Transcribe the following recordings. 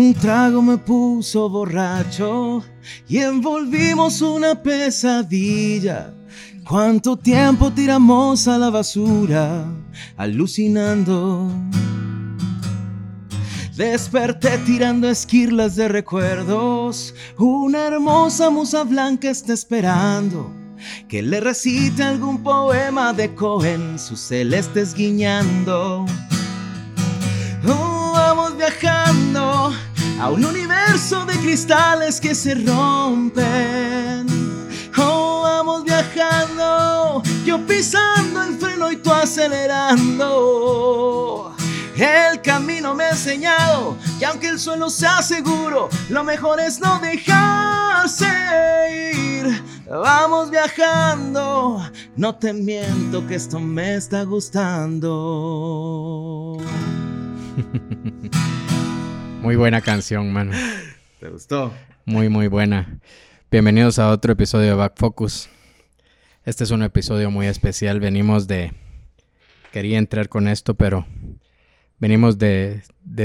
Un trago me puso borracho y envolvimos una pesadilla. ¿Cuánto tiempo tiramos a la basura, alucinando? Desperté tirando esquirlas de recuerdos. Una hermosa musa blanca está esperando que le recite algún poema de Cohen, sus celestes guiñando. A un universo de cristales que se rompen. Oh, vamos viajando, yo pisando el freno y tú acelerando. El camino me ha enseñado que aunque el suelo sea seguro, lo mejor es no dejarse ir. Vamos viajando, no te miento que esto me está gustando. Muy buena canción, mano. ¿Te gustó? Muy, muy buena. Bienvenidos a otro episodio de Back Focus. Este es un episodio muy especial. Venimos de... Quería entrar con esto, pero venimos de,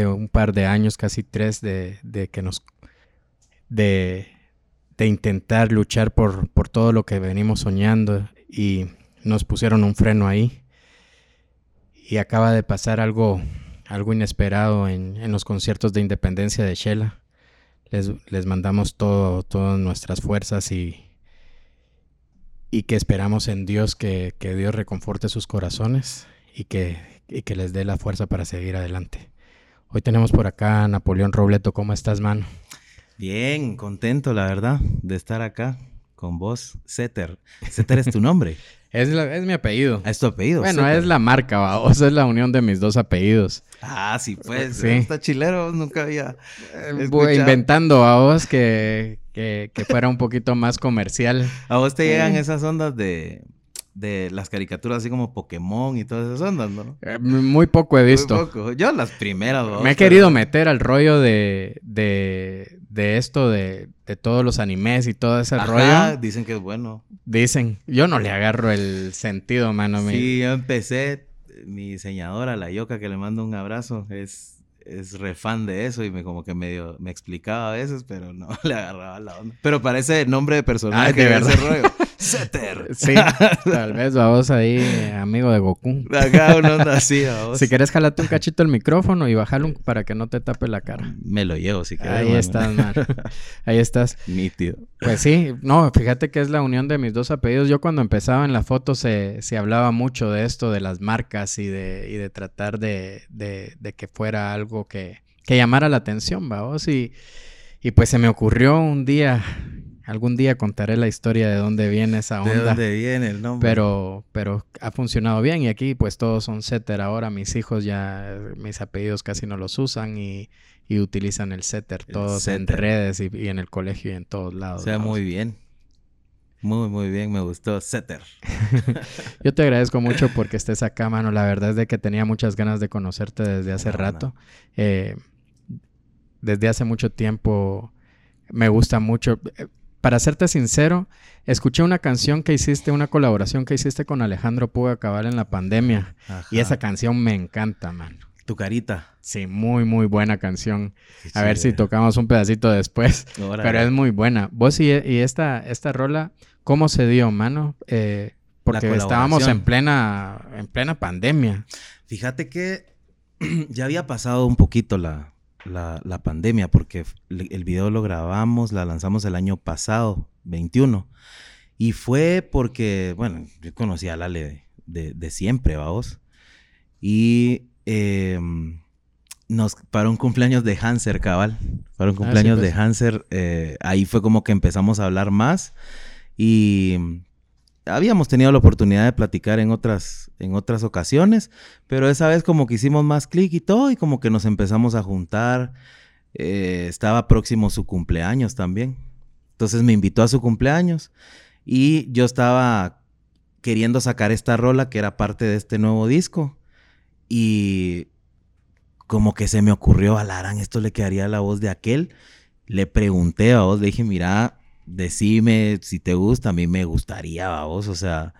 un par de años, casi tres, de, que nos... De, de intentar luchar por, por todo lo que venimos soñando y nos pusieron un freno ahí. Y acaba de pasar algo, algo inesperado en, los conciertos de independencia de Shela. Les, les mandamos todo, todas nuestras fuerzas y, y que esperamos en Dios que, que Dios reconforte sus corazones y que y que les dé la fuerza para seguir adelante. Hoy tenemos por acá a Napoleón Robleto. ¿Cómo estás, man? Bien, contento, la verdad, de estar acá con vos, Setter. Setter es tu nombre. es, es, mi apellido. Es tu apellido. Bueno, es la marca, o sea, es la unión de mis dos apellidos. Ah, sí, pues. Sí. Está chilero, nunca había. Eh, inventando a vos que, que, que, fuera un poquito más comercial. A vos te llegan esas ondas de de las caricaturas así como Pokémon y todas esas ondas, ¿no? Eh, muy poco he visto. Muy poco. Yo las primeras Me he querido meter al rollo de, de, de esto, de, de, todos los animes y todo ese rollo. Dicen que es bueno. Dicen. Yo no le agarro el sentido, mano. Sí, yo empecé, mi diseñadora, la Yoka, que le mando un abrazo, es es re fan de eso y me como que medio me explicaba a veces, pero no le agarraba la onda. Pero parece nombre de personaje de verdad. rollo. Setter. Sí, tal vez vamos ahí, amigo de Goku. Acá una onda así, vos. Si quieres, jalate un cachito el micrófono y bájalo para que no te tape la cara. Me lo llevo si quieres. Ahí estás, man. Ahí estás. Nítido. Pues sí, no, fíjate que es la unión de mis dos apellidos. Yo cuando empezaba en la foto se, se hablaba mucho de esto, de las marcas y de, y de tratar de, de, de que fuera algo que, que llamara la atención, vamos. Y, y pues se me ocurrió un día Algún día contaré la historia de dónde viene esa onda. De dónde viene el nombre. Pero, pero ha funcionado bien y aquí pues todos son setter ahora. Mis hijos ya, mis apellidos casi no los usan y, y utilizan el setter todos en redes y, en el colegio y en todos lados. O sea, muy bien. Muy, muy bien, me gustó. Setter. Yo te agradezco mucho porque estés acá, mano. La verdad es de que tenía muchas ganas de conocerte desde hace rato. Eh, desde hace mucho tiempo me gusta mucho. Eh, para serte sincero, escuché una canción que hiciste, una colaboración que hiciste con Alejandro Puga Cabal en la pandemia. Y esa canción me encanta, man. Tu carita. Sí, muy, muy buena canción. a ver si tocamos un pedacito después. Pero es muy buena. Vos y, esta, esta rola, ¿cómo se dio, mano? Eh, porque estábamos en plena, en plena pandemia. Fíjate que ya había pasado un poquito la, la, pandemia, porque el video lo grabamos, la lanzamos el año pasado, 21. Y fue porque, bueno, yo conocía a Lale de, siempre, vamos. Y em, nos, para un cumpleaños de Hanser, cabal. Para un ah, cumpleaños de pues. Hanser, eh, ahí fue como que empezamos a hablar más. Y habíamos tenido la oportunidad de platicar en otras, en otras ocasiones, pero esa vez como que hicimos más clic y todo, y como que nos empezamos a juntar. Eh, estaba próximo su cumpleaños también. Entonces me invitó a su cumpleaños y yo estaba queriendo sacar esta rola que era parte de este nuevo disco. Y como que se me ocurrió, a Laran, esto le quedaría la voz de aquel. Le pregunté a vos, le dije, mira, decime si te gusta, a mí me gustaría, vos, o sea,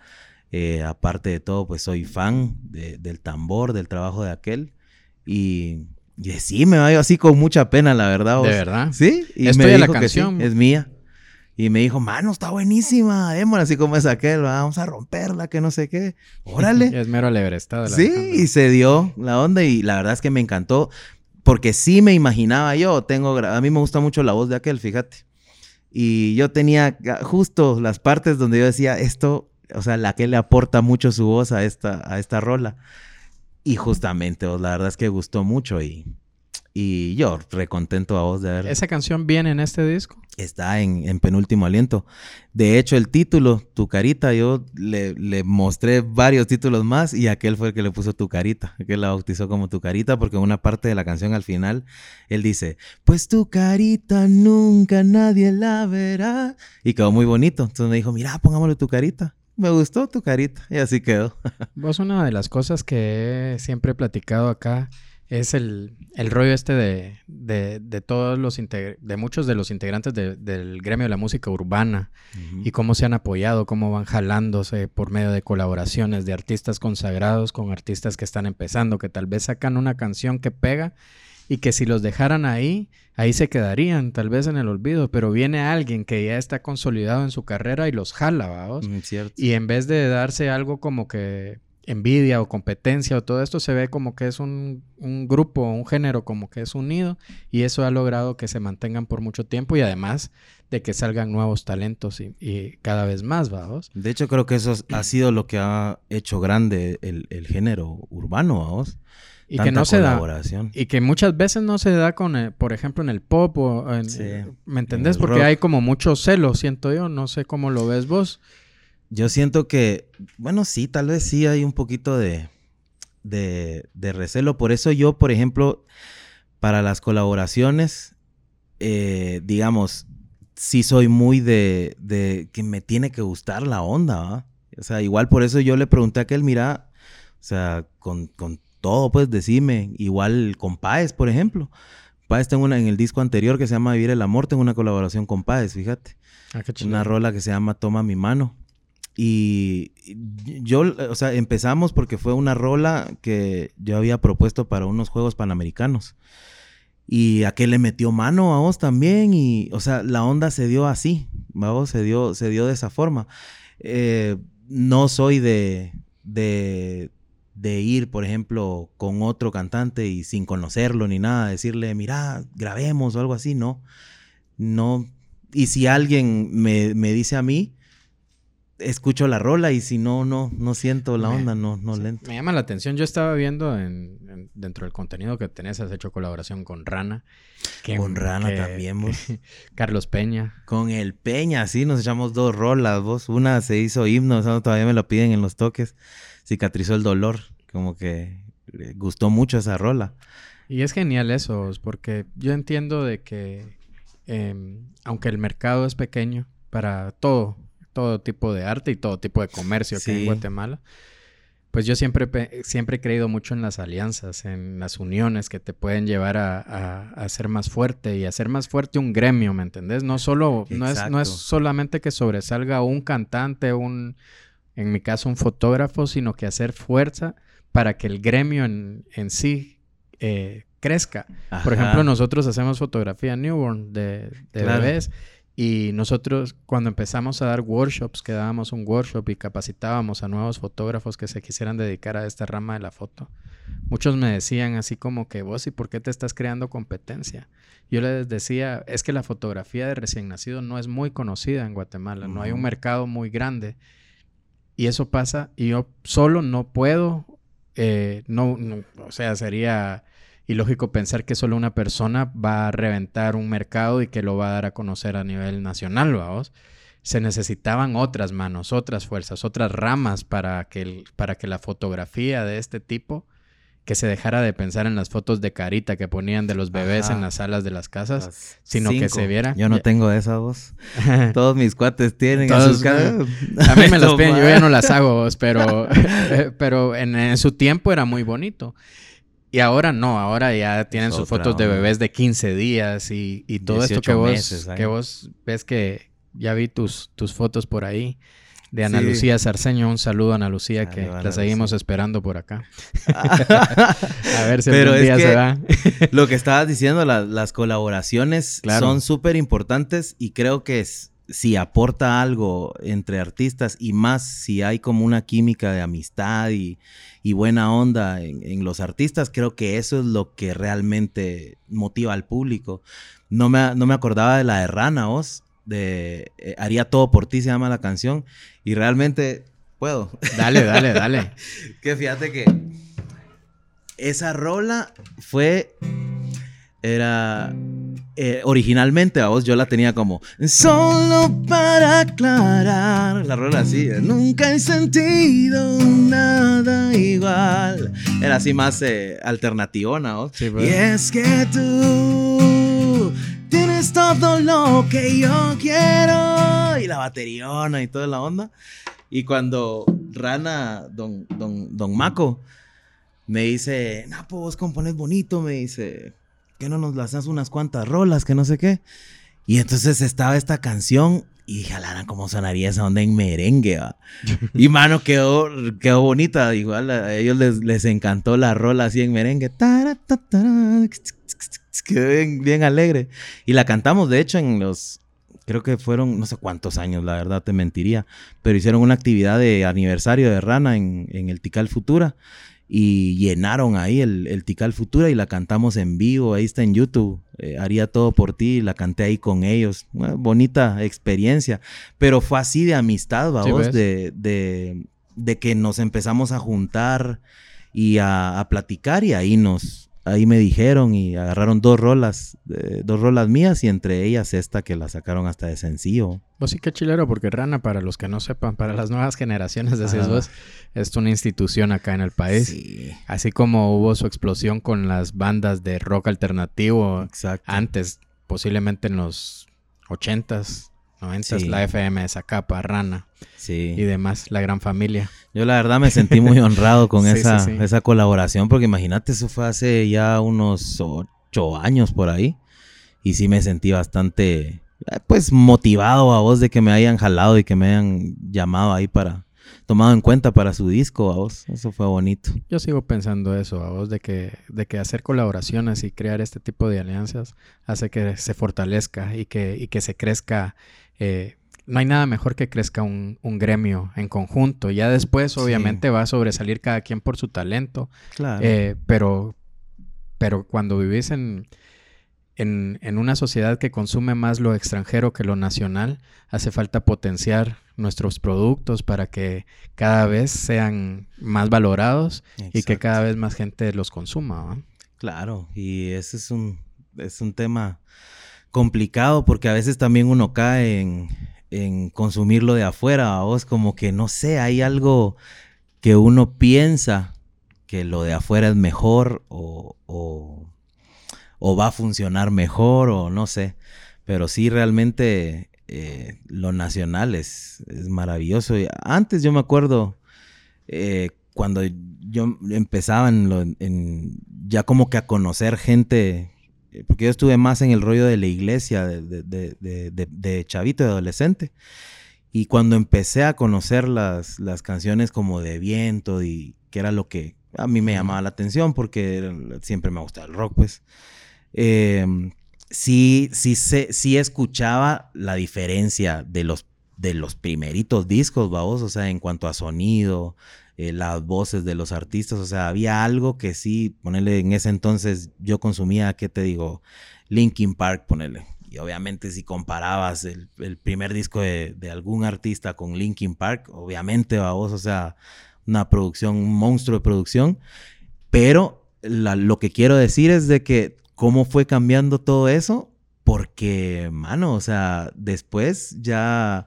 eh, aparte de todo, pues soy fan del tambor, del trabajo de aquel, y, Y sí, me va yo así con mucha pena, la verdad. ¿De verdad? Sí. Y Estoy me la dijo que sí, canción. es mía. Y me dijo, mano, está buenísima. Démosla así como es aquel. Vamos a romperla, que no sé qué. Órale. Es mero alebrestado. el Sí, Alejandro. y se dio la onda y la verdad es que me encantó porque sí me imaginaba yo, tengo, a mí me gusta mucho la voz de aquel, fíjate. Y yo tenía justo las partes donde yo decía, esto, o sea, la que le aporta mucho su voz a esta, a esta rola. Y justamente, pues, la verdad es que gustó mucho y, y yo recontento a vos de haber... ¿Esa canción viene en este disco? Está en, en penúltimo aliento. De hecho, el título, Tu Carita, yo le, le mostré varios títulos más y aquel fue el que le puso Tu Carita, que la bautizó como Tu Carita, porque en una parte de la canción al final, él dice, pues tu carita nunca nadie la verá. Y quedó muy bonito. Entonces me dijo, mira, pongámosle Tu Carita. Me gustó Tu Carita. Y así quedó. Vos, una de las cosas que he siempre platicado acá es el, el rollo este de, de, de todos los de muchos de los integrantes de- del gremio de la música urbana y cómo se han apoyado, cómo van jalándose por medio de colaboraciones de artistas consagrados con artistas que están empezando, que tal vez sacan una canción que pega y que si los dejaran ahí, ahí se quedarían, tal vez en el olvido, pero viene alguien que ya está consolidado en su carrera y los jala, ¿vaos? Mm, cierto. Y en vez de darse algo como que envidia o competencia o todo esto, se ve como que es un, un grupo, un género como que es unido y eso ha logrado que se mantengan por mucho tiempo y además de que salgan nuevos talentos y, y cada vez más, vamos. De hecho, creo que eso ha sido lo que ha hecho grande el, el género urbano, vamos. Y que no se da. Y que muchas veces no se da con, eh, por ejemplo, en el pop o en, Sí, ¿me entendés? el Porque rock. hay como mucho celo, siento yo, no sé cómo lo ves vos. Yo siento que, bueno, sí, tal vez sí hay un poquito de, de, de recelo. Por eso yo, por ejemplo, para las colaboraciones, eh, digamos, sí soy muy de, de que me tiene que gustar la onda, ¿va? O sea, igual por eso yo le pregunté a aquel, mira, o sea, con, con todo, pues decime, igual con Páez, por ejemplo. Páez tengo una en el disco anterior que se llama Vivir el Amor, tengo una colaboración con Páez, fíjate Ah, qué una rola que se llama Toma mi mano. Y yo, o sea, empezamos porque fue una rola que yo había propuesto para unos Juegos Panamericanos. Y aquel le metió mano a vos también y, o sea, la onda se dio así, vamos, se dio, se dio de esa forma. Eh, no soy de, de, de ir, por ejemplo, con otro cantante y sin conocerlo ni nada, decirle, mira, grabemos o algo así, no. No. Y si alguien me, me dice a mí, escucho la rola y si no, no, no siento la Me- onda, no, no le entro. Me llama la atención. Yo estaba viendo en, en- dentro del contenido que tenés, has hecho colaboración con Rana. que- Con Rana que- también, vos. Carlos Peña. Con el Peña, sí, nos echamos dos rolas, vos. Una se hizo himno, o sea, todavía me lo piden en los toques. Cicatrizó el dolor, como que gustó mucho esa rola. Y es genial eso, porque yo entiendo de que em, aunque el mercado es pequeño para todo, todo tipo de arte y todo tipo de comercio aquí en. Guatemala, pues yo siempre, siempre he creído mucho en las alianzas, en las uniones que te pueden llevar a, a, a ser más fuerte y a ser más fuerte un gremio, ¿me entendés? No solo, no es, no es solamente que sobresalga un cantante, un, en mi caso un fotógrafo, sino que hacer fuerza para que el gremio en, en sí eh, crezca. Por ejemplo, nosotros hacemos fotografía newborn de, de Claro. bebés y nosotros cuando empezamos a dar workshops, que dábamos un workshop y capacitábamos a nuevos fotógrafos que se quisieran dedicar a esta rama de la foto, muchos me decían así como que vos, ¿y por qué te estás creando competencia? Yo les decía, es que la fotografía de recién nacido no es muy conocida en Guatemala, no hay un mercado muy grande. Y eso pasa y yo solo no puedo, eh, no, no, o sea, sería ilógico pensar que solo una persona va a reventar un mercado y que lo va a dar a conocer a nivel nacional, vamos. Se necesitaban otras manos, otras fuerzas, otras ramas para que, el- para que la fotografía de este tipo, que se dejara de pensar en las fotos de carita que ponían de los bebés Ajá. en las salas de las casas, Las sino que se viera- Yo no ya- tengo esa voz. Todos mis cuates tienen en Todos, sus casas. A mí me las piden, yo ya no las hago, vos, pero, pero en, en su tiempo era muy bonito. Y ahora no, ahora ya tienen sus otra fotos de bebés de 15 días y, y todo esto que 18 vos, meses, ¿eh? que vos ves que ya vi tus, tus fotos por ahí de Ana Sí. Lucía Sarceño. Un saludo a Ana Lucía, que Ana la seguimos esperando por acá. A ver si Pero algún es día que- se da. Lo que estabas diciendo, la- las colaboraciones Claro. son súper importantes y creo que es- si aporta algo entre artistas y más si hay como una química de amistad y, y buena onda en, en los artistas, creo que eso es lo que realmente motiva al público. No me, no me acordaba de la de Rana, Oz, de eh, Haría todo por ti, se llama la canción, y realmente puedo. Dale, dale, dale. Que fíjate que esa rola fue. Era. Eh, originalmente a vos yo la tenía como solo para aclarar la rola así nunca he sentido nada igual era así más eh, alternativona vos. Sí, pues. y es que tú tienes todo lo que yo quiero y la bateriona y toda la onda y cuando Rana, don, don, don Maco, me dice, Napo, vos compones bonito, me dice, que no nos lanzas unas cuantas rolas, que no sé qué. Y entonces estaba esta canción y dije, "Alara, ¿cómo sonaría esa onda en merengue? va?". y mano, quedó, quedó bonita. Igual a ellos les, les encantó la rola así en merengue. Quedó bien, bien alegre. Y la cantamos, de hecho, en los... Creo que fueron no sé cuántos años, la verdad te mentiría. Pero hicieron una actividad de aniversario de Rana en, en el Tical Futura. Y llenaron ahí el, el Tical Futura y la cantamos en vivo. Ahí está en YouTube. Eh, haría todo por ti. La canté ahí con ellos. Una bonita experiencia. Pero fue así de amistad, vamos. pues. de, de, de que nos empezamos a juntar y a, a platicar. Y ahí nos. Ahí me dijeron y agarraron dos rolas, eh, dos rolas mías y entre ellas esta que la sacaron hasta de sencillo. Pues sí, qué chilero, porque Rana, para los que no sepan, para las nuevas generaciones, Ajá. vos, es una institución acá en el país. Sí, Así como hubo su explosión con las bandas de rock alternativo exacto. antes, posiblemente en los 80s, 90s, Sí. la FM, esa capa, Rana Sí. y demás, la gran familia. Yo la verdad me sentí muy honrado con Sí, esa, esa colaboración, porque imagínate, eso fue hace ya unos ocho años por ahí. Y sí me sentí bastante, eh, pues, motivado a vos de que me hayan jalado y que me hayan llamado ahí para, tomado en cuenta para su disco, a vos. Eso fue bonito. Yo sigo pensando eso, a vos, de que, de que hacer colaboraciones y crear este tipo de alianzas hace que se fortalezca y que, y que se crezca. eh, no hay nada mejor que crezca un, un gremio en conjunto. Ya después, Sí. obviamente, va a sobresalir cada quien por su talento. Claro. Eh, pero, pero cuando vivís en, en, en una sociedad que consume más lo extranjero que lo nacional, hace falta potenciar nuestros productos para que cada vez sean más valorados y que cada vez más gente los consuma. ¿va? Claro, y ese es un, es un tema complicado porque a veces también uno cae en, en consumirlo de afuera, a vos como que no sé, hay algo que uno piensa que lo de afuera es mejor o, o, o va a funcionar mejor o no sé, pero sí realmente eh, lo nacional es, es maravilloso. Y antes yo me acuerdo eh, cuando yo empezaba en lo- en- ya como que a conocer gente, eh, porque yo estuve más en el rollo de la iglesia, de, de- chavito, de adolescente. Y cuando empecé a conocer las, las canciones como de viento y que era lo que a mí me llamaba la atención porque siempre me gustaba el rock, pues. Eh, sí, sí, sé- sí escuchaba la diferencia de los, de los primeritos discos, vamos, o sea, en cuanto a sonido, eh, las voces de los artistas, o sea, había algo que sí, ponerle en ese entonces yo consumía, ¿qué te digo? Linkin Park, ponerle. Y obviamente si comparabas el, primer disco de, algún artista con Linkin Park, obviamente, vos, o sea, una producción, un monstruo de producción, pero lo que quiero decir es de que cómo fue cambiando todo eso, porque, mano, o sea, después ya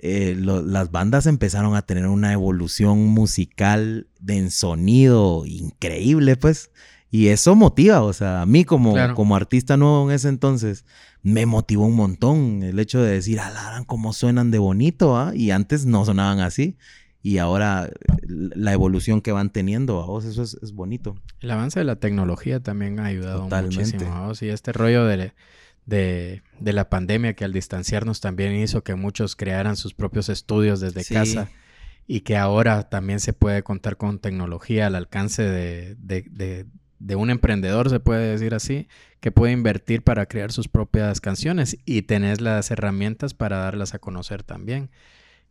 eh, lo- las bandas empezaron a tener una evolución musical de en sonido increíble, pues. Y eso motiva, o sea, a mí como, Claro. como artista nuevo en ese entonces, me motivó un montón el hecho de decir, alaran cómo suenan de bonito, ¿ah? Y antes no sonaban así. Y ahora eh, la evolución que van teniendo, vos, eso es, es bonito. El avance de la tecnología también ha ayudado Totalmente. muchísimo. ¿va? Y este rollo de, de, de, la pandemia que al distanciarnos también hizo que muchos crearan sus propios estudios desde casa y que ahora también se puede contar con tecnología al alcance de, de, de, un emprendedor, se puede decir así, que puede invertir para crear sus propias canciones y tener las herramientas para darlas a conocer también.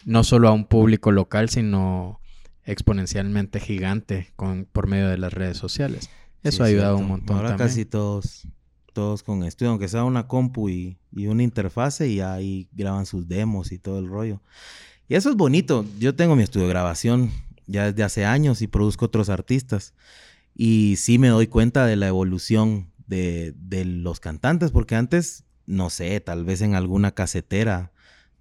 No solo a un público local, sino exponencialmente gigante con, por medio de las redes sociales. Eso ha ayudado un montón. Ahora casi todos, todos con estudio, aunque sea una compu y, y, una interfase, y ahí graban sus demos y todo el rollo. Y eso es bonito. Yo tengo mi estudio de grabación ya desde hace años y produzco otros artistas. Y sí me doy cuenta de la evolución de, de los cantantes, porque antes, no sé, tal vez en alguna casetera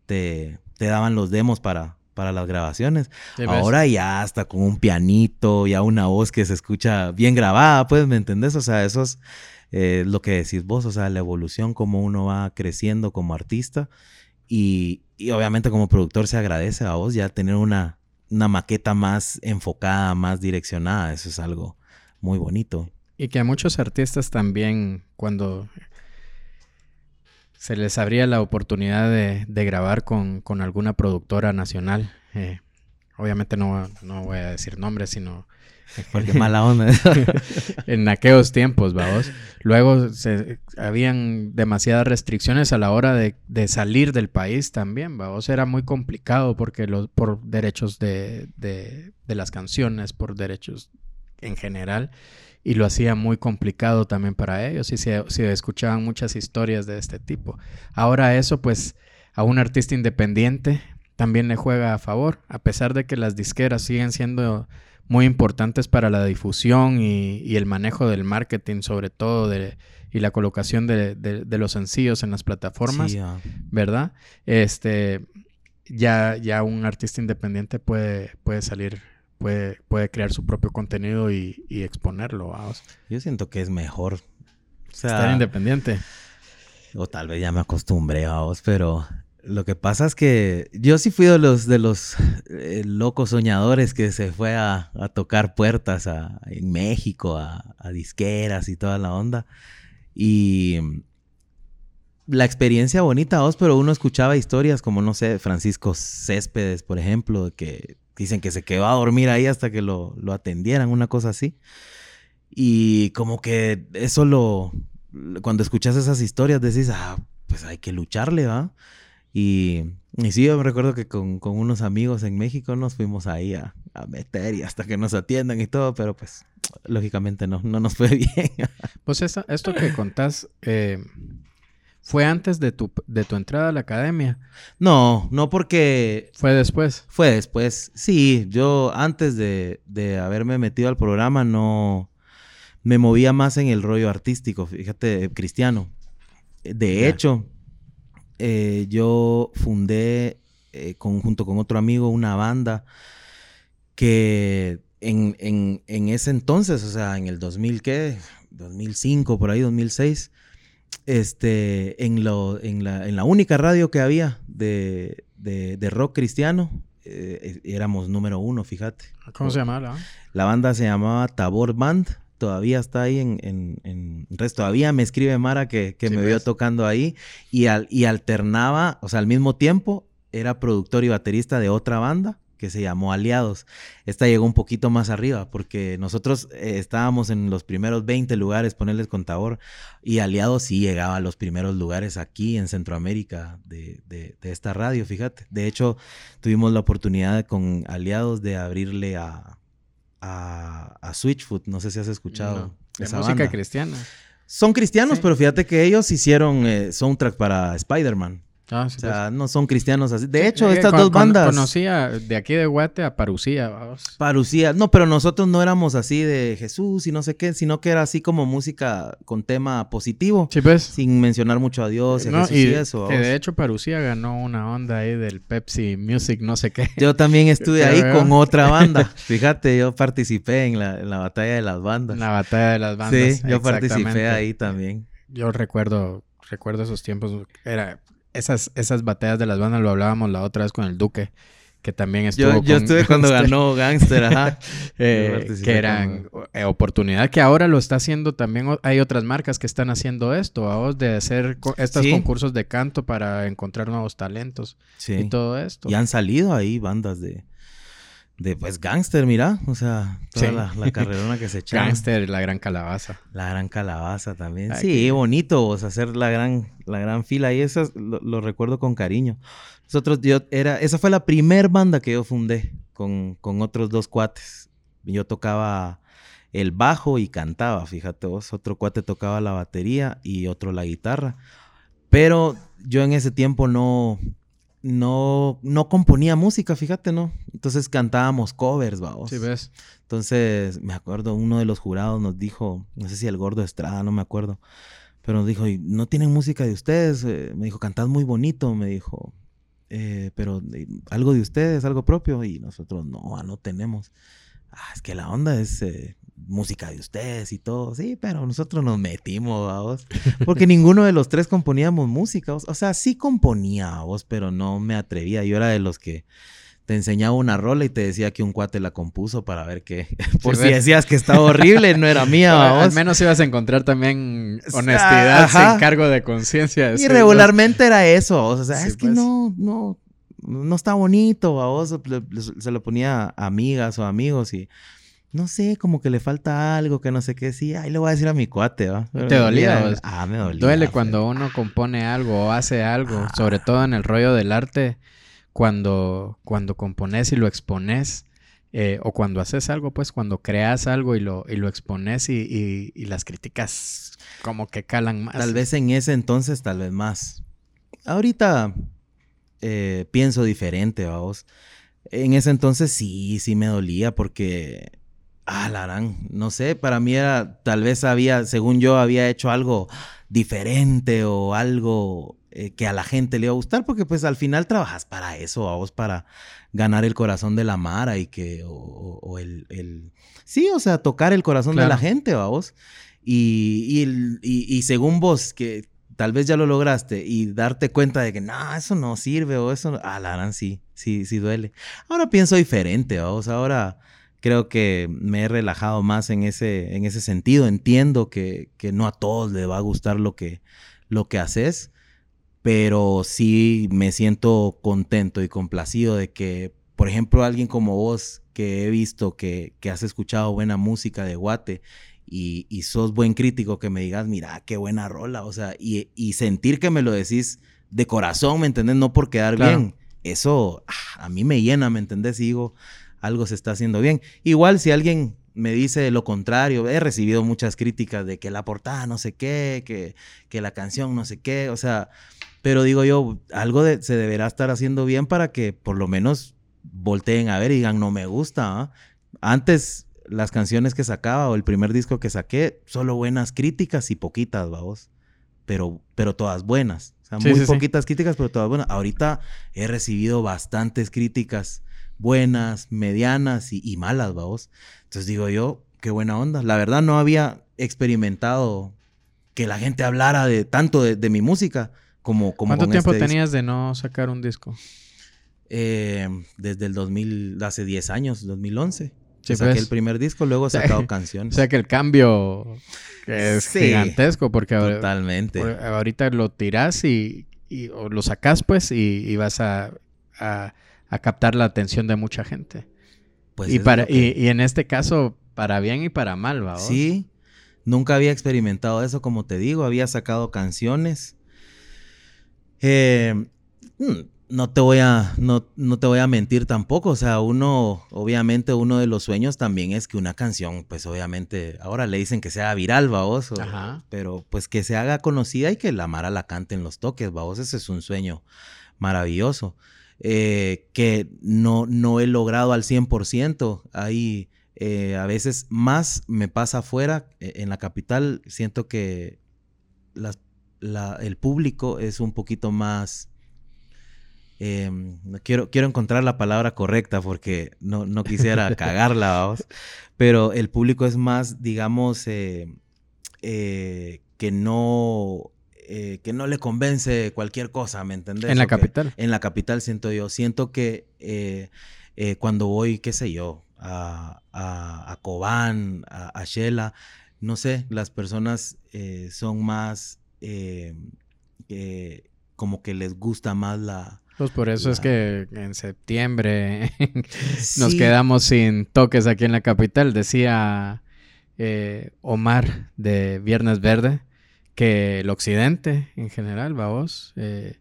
te, te daban los demos para, para las grabaciones. Ahora ya hasta con un pianito, ya una voz que se escucha bien grabada, pues, ¿me entendés? O sea, eso es eh, lo que decís vos, o sea, la evolución, cómo uno va creciendo como artista. Y, y, obviamente como productor se agradece a vos ya tener una, una maqueta más enfocada, más direccionada. Eso es algo muy bonito. Y que a muchos artistas también, cuando se les abría la oportunidad de, grabar con, alguna productora nacional. Eh, obviamente no, no, voy a decir nombres, sino... Porque mala onda. en aquellos tiempos, vamos. Luego se, habían demasiadas restricciones a la hora de, salir del país también, vamos. Era muy complicado porque los, por derechos de, de, de las canciones, por derechos en general y lo hacía muy complicado también para ellos y se, escuchaban muchas historias de este tipo. Ahora eso pues a un artista independiente también le juega a favor, a pesar de que las disqueras siguen siendo muy importantes para la difusión y, el manejo del marketing sobre todo de, y la colocación de, los sencillos en las plataformas, ¿verdad? Este, ya, ya un artista independiente puede, puede salir puede, puede crear su propio contenido y, exponerlo. Yo siento que es mejor. Estar independiente. O tal vez ya me acostumbré a vos, pero lo que pasa es que yo sí fui de los, de los eh, locos soñadores que se fue a, tocar puertas en México, a, a, disqueras y toda la onda. Y la experiencia bonita, vos, pero uno escuchaba historias como, no sé, Francisco Céspedes, por ejemplo, que Dicen que se quedó a dormir ahí hasta que lo, lo atendieran, una cosa así. Y como que eso lo, cuando escuchas esas historias decís, ah, pues hay que lucharle, ¿va? Y, y sí, yo me recuerdo que con, con, unos amigos en México nos fuimos ahí a, a, meter y hasta que nos atiendan y todo, pero pues lógicamente no, no nos fue bien. pues esto que contás, eh, ¿Fue antes de tu, de tu entrada a la academia? No, no porque... ¿Fue después? Fue después. Sí, yo antes de, de haberme metido al programa no... Me movía más en el rollo artístico, fíjate, cristiano. De hecho, eh, yo fundé eh, junto con otro amigo una banda que en, en, en, ese entonces, o sea, en el 2000, ¿qué? 2005, por ahí, 2006 este, en, lo, en, la, en la única radio que había de, de, rock cristiano, eh, éramos número uno, fíjate. ¿Cómo se llamaba la banda? se llamaba Tabor Band. Todavía está ahí en, en, en. Todavía me escribe Mara que, que me vio tocando ahí y, al, y alternaba, o sea, al mismo tiempo era productor y baterista de otra banda que se llamó Aliados. Esta llegó un poquito más arriba porque nosotros eh, estábamos en los primeros 20 lugares, ponerles contador, y Aliados sí llegaba a los primeros lugares aquí en Centroamérica de, de, esta radio, fíjate. De hecho, tuvimos la oportunidad con Aliados de abrirle a, a, Switchfoot, no sé si has escuchado. esa música cristiana. Son cristianos, pero fíjate que ellos hicieron eh, soundtrack para Spider-Man. Ah, o sea, pues. no son cristianos así. De hecho, estas dos bandas. Conocía de aquí de Guate a Parucía. Vamos. Parucía. No, pero nosotros no éramos así de Jesús y no sé qué, sino que era así como música con tema positivo. Sí, pues. Sin mencionar mucho a Dios y a Jesús y, eso. Que de hecho Parucía ganó una onda ahí del Pepsi Music, no sé qué. Yo también estuve ahí con otra banda. Fíjate, yo participé en la, en la batalla de las bandas. la batalla de las bandas. Sí, yo participé ahí también. Yo recuerdo, recuerdo esos tiempos. Era esas, esas batallas de las bandas lo hablábamos la otra vez con el Duque, que también estuvo. Yo, yo estuve cuando ganó Gangster, ajá. Eh, que eran, eh, oportunidad que ahora lo está haciendo también. Hay otras marcas que están haciendo esto, a vos, de hacer estos concursos de canto para encontrar nuevos talentos y todo esto. Y han salido ahí bandas de, de pues gangster, mira, o sea, toda la, la, carrerona que se echa. Gangster, la gran calabaza. La gran calabaza también. sí, bonito, o sea, hacer la gran, la gran fila y eso lo, recuerdo con cariño. Nosotros, yo era, esa fue la primer banda que yo fundé con, con otros dos cuates. Yo tocaba el bajo y cantaba, fíjate vos. Otro cuate tocaba la batería y otro la guitarra. Pero yo en ese tiempo no, no, no componía música, fíjate, ¿no? Entonces cantábamos covers, vamos. Sí, ves. Entonces, me acuerdo, uno de los jurados nos dijo, no sé si el gordo Estrada, no me acuerdo, pero nos dijo, ¿no tienen música de ustedes? Eh, me dijo, cantad muy bonito, me dijo, eh, pero eh, algo de ustedes, algo propio, y nosotros no, no tenemos. Ah, es que la onda es música de ustedes y todo, sí, pero nosotros nos metimos, vos, porque ninguno de los tres componíamos música, o sea, sí componía, vos, pero no me atrevía, yo era de los que te enseñaba una rola y te decía que un cuate la compuso para ver qué, por si decías que estaba horrible, no era mía, vos. Al menos ibas a encontrar también honestidad sin cargo de conciencia. Y regularmente era eso, o sea, es que pues. no, no, no está bonito, vos, se lo ponía a amigas o amigos y no sé, como que le falta algo, que no sé qué. Sí, ahí le voy a decir a mi cuate, ¿va? ¿Te dolía? Ah, me dolía. Duele cuando uno compone algo o hace algo, sobre todo en el rollo del arte, cuando, cuando compones y lo expones, eh, o cuando haces algo, pues cuando creas algo y lo, y lo expones y, las críticas como que calan más. Tal vez en ese entonces, tal vez más. Ahorita eh, pienso diferente, vamos. En ese entonces sí, sí me dolía porque Ah, la no sé, para mí era, tal vez había, según yo, había hecho algo diferente o algo eh, que a la gente le iba a gustar, porque pues al final trabajas para eso, a vos para ganar el corazón de la Mara y que, o, el, el, sí, o sea, tocar el corazón de la gente, a vos. Y, y, según vos, que tal vez ya lo lograste y darte cuenta de que, no, eso no sirve o eso, ah, la sí, sí, sí duele. Ahora pienso diferente, vos, ahora creo que me he relajado más en ese, en ese sentido. Entiendo que, no a todos les va a gustar lo que, lo que haces, pero sí me siento contento y complacido de que, por ejemplo, alguien como vos, que he visto que, has escuchado buena música de Guate y, sos buen crítico, que me digas, mira, qué buena rola, o sea, y, sentir que me lo decís de corazón, ¿me entendés? No por quedar bien. Eso ah, a mí me llena, ¿me entendés? Y digo, algo se está haciendo bien. Igual si alguien me dice lo contrario, he recibido muchas críticas de que la portada no sé qué, que, que la canción no sé qué, o sea, pero digo yo, algo se deberá estar haciendo bien para que por lo menos volteen a ver y digan, no me gusta. ¿ah?". Antes las canciones que sacaba o el primer disco que saqué, solo buenas críticas y poquitas, vamos, pero, pero todas buenas. O sea, muy poquitas críticas, pero todas buenas. Ahorita he recibido bastantes críticas buenas, medianas y, malas, vamos. Entonces digo yo, qué buena onda. La verdad no había experimentado que la gente hablara de tanto de, mi música como, como ¿Cuánto tiempo este tenías de no sacar un disco? Eh, desde el 2000, hace 10 años, 2011. saqué pues. el primer disco, luego he sacado canciones. O sea que el cambio es gigantesco porque totalmente. ahorita lo tiras y, o lo sacas pues y, vas a a captar la atención de mucha gente. Pues y, para, y, en este caso, para bien y para mal, ¿va? Sí, nunca había experimentado eso, como te digo, había sacado canciones. Eh, mm, no te voy a, no, no, te voy a mentir tampoco. O sea, uno, obviamente, uno de los sueños también es que una canción, pues obviamente, ahora le dicen que sea viral, vaos, pero pues que se haga conocida y que la Mara la cante en los toques, vaos, ese es un sueño maravilloso. Eh, que no, no he logrado al 100%. Ahí eh, a veces más me pasa afuera. Eh, en la capital siento que el público es un poquito más... Em, quiero, quiero encontrar la palabra correcta porque no, no quisiera cagarla, vamos. Pero el público es más, digamos, que no eh, que no le convence cualquier cosa, ¿me entendés? En la capital. En la capital siento yo. Siento que eh, eh, cuando voy, qué sé yo, a, a, a Cobán, a, a Shela. No sé, las personas eh, son más, eh, como que les gusta más la... Pues por eso es La- que en septiembre nos Sí, quedamos sin toques aquí en la capital. Decía eh, Omar de Viernes Verde que el occidente en general, vamos, eh,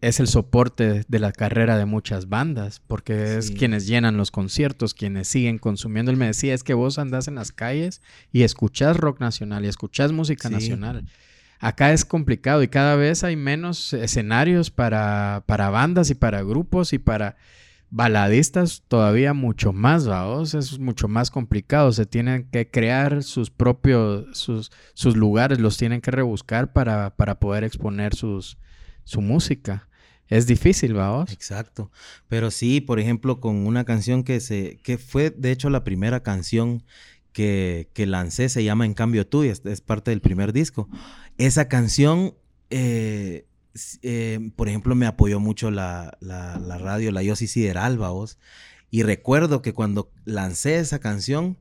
es el soporte de la carrera de muchas bandas, porque es quienes llenan los conciertos, quienes siguen consumiendo. Él me decía, es que vos andás en las calles y escuchás rock nacional y escuchás música Sí. nacional. Acá es complicado y cada vez hay menos escenarios para, para bandas y para grupos y para baladistas todavía mucho más, vaos, es mucho más complicado. Se tienen que crear sus propios, sus, sus lugares, los tienen que rebuscar para, para poder exponer sus, su música. Es difícil, vaos. Exacto. Pero sí, por ejemplo, con una canción que se, que fue de hecho la primera canción que, que lancé, se llama En cambio tú, y es, parte del primer disco. Esa canción, eh, eh, por ejemplo, me apoyó mucho la, la, la radio, la Yossi Sideral, vos. Y recuerdo que cuando lancé esa canción,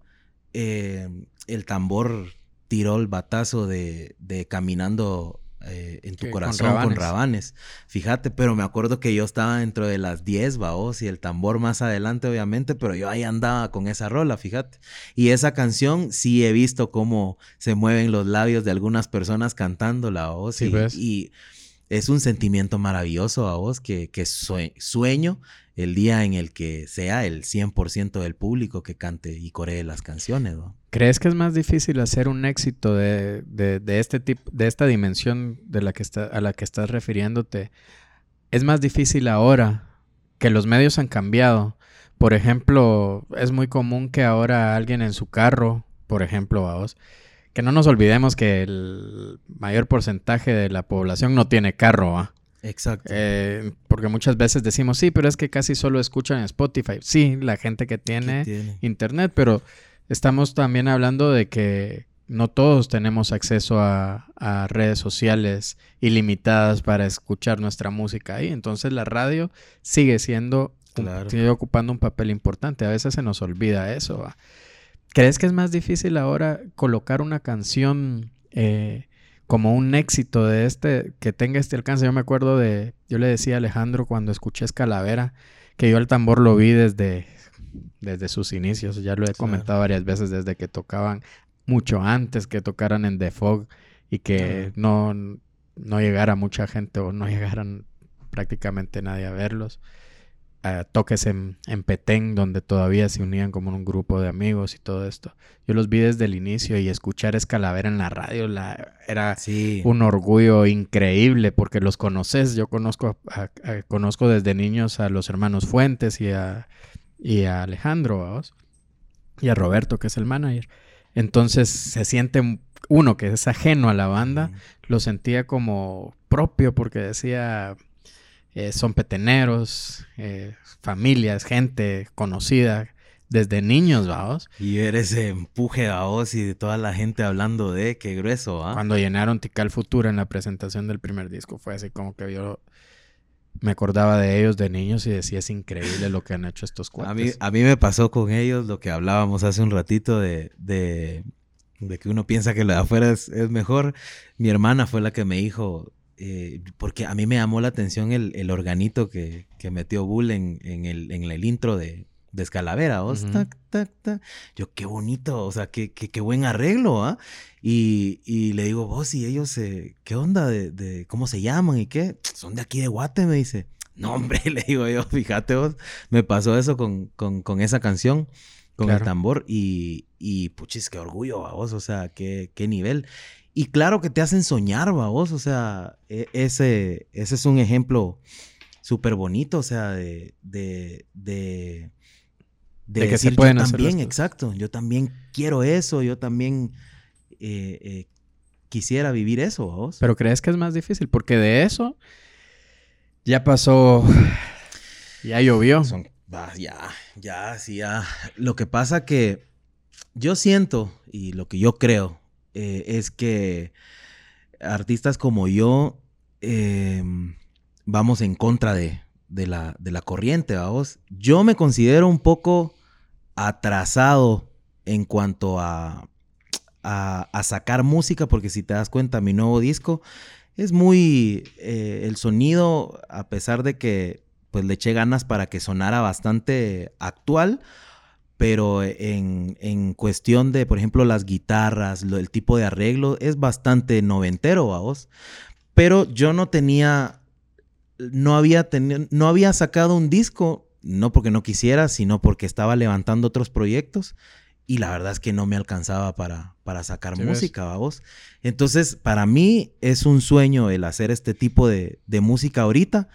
eh, el tambor tiró el batazo de, de Caminando eh, en tu con corazón con Rabanes. Fíjate, pero me acuerdo que yo estaba dentro de las 10, vaos, y el tambor más adelante, obviamente, pero yo ahí andaba con esa rola, fíjate. Y esa canción sí he visto cómo se mueven los labios de algunas personas cantándola, vaos, Sí, y, pues. y es un sentimiento maravilloso a vos que, que sue- sueño el día en el que sea el 100% del público que cante y coree las canciones. ¿Crees que es más difícil hacer un éxito de, este tipo, de esta dimensión a la que estás refiriéndote? Es más difícil ahora que los medios han cambiado. Por ejemplo, es muy común que ahora alguien en su carro, por ejemplo, vamos, que no nos olvidemos que el mayor porcentaje de la población no tiene carro, ¿va? Exacto. Eh, porque muchas veces decimos, sí, pero es que casi solo escuchan Spotify. Sí, la gente que ¿Qué tiene tiene? internet, pero estamos también hablando de que no todos tenemos acceso a, a redes sociales ilimitadas para escuchar nuestra música ahí. Entonces la radio sigue siendo, Claro. sigue ocupando un papel importante. A veces se nos olvida eso. ¿va? ¿Crees que es más difícil ahora colocar una canción eh, como un éxito de este, que tenga este alcance? Yo me acuerdo de, yo le decía a Alejandro cuando escuché Escalavera, que yo el tambor lo vi desde, desde sus inicios. Ya lo he comentado varias veces, desde que tocaban mucho antes que tocaran en The Fog y que no, no llegara mucha gente o no llegaran prácticamente nadie a verlos. A toques en, en Petén, donde todavía se unían como un grupo de amigos y todo esto. Yo los vi desde el inicio y escuchar Escalavera en la radio la, era Sí. un orgullo increíble porque los conoces. Yo conozco, a- a- conozco desde niños a los hermanos Fuentes y a, y a Alejandro, ¿vamos? y a Roberto, que es el manager. Entonces se siente uno que es ajeno a la banda, lo sentía como propio porque decía, eh, son peteneros, eh, familias, gente conocida desde niños, vamos. Y ver ese empuje a vos y de toda la gente hablando de qué grueso, ¿ah? Cuando llenaron Tical Futura en la presentación del primer disco, fue así como que yo me acordaba de ellos de niños y decía, es increíble lo que han hecho estos A mí, cuates. a mí me pasó con ellos lo que hablábamos hace un ratito de, de, de que uno piensa que lo de afuera es, es mejor. Mi hermana fue la que me dijo, eh, porque a mí me llamó la atención el, el organito que, que metió Bull en, en, el, en el intro de, de Escalavera. ¿vos? Ujú. Tac, tac, tac. Yo, qué bonito, o sea, qué, qué, qué buen arreglo, ¿ah? Y, y le digo, vos, y ellos, eh, ¿qué onda? De, de, ¿Cómo se llaman y qué? Son de aquí de Guate, me dice. No, hombre, le digo yo, fíjate vos, me pasó eso con, con, con esa canción, con Claro. el tambor, y, y puchis, qué orgullo, vos, o sea, qué, qué nivel. Y claro que te hacen soñar, vos, o sea, e- ese, ese es un ejemplo súper bonito, o sea, de, de, de, De que se decir, yo pueden las también, exacto, yo también quiero eso, yo también eh, eh, quisiera vivir eso, vos. Pero crees que es más difícil porque de eso ya pasó, ya llovió. Son, ya, ya, sí, ya. Lo que pasa que yo siento y lo que yo creo eh, es que artistas como yo eh, vamos en contra de, de la, de la corriente, vamos. Yo me considero un poco atrasado en cuanto a, a, sacar música, porque si te das cuenta, mi nuevo disco es muy... Eh, el sonido, a pesar de que pues le eché ganas para que sonara bastante actual, pero en, en, cuestión de, por ejemplo, las guitarras, el tipo de arreglo, es bastante noventero, vamos. Pero yo no tenía, no había, no había sacado un disco, no porque no quisiera, sino porque estaba levantando otros proyectos y la verdad es que no me alcanzaba para, para sacar música, vamos. Entonces, para mí es un sueño el hacer este tipo de, de música ahorita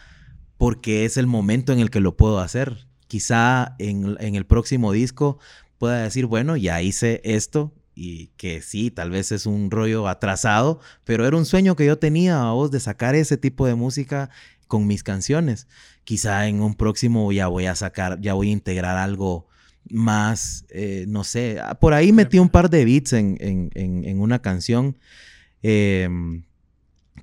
porque es el momento en el que lo puedo hacer quizá en, el próximo disco pueda decir, bueno, ya hice esto y que sí, tal vez es un rollo atrasado, pero era un sueño que yo tenía a vos de sacar ese tipo de música con mis canciones. Quizá en un próximo ya voy a sacar, ya voy a integrar algo más, eh, no sé, ah, por ahí metí un par de beats en, una canción, em,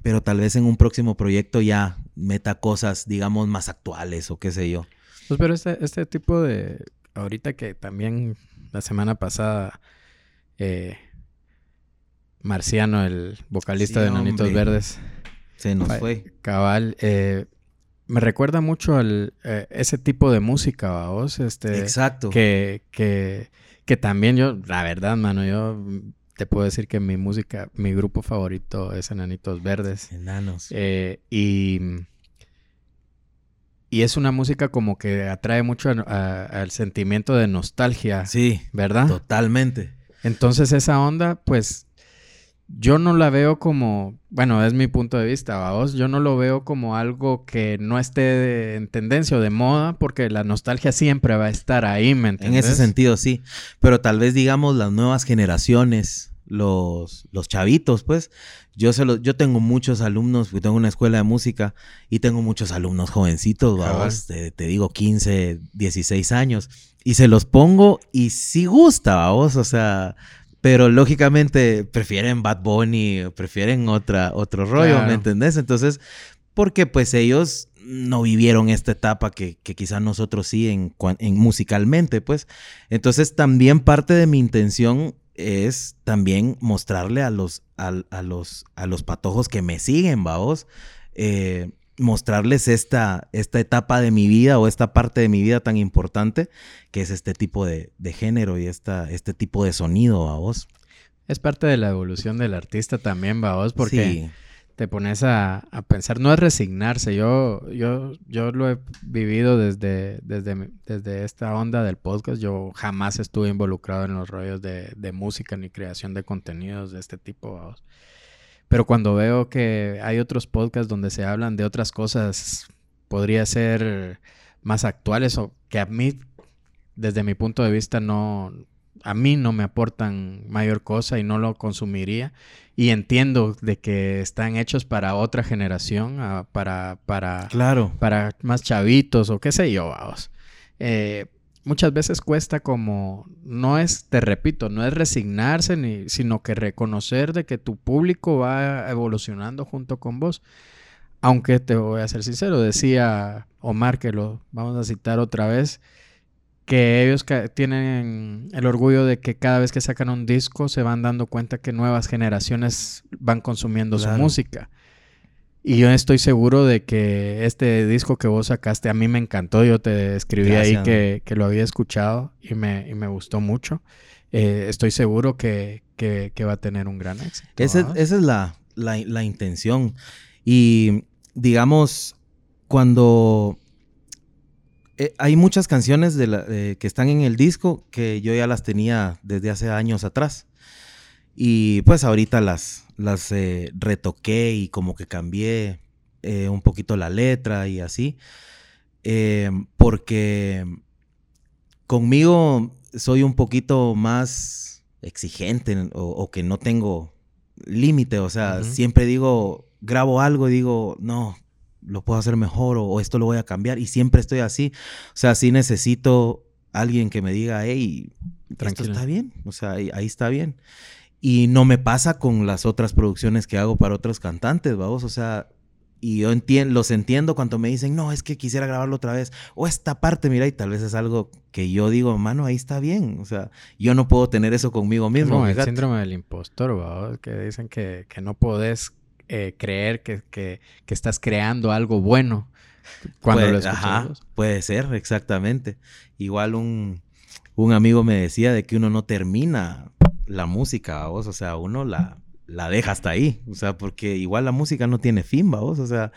pero tal vez en un próximo proyecto ya meta cosas, digamos, más actuales o qué sé yo. Pues pero este, este tipo de... Ahorita que también la semana pasada... Eh, Marciano, el vocalista de Nanitos Verdes. Se nos fue. Cabal. Eh, me recuerda mucho al eh, ese tipo de música, vos. Este, Exacto. Que, que, que también yo, la verdad, mano, yo te puedo decir que mi música, mi grupo favorito es Enanitos Verdes. Enanos. y y es una música como que atrae mucho al sentimiento de nostalgia. Sí. ¿Verdad? Totalmente. Entonces esa onda, pues yo no la veo como, bueno, es mi punto de vista, vamos, yo no lo veo como algo que no esté en tendencia o de moda, porque la nostalgia siempre va a estar ahí, ¿me entiendes? En ese sentido, sí. Pero tal vez, digamos, las nuevas generaciones los, los chavitos, pues. Yo, se lo, yo tengo muchos alumnos, tengo una escuela de música y tengo muchos alumnos jovencitos, vamos, te, digo 15, 16 años, y se los pongo y sí gusta, vamos, o sea, pero lógicamente prefieren Bad Bunny, prefieren otra, otro rollo, ¿me entendés? Entonces, porque pues ellos no vivieron esta etapa que, que quizás nosotros sí en, en musicalmente, pues. Entonces también parte de mi intención es también mostrarle a los, a, los, a los patojos que me siguen, vaos, eh, mostrarles esta, esta etapa de mi vida o esta parte de mi vida tan importante que es este tipo de, género y esta, este tipo de sonido, vaos. Es parte de la evolución del artista también, vaos, porque te pones a, pensar, no es resignarse, yo, yo, yo lo he vivido desde, desde, desde esta onda del podcast, yo jamás estuve involucrado en los rollos de, música ni creación de contenidos de este tipo, pero cuando veo que hay otros podcasts donde se hablan de otras cosas, podría ser más actuales o que a mí, desde mi punto de vista, no, a mí no me aportan mayor cosa y no lo consumiría. Y entiendo de que están hechos para otra generación, ah, para, para, claro. para más chavitos o qué sé yo, vamos. Eh, muchas veces cuesta como, no es, te repito, no es resignarse, ni, sino que reconocer de que tu público va evolucionando junto con vos. Aunque te voy a ser sincero, decía Omar, que lo vamos a citar otra vez, que ellos tienen el orgullo de que cada vez que sacan un disco se van dando cuenta que nuevas generaciones van consumiendo su música. Y yo estoy seguro de que este disco que vos sacaste a mí me encantó. Yo te escribí ahí que, lo había escuchado y me, me gustó mucho. Eh, estoy seguro que, va a tener un gran éxito. esa es la, la intención. Y digamos, cuando eh, hay muchas canciones de que están en el disco que yo ya las tenía desde hace años atrás. Y pues ahorita las, las eh, retoqué y como que cambié eh, un poquito la letra y así. porque conmigo soy un poquito más exigente o, que no tengo límite. O sea, siempre digo, grabo algo y digo, no, lo puedo hacer mejor o, esto lo voy a cambiar y siempre estoy así. O sea, sí necesito alguien que me diga, hey, esto está bien, o sea, ahí, está bien. Y no me pasa con las otras producciones que hago para otros cantantes, vamos, o sea, y yo los entiendo cuando me dicen, no, es que quisiera grabarlo otra vez. O esta parte, mira, y tal vez es algo que yo digo, mano, ahí está bien. O sea, yo no puedo tener eso conmigo mismo. No, el síndrome del impostor, que dicen que, que no podés eh, creer que, que, que, estás creando algo bueno cuando lo escuchas. puede ser, exactamente. Igual un, un amigo me decía de que uno no termina la música, vos, o sea, uno la la deja hasta ahí. O sea, porque igual la música no tiene fin, vos. O sea,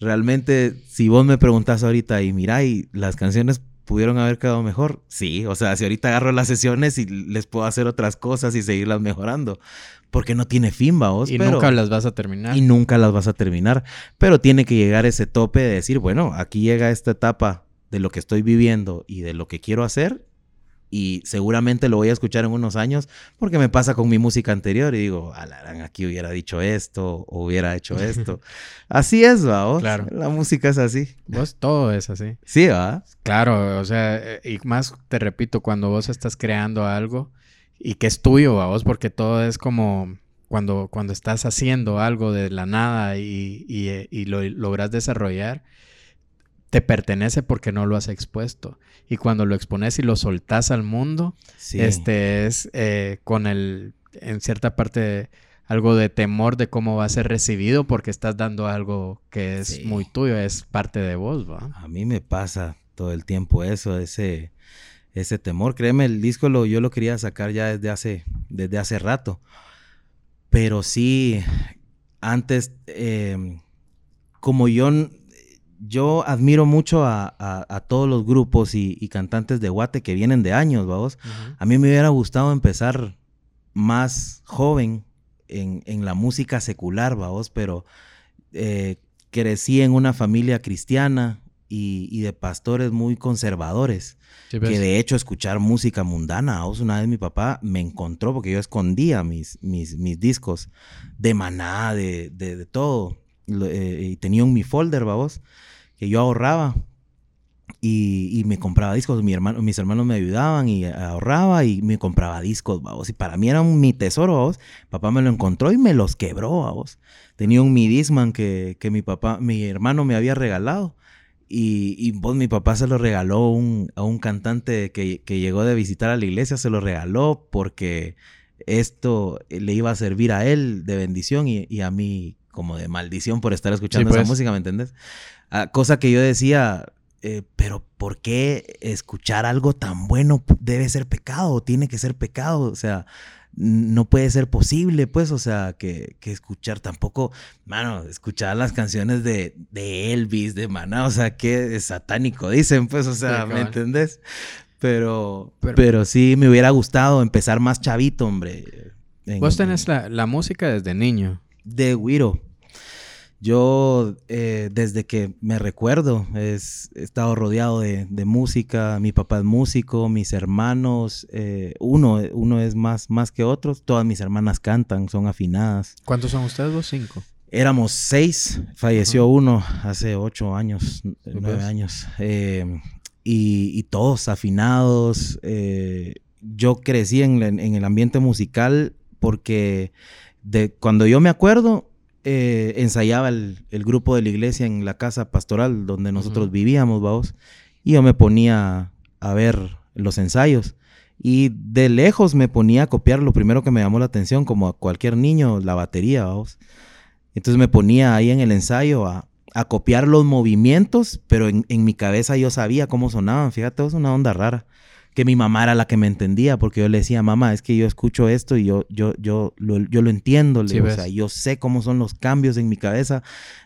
realmente, si vos me preguntás ahorita y mira, y las canciones pudieron haber quedado mejor, sí. O sea, si ahorita agarro las sesiones y les puedo hacer otras cosas y seguirlas mejorando. Porque no tiene fin, vos. Y nunca las vas a terminar. Y nunca las vas a terminar. Pero tiene que llegar ese tope de decir, bueno, aquí llega esta etapa de lo que estoy viviendo y de lo que quiero hacer y seguramente lo voy a escuchar en unos años porque me pasa con mi música anterior y digo, alarán, aquí hubiera dicho esto o hubiera hecho esto. así es, va, Claro. La música es así. Vos todo es así. Sí, va. Claro, o sea, eh, y más te repito, cuando vos estás creando algo y que es tuyo, va, vos, porque todo es como cuando, cuando estás haciendo algo de la nada y, y, eh, y lo logras desarrollar te pertenece porque no lo has expuesto. Y cuando lo expones y lo soltás al mundo, este es eh, con el, en cierta parte, algo de temor de cómo va a ser recibido porque estás dando algo que es muy tuyo, es parte de vos, ¿va? A mí me pasa todo el tiempo eso, ese, ese temor. Créeme, el disco lo, yo lo quería sacar ya desde hace, desde hace rato. Pero sí, antes, eh, como yo yo admiro mucho a, todos los grupos y, cantantes de Guate que vienen de años, vamos. A mí me hubiera gustado empezar más joven en, la música secular, vamos, pero eh, crecí en una familia cristiana y, de pastores muy conservadores. que de hecho escuchar música mundana, vos, una vez mi papá me encontró porque yo escondía mis, mis, mis discos de maná, de, de, todo. Eh, y tenía un mi folder, vamos que yo ahorraba y, me compraba discos. Mi hermano, mis hermanos me ayudaban y ahorraba y me compraba discos, vamos. Y para mí era un, mi tesoro, vamos. Papá me lo encontró y me los quebró, vamos. Tenía un Midisman que, que mi papá, mi hermano me había regalado. Y, y vos, mi papá se lo regaló a un cantante que, que, llegó de visitar a la iglesia, se lo regaló porque esto le iba a servir a él de bendición y, y a mí como de maldición por estar escuchando esa pues. música, ¿me entiendes? Ah, cosa que yo decía, eh, pero ¿por qué escuchar algo tan bueno debe ser pecado? Tiene que ser pecado, o sea, no puede ser posible, pues, o sea, que, escuchar tampoco, mano, escuchar las canciones de, Elvis, de Maná, o sea, que es satánico, dicen, pues, o sea, ¿me entendés? Pero, pero, sí me hubiera gustado empezar más chavito, hombre. Vos tenés la, la música desde niño. De Wiro. Yo, eh, desde que me recuerdo, he estado rodeado de, música. Mi papá es músico, mis hermanos, eh, uno, uno es más, más que otros. Todas mis hermanas cantan, son afinadas. ¿Cuántos son ustedes? ¿Dos, cinco? Éramos seis, falleció uno hace ocho años, nueve años. Eh, y, todos afinados. yo crecí en, en el ambiente musical porque de cuando yo me acuerdo, eh, ensayaba el, grupo de la iglesia en la casa pastoral donde nosotros vivíamos, vamos, y yo me ponía a ver los ensayos. Y de lejos me ponía a copiar lo primero que me llamó la atención, como a cualquier niño, la batería, vamos. Entonces me ponía ahí en el ensayo a, copiar los movimientos, pero en, en, mi cabeza yo sabía cómo sonaban. Fíjate, es una onda rara que mi mamá era la que me entendía, porque yo le decía, mamá, es que yo escucho esto y yo, yo, yo, lo, yo lo entiendo, o sea, yo sé cómo son los cambios en mi cabeza,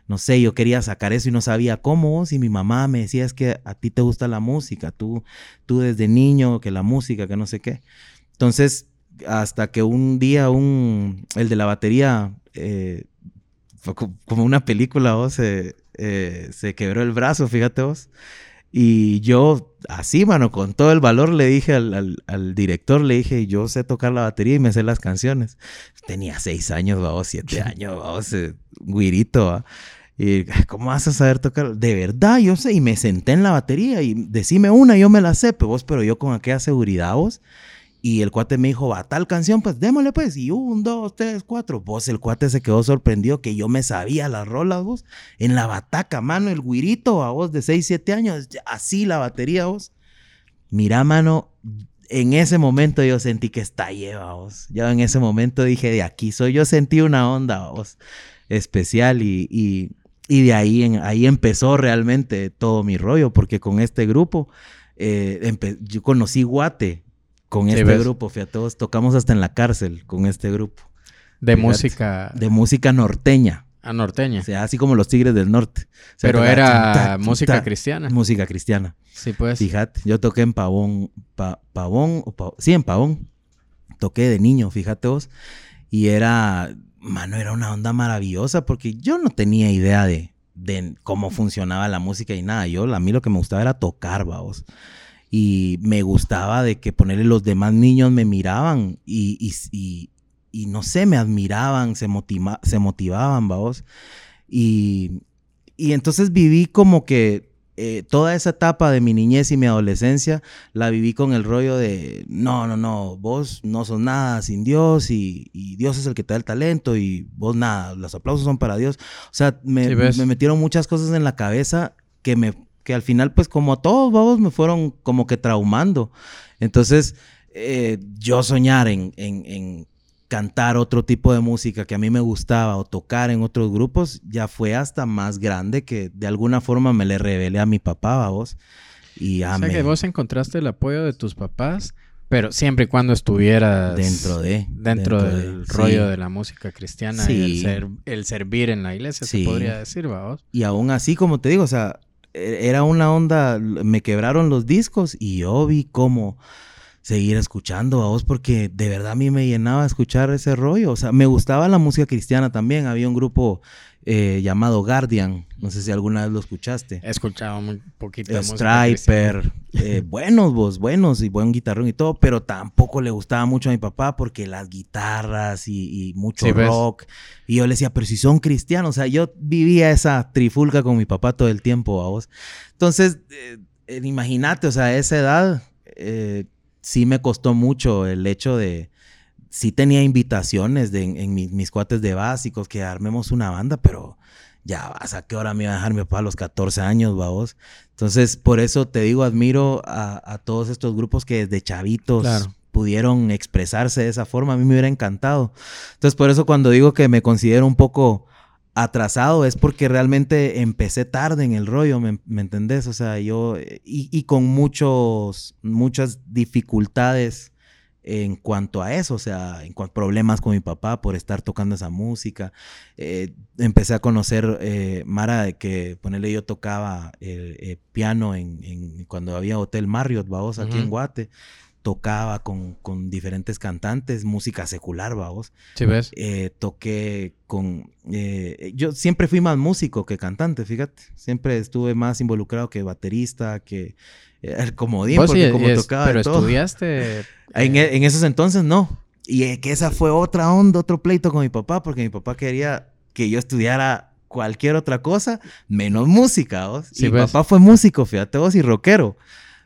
no sé, yo quería sacar eso y no sabía cómo, si mi mamá me decía, es que a ti te gusta la música, tú, tú desde niño, que la música, que no sé qué. Entonces, hasta que un día un, el de la batería, eh, fue como una película, vos, se, eh, se quebró el brazo, fíjate vos. Y yo, así, mano, con todo el valor le dije al, director, le dije, yo sé tocar la batería y me sé las cancionnes. Tenía seis años, vamos, siete años, vamos, guirito, Y, ¿cómo vas a saber tocar? De verdad, yo sé, y me senté en la batería y decime una, yo me la sé, pero vos, pero yo con aquella seguridad, vos. Y el cuate me dijo, va, tal canción, pues démosle pues. Y un, dos, tres, cuatro. Vos, el cuate se quedó sorprendido que yo me sabía las rolas, vos. En la bataca, mano, el guirito, a vos de 6, 7 años. Así la batería, vos. Mira, mano, en ese momento yo sentí que está lleva, vos. Yo en ese momento dije, de aquí soy. Yo sentí una onda, vos, especial. Y, y, y de ahí, en, ahí empezó realmente todo mi rollo, porque con este grupo, eh, yo conocí Guate con este grupo, fíjate, todos tocamos hasta en la cárcel con este grupo. De música. De música norteña. A norteña. O sea, así como los Tigres del Norte. Pero era música cristiana. Música cristiana. Sí, pues. Fíjate, yo toqué en Pavón, Pavón, sí, en Pavón. Toqué de niño, fíjate vos. Y era, mano, era una onda maravillosa porque yo no tenía idea de, de cómo funcionaba la música y nada. Yo, a mí lo que me gustaba era tocar, vamos y me gustaba de que ponerle los demás niños me miraban y, y, y, no sé, me admiraban, se, motiva, se motivaban, vamos. Y, y entonces viví como que eh, toda esa etapa de mi niñez y mi adolescencia la viví con el rollo de, no, no, no, vos no sos nada sin Dios y, y Dios es el que te da el talento y vos nada, los aplausos son para Dios. O sea, me, me metieron muchas cosas en la cabeza que me que al final, pues como a todos, vamos, me fueron como que traumando. Entonces, eh, yo soñar en, en, cantar otro tipo de música que a mí me gustaba o tocar en otros grupos, ya fue hasta más grande que de alguna forma me le revelé a mi papá, vos. Y o sea que vos encontraste el apoyo de tus papás, pero siempre y cuando estuvieras dentro de dentro, del rollo de la música cristiana y el, servir en la iglesia, se podría decir, vos. Y aún así, como te digo, o sea, era una onda, me quebraron los discos y yo vi cómo seguir escuchando a vos porque de verdad a mí me llenaba escuchar ese rollo. O sea, me gustaba la música cristiana también. Había un grupo eh, llamado Guardian. No sé si alguna vez lo escuchaste. He escuchado muy poquito. De Striper. Eh, buenos vos, buenos y buen guitarrón y todo, pero tampoco le gustaba mucho a mi papá porque las guitarras y, mucho rock. Y yo le decía, pero si son cristianos, o sea, yo vivía esa trifulca con mi papá todo el tiempo, a vos. Entonces, eh, imagínate, o sea, a esa edad sí me costó mucho el hecho de sí tenía invitaciones de, en, mis, cuates de básicos que armemos una banda, pero ya vas, ¿a qué hora me iba a dejar mi papá a los 14 años, vos? Entonces, por eso te digo, admiro a, todos estos grupos que desde chavitos pudieron expresarse de esa forma. A mí me hubiera encantado. Entonces, por eso cuando digo que me considero un poco atrasado es porque realmente empecé tarde en el rollo, ¿me, entendés? O sea, yo, y, y con muchos, muchas dificultades en cuanto a eso, o sea, en cuanto a problemas con mi papá por estar tocando esa música. Eh, empecé a conocer eh, Mara de que, ponerle, yo tocaba el, eh, piano en, cuando había Hotel Marriott, vamos, aquí en Guate. Tocaba con, con, diferentes cantantes, música secular, vamos. Sí, ves. toqué con. yo siempre fui más músico que cantante, fíjate. Siempre estuve más involucrado que baterista, que el comodín, porque como tocaba. Pero estudiaste en, e, en, esos entonces no. Y que esa fue otra onda, otro pleito con mi papá, porque mi papá quería que yo estudiara cualquier otra cosa, menos música, ¿vos? y mi pues. papá fue músico, fíjate vos, y rockero.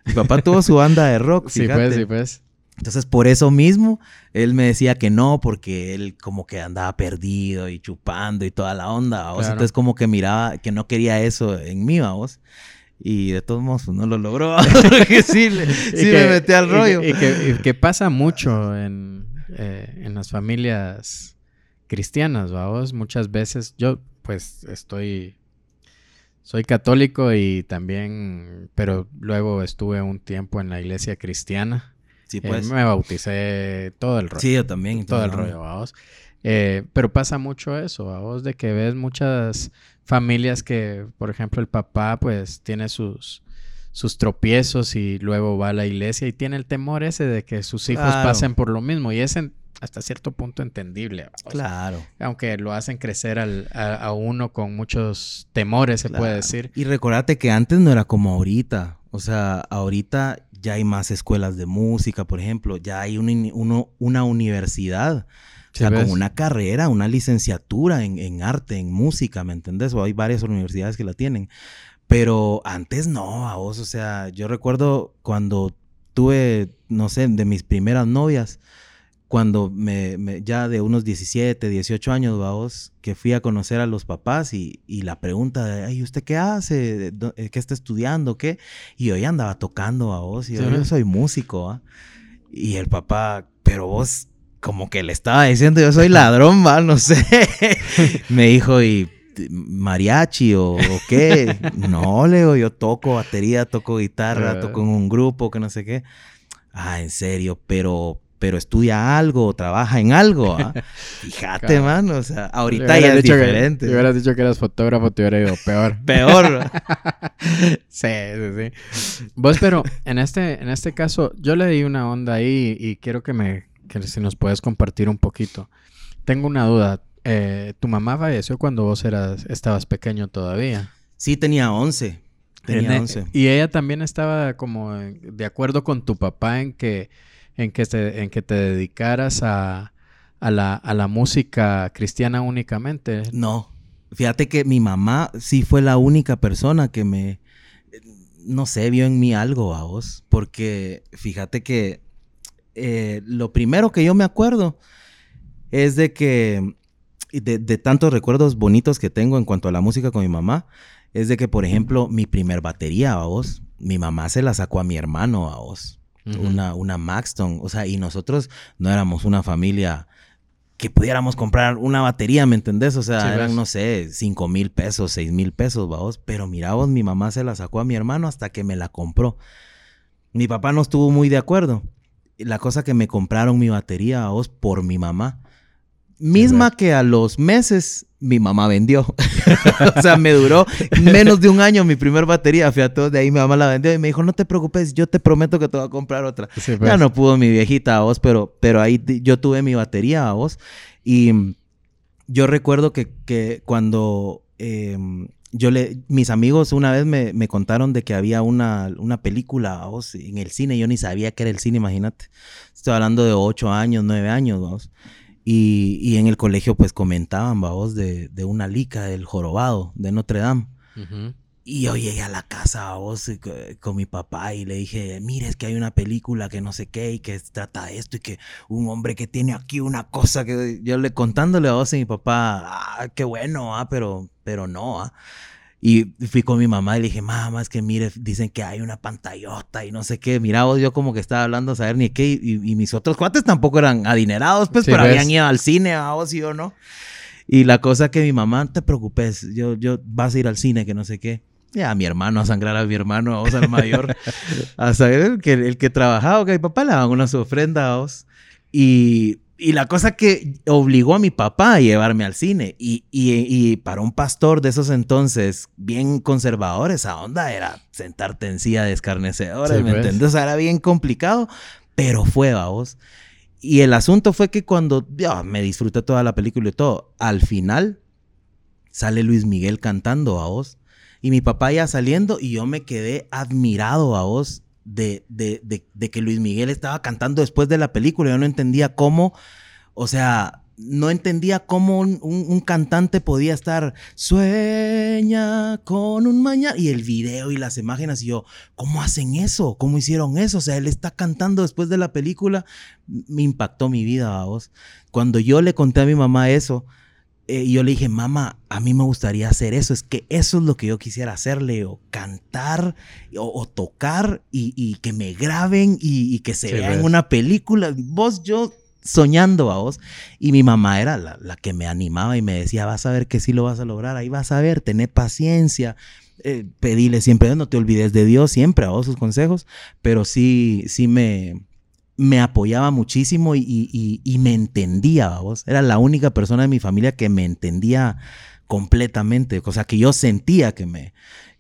Mi papá tuvo su banda de rock, fíjate. Sí, pues, sí, pues. Entonces, por eso mismo, él me decía que no, porque él como que andaba perdido y chupando y toda la onda, ¿vos? Entonces, como que miraba que no quería eso en mí, ¿vos? Y de todos modos pues, no lo logró. Porque sí, sí me metí al rollo. Y, que, pasa mucho en, eh, en las familias cristianas, vamos. Muchas veces yo pues estoy... Soy católico y también, pero luego estuve un tiempo en la iglesia cristiana. Sí, eh, pues. me bauticé todo el rollo. Sí, yo también. Todo, el rollo, vamos. Eh, pero pasa mucho eso, a vos, de que ves muchas familias que, por ejemplo, el papá pues tiene sus, sus tropiezos y luego va a la iglesia y tiene el temor ese de que sus hijos pasen por lo mismo y es hasta cierto punto entendible. Claro. aunque lo hacen crecer al, a, uno con muchos temores, se puede decir. Y recordate que antes no era como ahorita. O sea, ahorita ya hay más escuelas de música, por ejemplo, ya hay uno, una universidad o sea, con una carrera, una licenciatura en, arte, en música, ¿me entendés? O hay varias universidades que la tienen. Pero antes no, a vos, o sea, yo recuerdo cuando tuve, no sé, de mis primeras novias, cuando me, me- ya de unos 17, 18 años, vamos, que fui a conocer a los papás y, y la pregunta de, ay, ¿usted qué hace? ¿Dó- eh, ¿Qué está estudiando? ¿Qué? Y yo ya andaba tocando a vos, y yo, Sí. yo soy músico, ¿ah? Y el papá, pero vos, como que le estaba diciendo, yo soy ladrón, va, no sé. me dijo, ¿y mariachi o, o qué? no, le digo, yo toco batería, toco guitarra, Ah. toco en un grupo, que no sé qué. Ah, en serio, pero, pero estudia algo, trabaja en algo, ¿ah? Fíjate, Claro. man, o sea, ahorita ya es que- diferente. si hubieras dicho que eras fotógrafo, te hubiera ido peor. Peor. sí, sí, sí. Vos, pero en este, en este caso, yo le di una onda ahí y quiero que me, que si nos puedes compartir un poquito. Tengo una duda. Eh, tu mamá falleció cuando vos eras, estabas pequeño todavía. Sí, tenía 11. Tenía En- 11. Y ella también estaba como de acuerdo con tu papá en que, en que, te, en que te dedicaras a, a, la, a la música cristiana únicamente. No. Fíjate que mi mamá sí fue la única persona que me, no sé, vio en mí algo a vos. Porque fíjate que eh, lo primero que yo me acuerdo es de que, de, de tantos recuerdos bonitos que tengo en cuanto a la música con mi mamá, es de que, por ejemplo, mi primer batería a vos, mi mamá se la sacó a mi hermano a vos. Una, una Maxton. O sea, y nosotros no éramos una familia que pudiéramos comprar una batería, ¿me entendés? O sea, Sí, eran, ves. no sé, cinco mil pesos, seis mil pesos, vamos. Pero mira vos, mi mamá se la sacó a mi hermano hasta que me la compró. Mi papá no estuvo muy de acuerdo. La cosa que me compraron mi batería a vos por mi mamá. Misma que a los meses mi mamá vendió. o sea, me duró menos de un año mi primer batería. Fíjate, de ahí mi mamá la vendió y me dijo, no te preocupes, yo te prometo que te voy a comprar otra. Sí, pues. Ya no pudo mi viejita a vos, pero, pero ahí yo tuve mi batería a vos. Y yo recuerdo que, que cuando em, yo le, mis amigos una vez me, me contaron de que había una, una película en el cine. Yo ni sabía que era el cine, imagínate. Estoy hablando de ocho años, nueve años, vamos. Y, y en el colegio pues comentaban, vamos, de, de una lica del jorobado de Notre Dame. Ujú. Y yo llegué a la casa a vos co- con mi papá y le dije, mire, es que hay una película que no sé qué y que trata de esto y que un hombre que tiene aquí una cosa que yo le contándole a vos y mi papá, ah, qué bueno, ah, pero, pero no, ah. Y fui con mi mamá y le dije, mamá, es que mire, dicen que hay una pantallota y no sé qué. Mira vos, yo como que estaba hablando a saber ni qué. Y, y mis otros cuates tampoco eran adinerados, pues, Sí, pero ves. habían ido al cine, a vos y yo no. Y la cosa que mi mamá, no te preocupes, yo, yo vas a ir al cine, que no sé qué. Ya, a mi hermano, a sangrar a mi hermano, a vos, al mayor. a saber el que, el que trabajaba, que mi papá le daban una su ofrenda a vos. Y, y la cosa que obligó a mi papá a llevarme al cine. Y, y, y para un pastor de esos entonces, bien conservador, esa onda era sentarte en silla de escarnecedores, Sí, ¿me pues. entendés? O sea, era bien complicado, pero fue, a vos. Y el asunto fue que cuando ya, me disfruté toda la película y todo, al final sale Luis Miguel cantando a vos. Y mi papá ya saliendo y yo me quedé admirado a vos de, de, de, que Luis Miguel estaba cantando después de la película. Yo no entendía cómo, o sea, no entendía cómo un, un- un cantante podía estar sueña con un mañana y el video y las imágenes y yo, ¿cómo hacen eso? ¿Cómo hicieron eso? O sea, él está cantando después de la película. Me impactó mi vida a vos. Cuando yo le conté a mi mamá eso, eh, y yo le dije, mamá, a mí me gustaría hacer eso, es que eso es lo que yo quisiera hacerle, o cantar, o, o tocar, y, y que me graben, y, y que se Sí, vea en una película. Vos, yo soñando a vos, y mi mamá era la, la que me animaba y me decía, vas a ver que sí lo vas a lograr, ahí vas a ver, tené paciencia, eh, pedile siempre, no te olvides de Dios, siempre a vos sus consejos, pero sí, sí me, me apoyaba muchísimo y, y- y- y me entendía, vos. Era la única persona de mi familia que me entendía completamente. O sea, que yo sentía que me,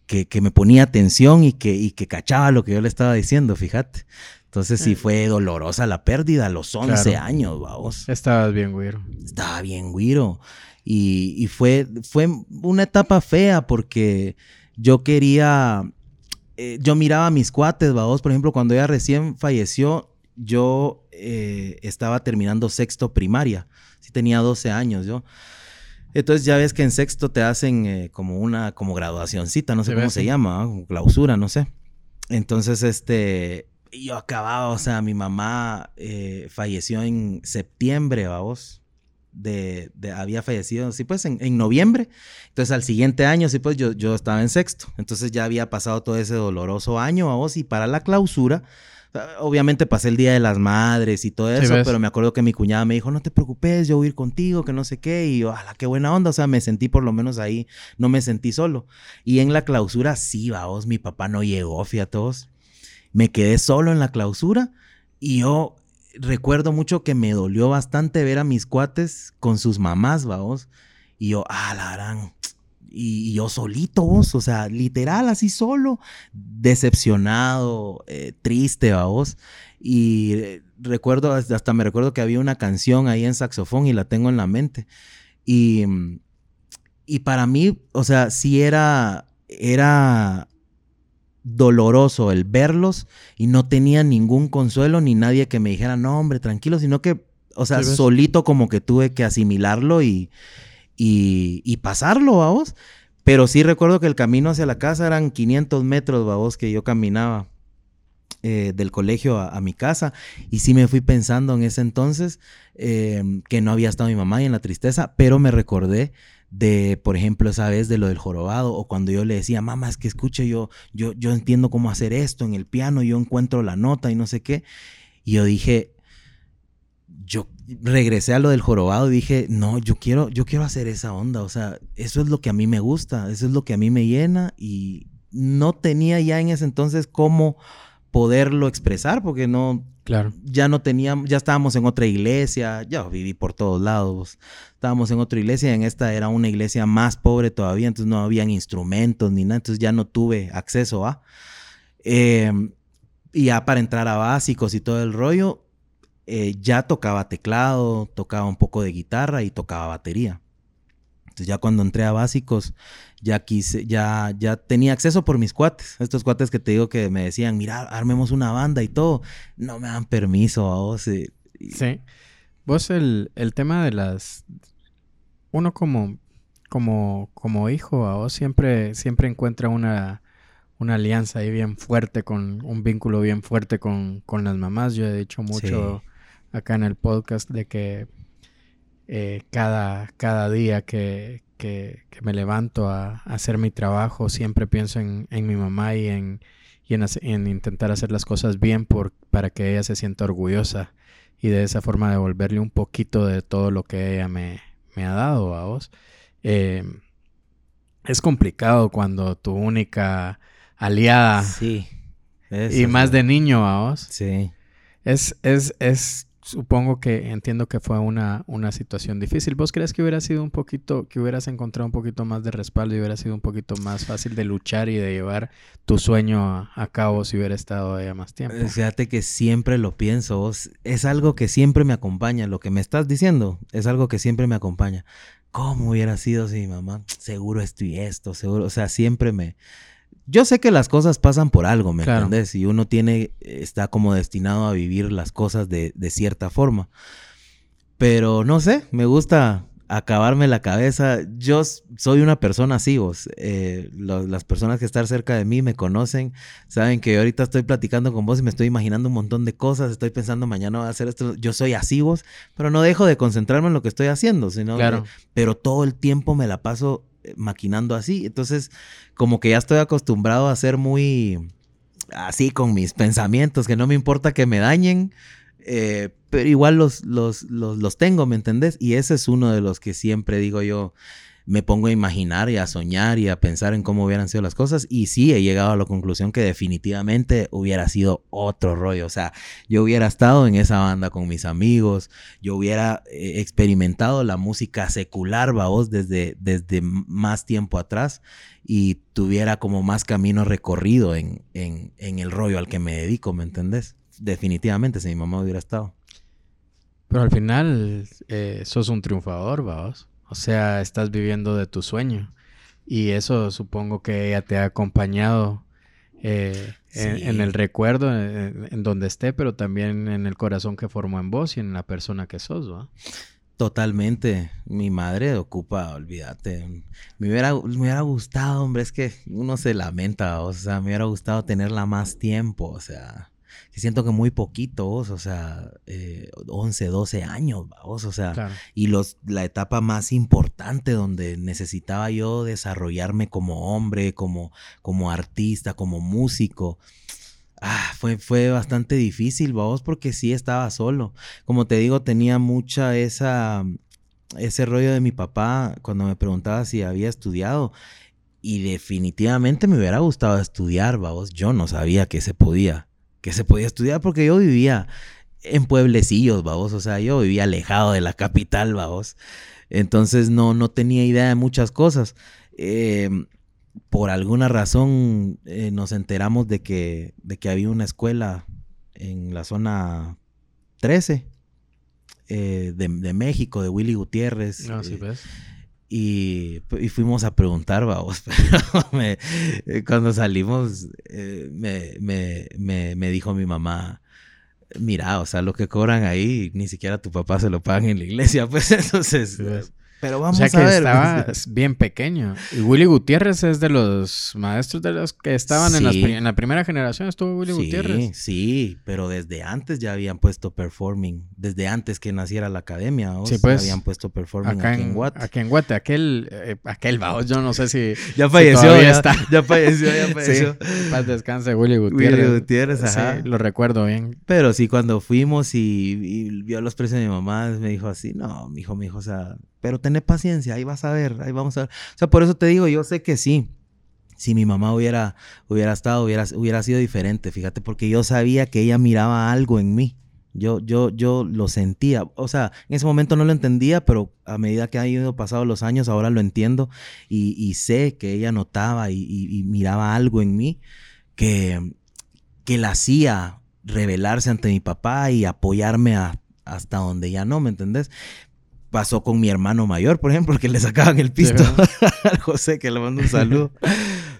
que, que me ponía atención y que, y que cachaba lo que yo le estaba diciendo, fíjate. Entonces sí fue dolorosa la pérdida a los 11 Claro. años, vamos. Estabas bien, güiro. Estaba bien güiro. Y, y fue, fue una etapa fea porque yo quería, eh, yo miraba a mis cuates, vamos, por ejemplo, cuando ella recién falleció, yo eh, estaba terminando sexto primaria, sí tenía 12 años yo. Entonces ya ves que en sexto te hacen eh, como una, como graduacioncita, no sé cómo ves, se llama, clausura, no sé. Entonces, este, yo acababa, o sea, mi mamá eh, falleció en septiembre, vamos. De, de, había fallecido, sí, pues en, en, noviembre. Entonces al siguiente año, sí, pues yo, yo estaba en sexto. Entonces ya había pasado todo ese doloroso año, vamos, y para la clausura, Obviamente pasé el Día de las Madres y todo eso, pero me acuerdo que mi cuñada me dijo, no te preocupes, yo voy a ir contigo, que no sé qué, y yo, ala, qué buena onda, o sea, me sentí por lo menos ahí, no me sentí solo. Y en la clausura, sí, vos, mi papá no llegó, fíjate vos. Me quedé solo en la clausura y yo recuerdo mucho que me dolió bastante ver a mis cuates con sus mamás, vamos. Y yo, ah, la gran, y, yo solito, vos, o sea, literal, así solo, decepcionado, eh, triste, vos. Y eh, recuerdo, hasta me recuerdo que había una canción ahí en saxofón y la tengo en la mente. Y, y para mí, o sea, sí era, era doloroso el verlos y no tenía ningún consuelo ni nadie que me dijera, no, hombre, tranquilo, sino que, o sea, solito como que tuve que asimilarlo y, y, pasarlo, vamos. Pero sí recuerdo que el camino hacia la casa eran 500 metros, vamos, que yo caminaba eh, del colegio a, mi casa. Y sí me fui pensando en ese entonces em, que no había estado mi mamá y en la tristeza, pero me recordé de, por ejemplo, esa vez de lo del jorobado, o cuando yo le decía, mamá, es que escuche, yo, yo, yo entiendo cómo hacer esto en el piano, yo encuentro la nota y no sé qué. Y yo dije, yo regresé a lo del jorobado y dije, no, yo quiero, yo quiero hacer esa onda, o sea, eso es lo que a mí me gusta, eso es lo que a mí me llena y no tenía ya en ese entonces cómo poderlo expresar porque no, claro. ya no teníamos, ya estábamos en otra iglesia, ya viví por todos lados, estábamos en otra iglesia en esta era una iglesia más pobre todavía, entonces no habían instrumentos ni nada, entonces ya no tuve acceso a. Em, y ya para entrar a básicos y todo el rollo, eh, ya tocaba teclado, tocaba un poco de guitarra y tocaba batería. Entonces ya cuando entré a básicos, ya quise, ya, ya tenía acceso por mis cuates. Estos cuates que te digo que me decían, mira, armemos una banda y todo. No me dan permiso a vos. Eh, sí. Vos el, el, tema de las... Uno como, como, como hijo, a vos siempre, siempre encuentra una, una alianza ahí bien fuerte, con un vínculo bien fuerte con, con las mamás. Yo he dicho mucho acá en el podcast de que eh, cada, cada día que, que, me levanto a, hacer mi trabajo siempre pienso en, en mi mamá y en, y en, en, intentar hacer las cosas bien por, para que ella se sienta orgullosa y de esa forma devolverle un poquito de todo lo que ella me, me ha dado a vos. Eh, es complicado cuando tu única aliada sí, y más de niño a vos. Sí. Es, es, es supongo que entiendo que fue una, una situación difícil. ¿Vos crees que hubiera sido un poquito, que hubieras encontrado un poquito más de respaldo y hubiera sido un poquito más fácil de luchar y de llevar tu sueño a, cabo si hubiera estado allá más tiempo? Eh, fíjate que siempre lo pienso, es algo que siempre me acompaña, lo que me estás diciendo es algo que siempre me acompaña. ¿Cómo hubiera sido si mamá, seguro esto y esto, seguro, o sea, siempre me, yo sé que las cosas pasan por algo, ¿me entiendes? Y uno tiene, está como destinado a vivir las cosas de, de, cierta forma. Pero no sé, me gusta acabarme la cabeza. Yo soy una persona así, vos. Eh, las personas que están cerca de mí me conocen, saben que ahorita estoy platicando con vos y me estoy imaginando un montón de cosas, estoy pensando mañana voy a hacer esto. Yo soy así, vos, pero no dejo de concentrarme en lo que estoy haciendo, sino claro. pero todo el tiempo me la paso maquinando así. Entonces, como que ya estoy acostumbrado a ser muy así con mis pensamientos, que no me importa que me dañen, eh, pero igual los, los, los, los tengo, ¿me entendés? Y ese es uno de los que siempre digo yo, me pongo a imaginar y a soñar y a pensar en cómo hubieran sido las cosas. Y sí, he llegado a la conclusión que definitivamente hubiera sido otro rollo. O sea, yo hubiera estado en esa banda con mis amigos, yo hubiera eh, experimentado la música secular, vos, desde, desde más tiempo atrás y tuviera como más camino recorrido en, en, en el rollo al que me dedico, ¿me entendés? Definitivamente, si mi mamá hubiera estado. Pero al final, eh, sos un triunfador, vamos. O sea, estás viviendo de tu sueño. Y eso supongo que ella te ha acompañado eh, en, el recuerdo, en, donde esté, pero también en el corazón que formó en vos y en la persona que sos, ¿va? Totalmente. Mi madre ocupa, olvídate. Me hubiera, me hubiera gustado, hombre, es que uno se lamenta, o sea, me hubiera gustado tenerla más tiempo, o sea. Que siento que muy poquito, vos, o sea, eh, 11, 12 años, vos, o sea, Claro. y los, la etapa más importante donde necesitaba yo desarrollarme como hombre, como, como artista, como músico. Ah, fue, fue bastante difícil, vamos, porque sí estaba solo. Como te digo, tenía mucha esa, ese rollo de mi papá cuando me preguntaba si había estudiado. Y definitivamente me hubiera gustado estudiar, vamos. Yo no sabía que se podía, que se podía estudiar porque yo vivía en pueblecillos, vamos. O sea, yo vivía alejado de la capital, vamos. Entonces no, no tenía idea de muchas cosas. Eh, por alguna razón eh, nos enteramos de que, de que había una escuela en la zona 13 eh, de, de México, de Willy Gutiérrez. No, sí, eh, ves. Y, y fuimos a preguntar, vamos. Pero me- eh, cuando salimos, eh, me, me, me, dijo mi mamá, mira, o sea, lo que cobran ahí, ni siquiera tu papá se lo pagan en la iglesia, pues entonces... Pero O vamos sea que a ver. estaba bien pequeño. Y Willy Gutiérrez es de los maestros de los que estaban en, las en la primera generación. Estuvo Willy sí, Gutiérrez. sí, pero desde antes ya habían puesto performing, desde antes que naciera la academia. Sí, pues, habían puesto performing Acá aquí en, en, Guate. aquí en Guate. Aquel, eh, aquel vaos, yo no sé si... Ya falleció, ya está. ya falleció, ya falleció. paz descanse Willy Gutiérrez. Willy Gutiérrez, ajá. Sí, lo recuerdo bien. Pero sí, cuando fuimos y, y vio los precios de mi mamá, me dijo así, no, mi hijo, mi hijo, o sea, pero tené paciencia, ahí vas a ver, ahí vamos a ver. O sea, por eso te digo, yo sé que sí. Si mi mamá hubiera, hubiera estado, hubiera, hubiera sido diferente, fíjate, porque yo sabía que ella miraba algo en mí. Yo, yo, yo lo sentía. O sea, en ese momento no lo entendía, pero a medida que han ido pasado los años, ahora lo entiendo y, sé que ella notaba y, y- y miraba algo en mí que, que la hacía rebelarse ante mi papá y apoyarme a- hasta donde ya no, ¿me entendés? Pasó con mi hermano mayor, por ejemplo, que le sacaban el pisto al José, que le mando un saludo.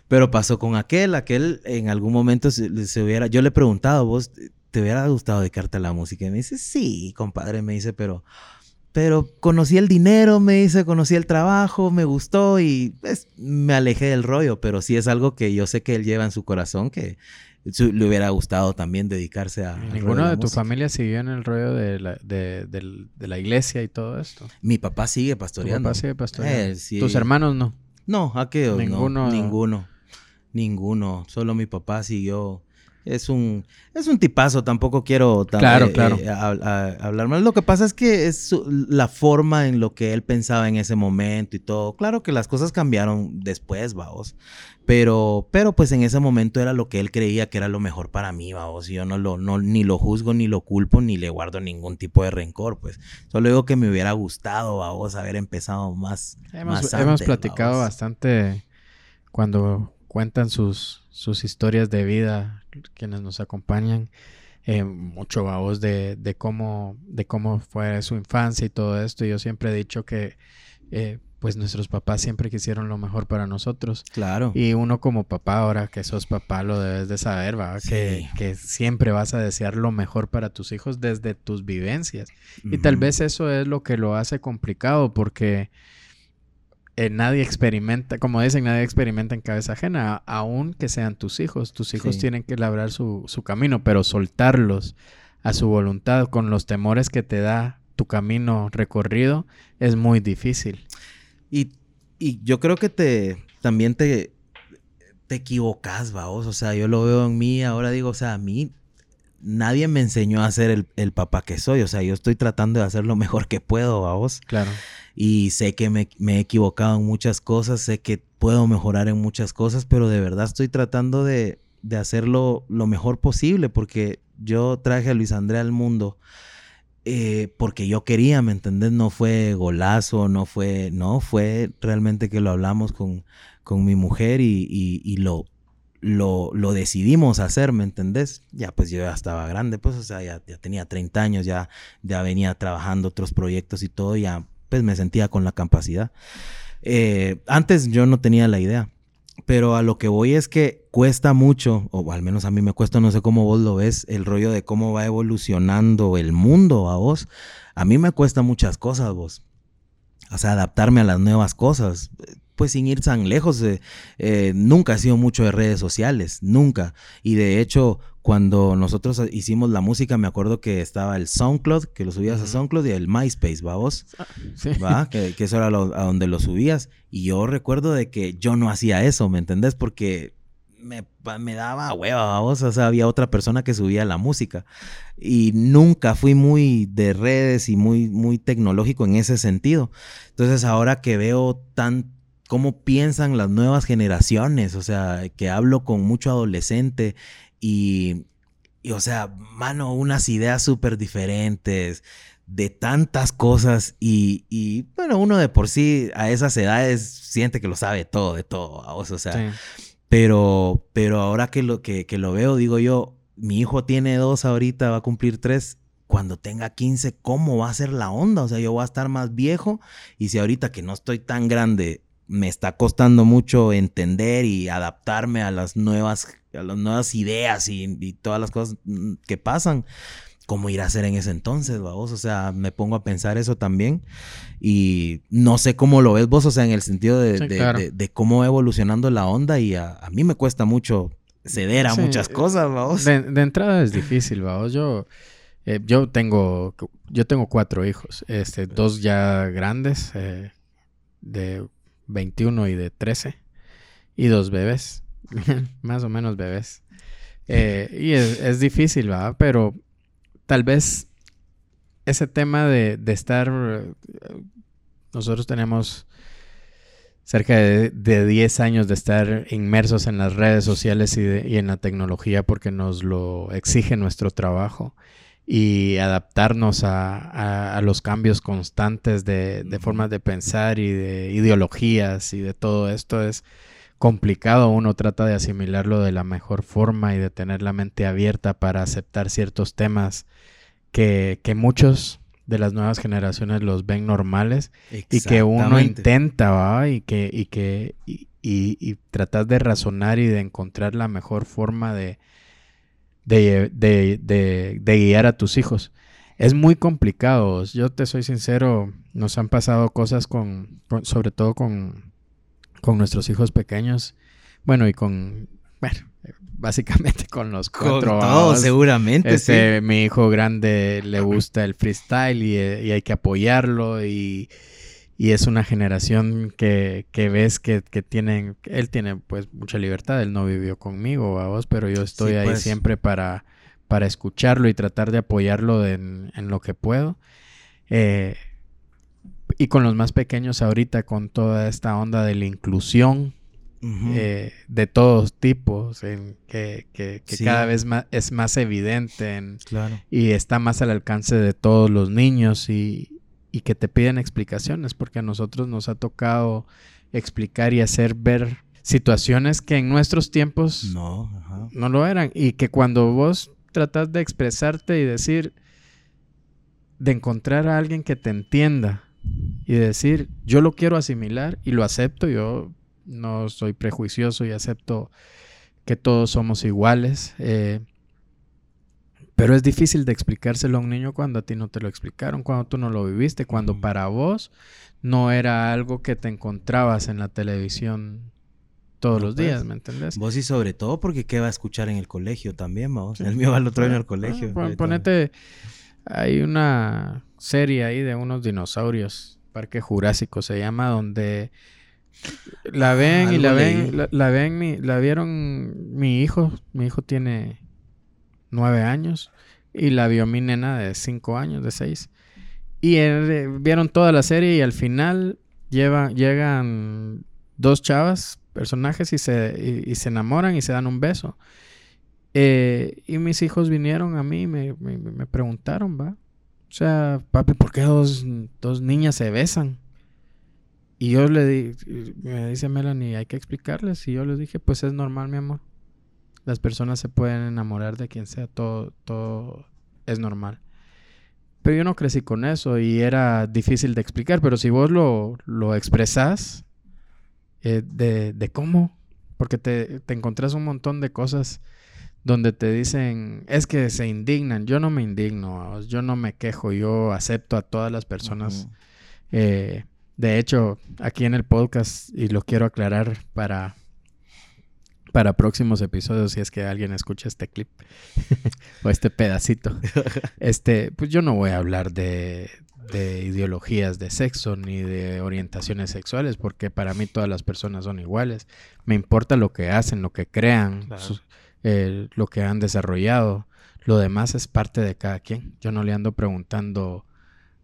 Pero pasó con aquel, aquel en algún momento se, se hubiera, yo le he preguntado, vos, ¿te hubiera gustado dedicarte a la música? Y me dice, sí, compadre, me dice, pero, pero conocí el dinero, me dice, conocí el trabajo, me gustó y pues, me alejé del rollo, pero sí es algo que yo sé que él lleva en su corazón, que le hubiera gustado también dedicarse a... Ninguno de tu familia siguió en el rollo de la, de, de la iglesia y todo esto. Mi papá sigue Tu pastoreando. papá sigue pastoreando. Sí. Tus hermanos no. No, aquellos Ninguno- no. Ninguno. Ninguno. Solo mi papá siguió. Es un, es un tipazo, tampoco quiero tam- Claro, eh, claro. eh, a- a- hablar mal. Lo que pasa es que es su- la forma en lo que él pensaba en ese momento y todo. Claro que las cosas cambiaron después, vaos. Pero, pero pues en ese momento era lo que él creía que era lo mejor para mí, vaos. Y yo no lo, no, ni lo juzgo, ni lo culpo, ni le guardo ningún tipo de rencor, pues. Solo digo que me hubiera gustado, vaos, haber empezado más, Hemos, más hemos antes, platicado vaos. bastante cuando cuentan sus, sus historias de vida, quienes nos acompañan, eh, mucho a vos de, de cómo, de cómo fue su infancia y todo esto. Y yo siempre he dicho que eh, pues nuestros papás siempre quisieron lo mejor para nosotros. Claro. Y uno como papá, ahora que sos papá, lo debes de saber, ¿va? Que, Sí. que siempre vas a desear lo mejor para tus hijos desde tus vivencias. Y tal vez eso es lo que lo hace complicado porque eh, nadie experimenta, como dicen, nadie experimenta en cabeza ajena, aun que sean tus hijos. Tus hijos Sí. tienen que labrar su, su camino, pero soltarlos a su voluntad con los temores que te da tu camino recorrido es muy difícil. Y, y yo creo que te también te, te equivocas, vaos. O sea, yo lo veo en mí, ahora digo, o sea, a mí nadie me enseñó a ser el, el papá que soy. O sea, yo estoy tratando de hacer lo mejor que puedo, vaos. Claro. Y sé que me, me he equivocado en muchas cosas, sé que puedo mejorar en muchas cosas, pero de verdad estoy tratando de, de hacerlo lo mejor posible, porque yo traje a Luis André al mundo eh, porque yo quería, ¿me entendés? No fue golazo, no fue, no, fue realmente que lo hablamos con, con mi mujer y, y- y lo, lo, lo decidimos hacer, ¿me entendés? Ya pues yo ya estaba grande, pues, o sea, ya, ya tenía 30 años, ya, ya venía trabajando otros proyectos y todo, ya pues me sentía con la capacidad. Eh, antes yo no tenía la idea, pero a lo que voy es que cuesta mucho, o al menos a mí me cuesta, no sé cómo vos lo ves, el rollo de cómo va evolucionando el mundo a vos. A mí me cuesta muchas cosas, vos. O sea, adaptarme a las nuevas cosas. Pues sin ir tan lejos, eh, eh, nunca he sido mucho de redes sociales, nunca. Y de hecho, cuando nosotros hicimos la música, me acuerdo que estaba el SoundCloud, que lo subías a SoundCloud, y el MySpace, ¿va vos? Ah, ¿Va? Que, eso era a donde lo subías. Y yo recuerdo de que yo no hacía eso, ¿me entendés? Porque me, me daba hueva, vos. O sea, había otra persona que subía la música. Y nunca fui muy de redes y muy, muy tecnológico en ese sentido. Entonces, ahora que veo tan cómo piensan las nuevas generaciones, o sea, que hablo con mucho adolescente y, o sea, mano, unas ideas súper diferentes de tantas cosas y, bueno, uno de por sí a esas edades siente que lo sabe todo, de todo, o sea, pero, pero ahora que lo, que, que lo veo, digo yo, mi hijo tiene dos ahorita, va a cumplir tres, cuando tenga 15, ¿cómo va a ser la onda? O sea, yo voy a estar más viejo y si ahorita que no estoy tan grande me está costando mucho entender y adaptarme a las nuevas, a las nuevas ideas y, todas las cosas mm, que pasan. ¿Cómo ir a hacer en ese entonces, vos? O sea, me pongo a pensar eso también. Y no sé cómo lo ves vos, o sea, en el sentido de, cómo va evolucionando la onda. Y a, mí me cuesta mucho ceder a muchas cosas, vamos. De, entrada es difícil, vamos. Yo, eh, yo tengo, yo tengo cuatro hijos, este, dos ya grandes, eh, de 21 y de 13. Y dos bebés. Más o menos bebés. Eh, y es, difícil, ¿verdad? Pero tal vez ese tema de, estar... Nosotros tenemos cerca de, 10 años de estar inmersos en las redes sociales y, y, en la tecnología porque nos lo exige nuestro trabajo y adaptarnos a, los cambios constantes de, formas de pensar y de ideologías y de todo esto es complicado. Uno trata de asimilarlo de la mejor forma y de tener la mente abierta para aceptar ciertos temas que, muchos de las nuevas generaciones los ven normales y que uno intenta y que y que y, y tratar de razonar y de encontrar la mejor forma de, de, de, de, guiar a tus hijos. Es muy complicado. Yo te soy sincero, nos han pasado cosas con, sobre todo con, con nuestros hijos pequeños. Bueno, y con, bueno, básicamente con los cuatro. Con seguramente. Este, Mi hijo grande le gusta el freestyle y, y hay que apoyarlo y y es una generación que, que ves que, que, tienen, él tiene pues mucha libertad, él no vivió conmigo, a vos, pero yo estoy ahí pues. siempre para, para escucharlo y tratar de apoyarlo en, lo que puedo. Eh, y con los más pequeños ahorita, con toda esta onda de la inclusión eh, de todos tipos, en que, que, cada vez más, es más evidente y está más al alcance de todos los niños y, y que te piden explicaciones, porque a nosotros nos ha tocado explicar y hacer ver situaciones que en nuestros tiempos no, no lo eran y que cuando vos tratas de expresarte y decir, de encontrar a alguien que te entienda y decir, yo lo quiero asimilar y lo acepto, yo no soy prejuicioso y acepto que todos somos iguales. Eh, pero es difícil de explicárselo a un niño cuando a ti no te lo explicaron, cuando tú no lo viviste, cuando para vos no era algo que te encontrabas en la televisión todos los días, pues, ¿me entendés? Vos y sobre todo porque qué va a escuchar en el colegio también, vamos. El mío va al otro año al colegio. ponete, hay una serie ahí de unos dinosaurios, Parque Jurásico se llama, donde la ven y la ven, la, ven, la vieron mi hijo, mi hijo tiene nueve años y la vio mi nena de cinco años, de seis. Y eh, vieron toda la serie y al final llegan dos chavas, personajes, y se, enamoran y se dan un beso. Eh, y mis hijos vinieron a mí y me, me, preguntaron, ¿va? O sea, papi, ¿por qué dos, dos niñas se besan? Y yo le di, me dice Melanie, hay que explicarles. Y yo les dije, pues es normal, mi amor. Las personas se pueden enamorar de quien sea, todo, todo es normal. Pero yo no crecí con eso y era difícil de explicar, pero si vos lo, lo expresás eh, de, de, cómo, porque te, te encontrás un montón de cosas donde te dicen, es que se indignan, yo no me indigno, yo no me quejo, yo acepto a todas las personas. Eh, De hecho, aquí en el podcast, y lo quiero aclarar para, para próximos episodios, si es que alguien escucha este clip o este pedacito, este, pues yo no voy a hablar de, de ideologías de sexo ni de orientaciones sexuales, porque para mí todas las personas son iguales. Me importa lo que hacen, lo que crean, eh, lo que han desarrollado. Lo demás es parte de cada quien. Yo no le ando preguntando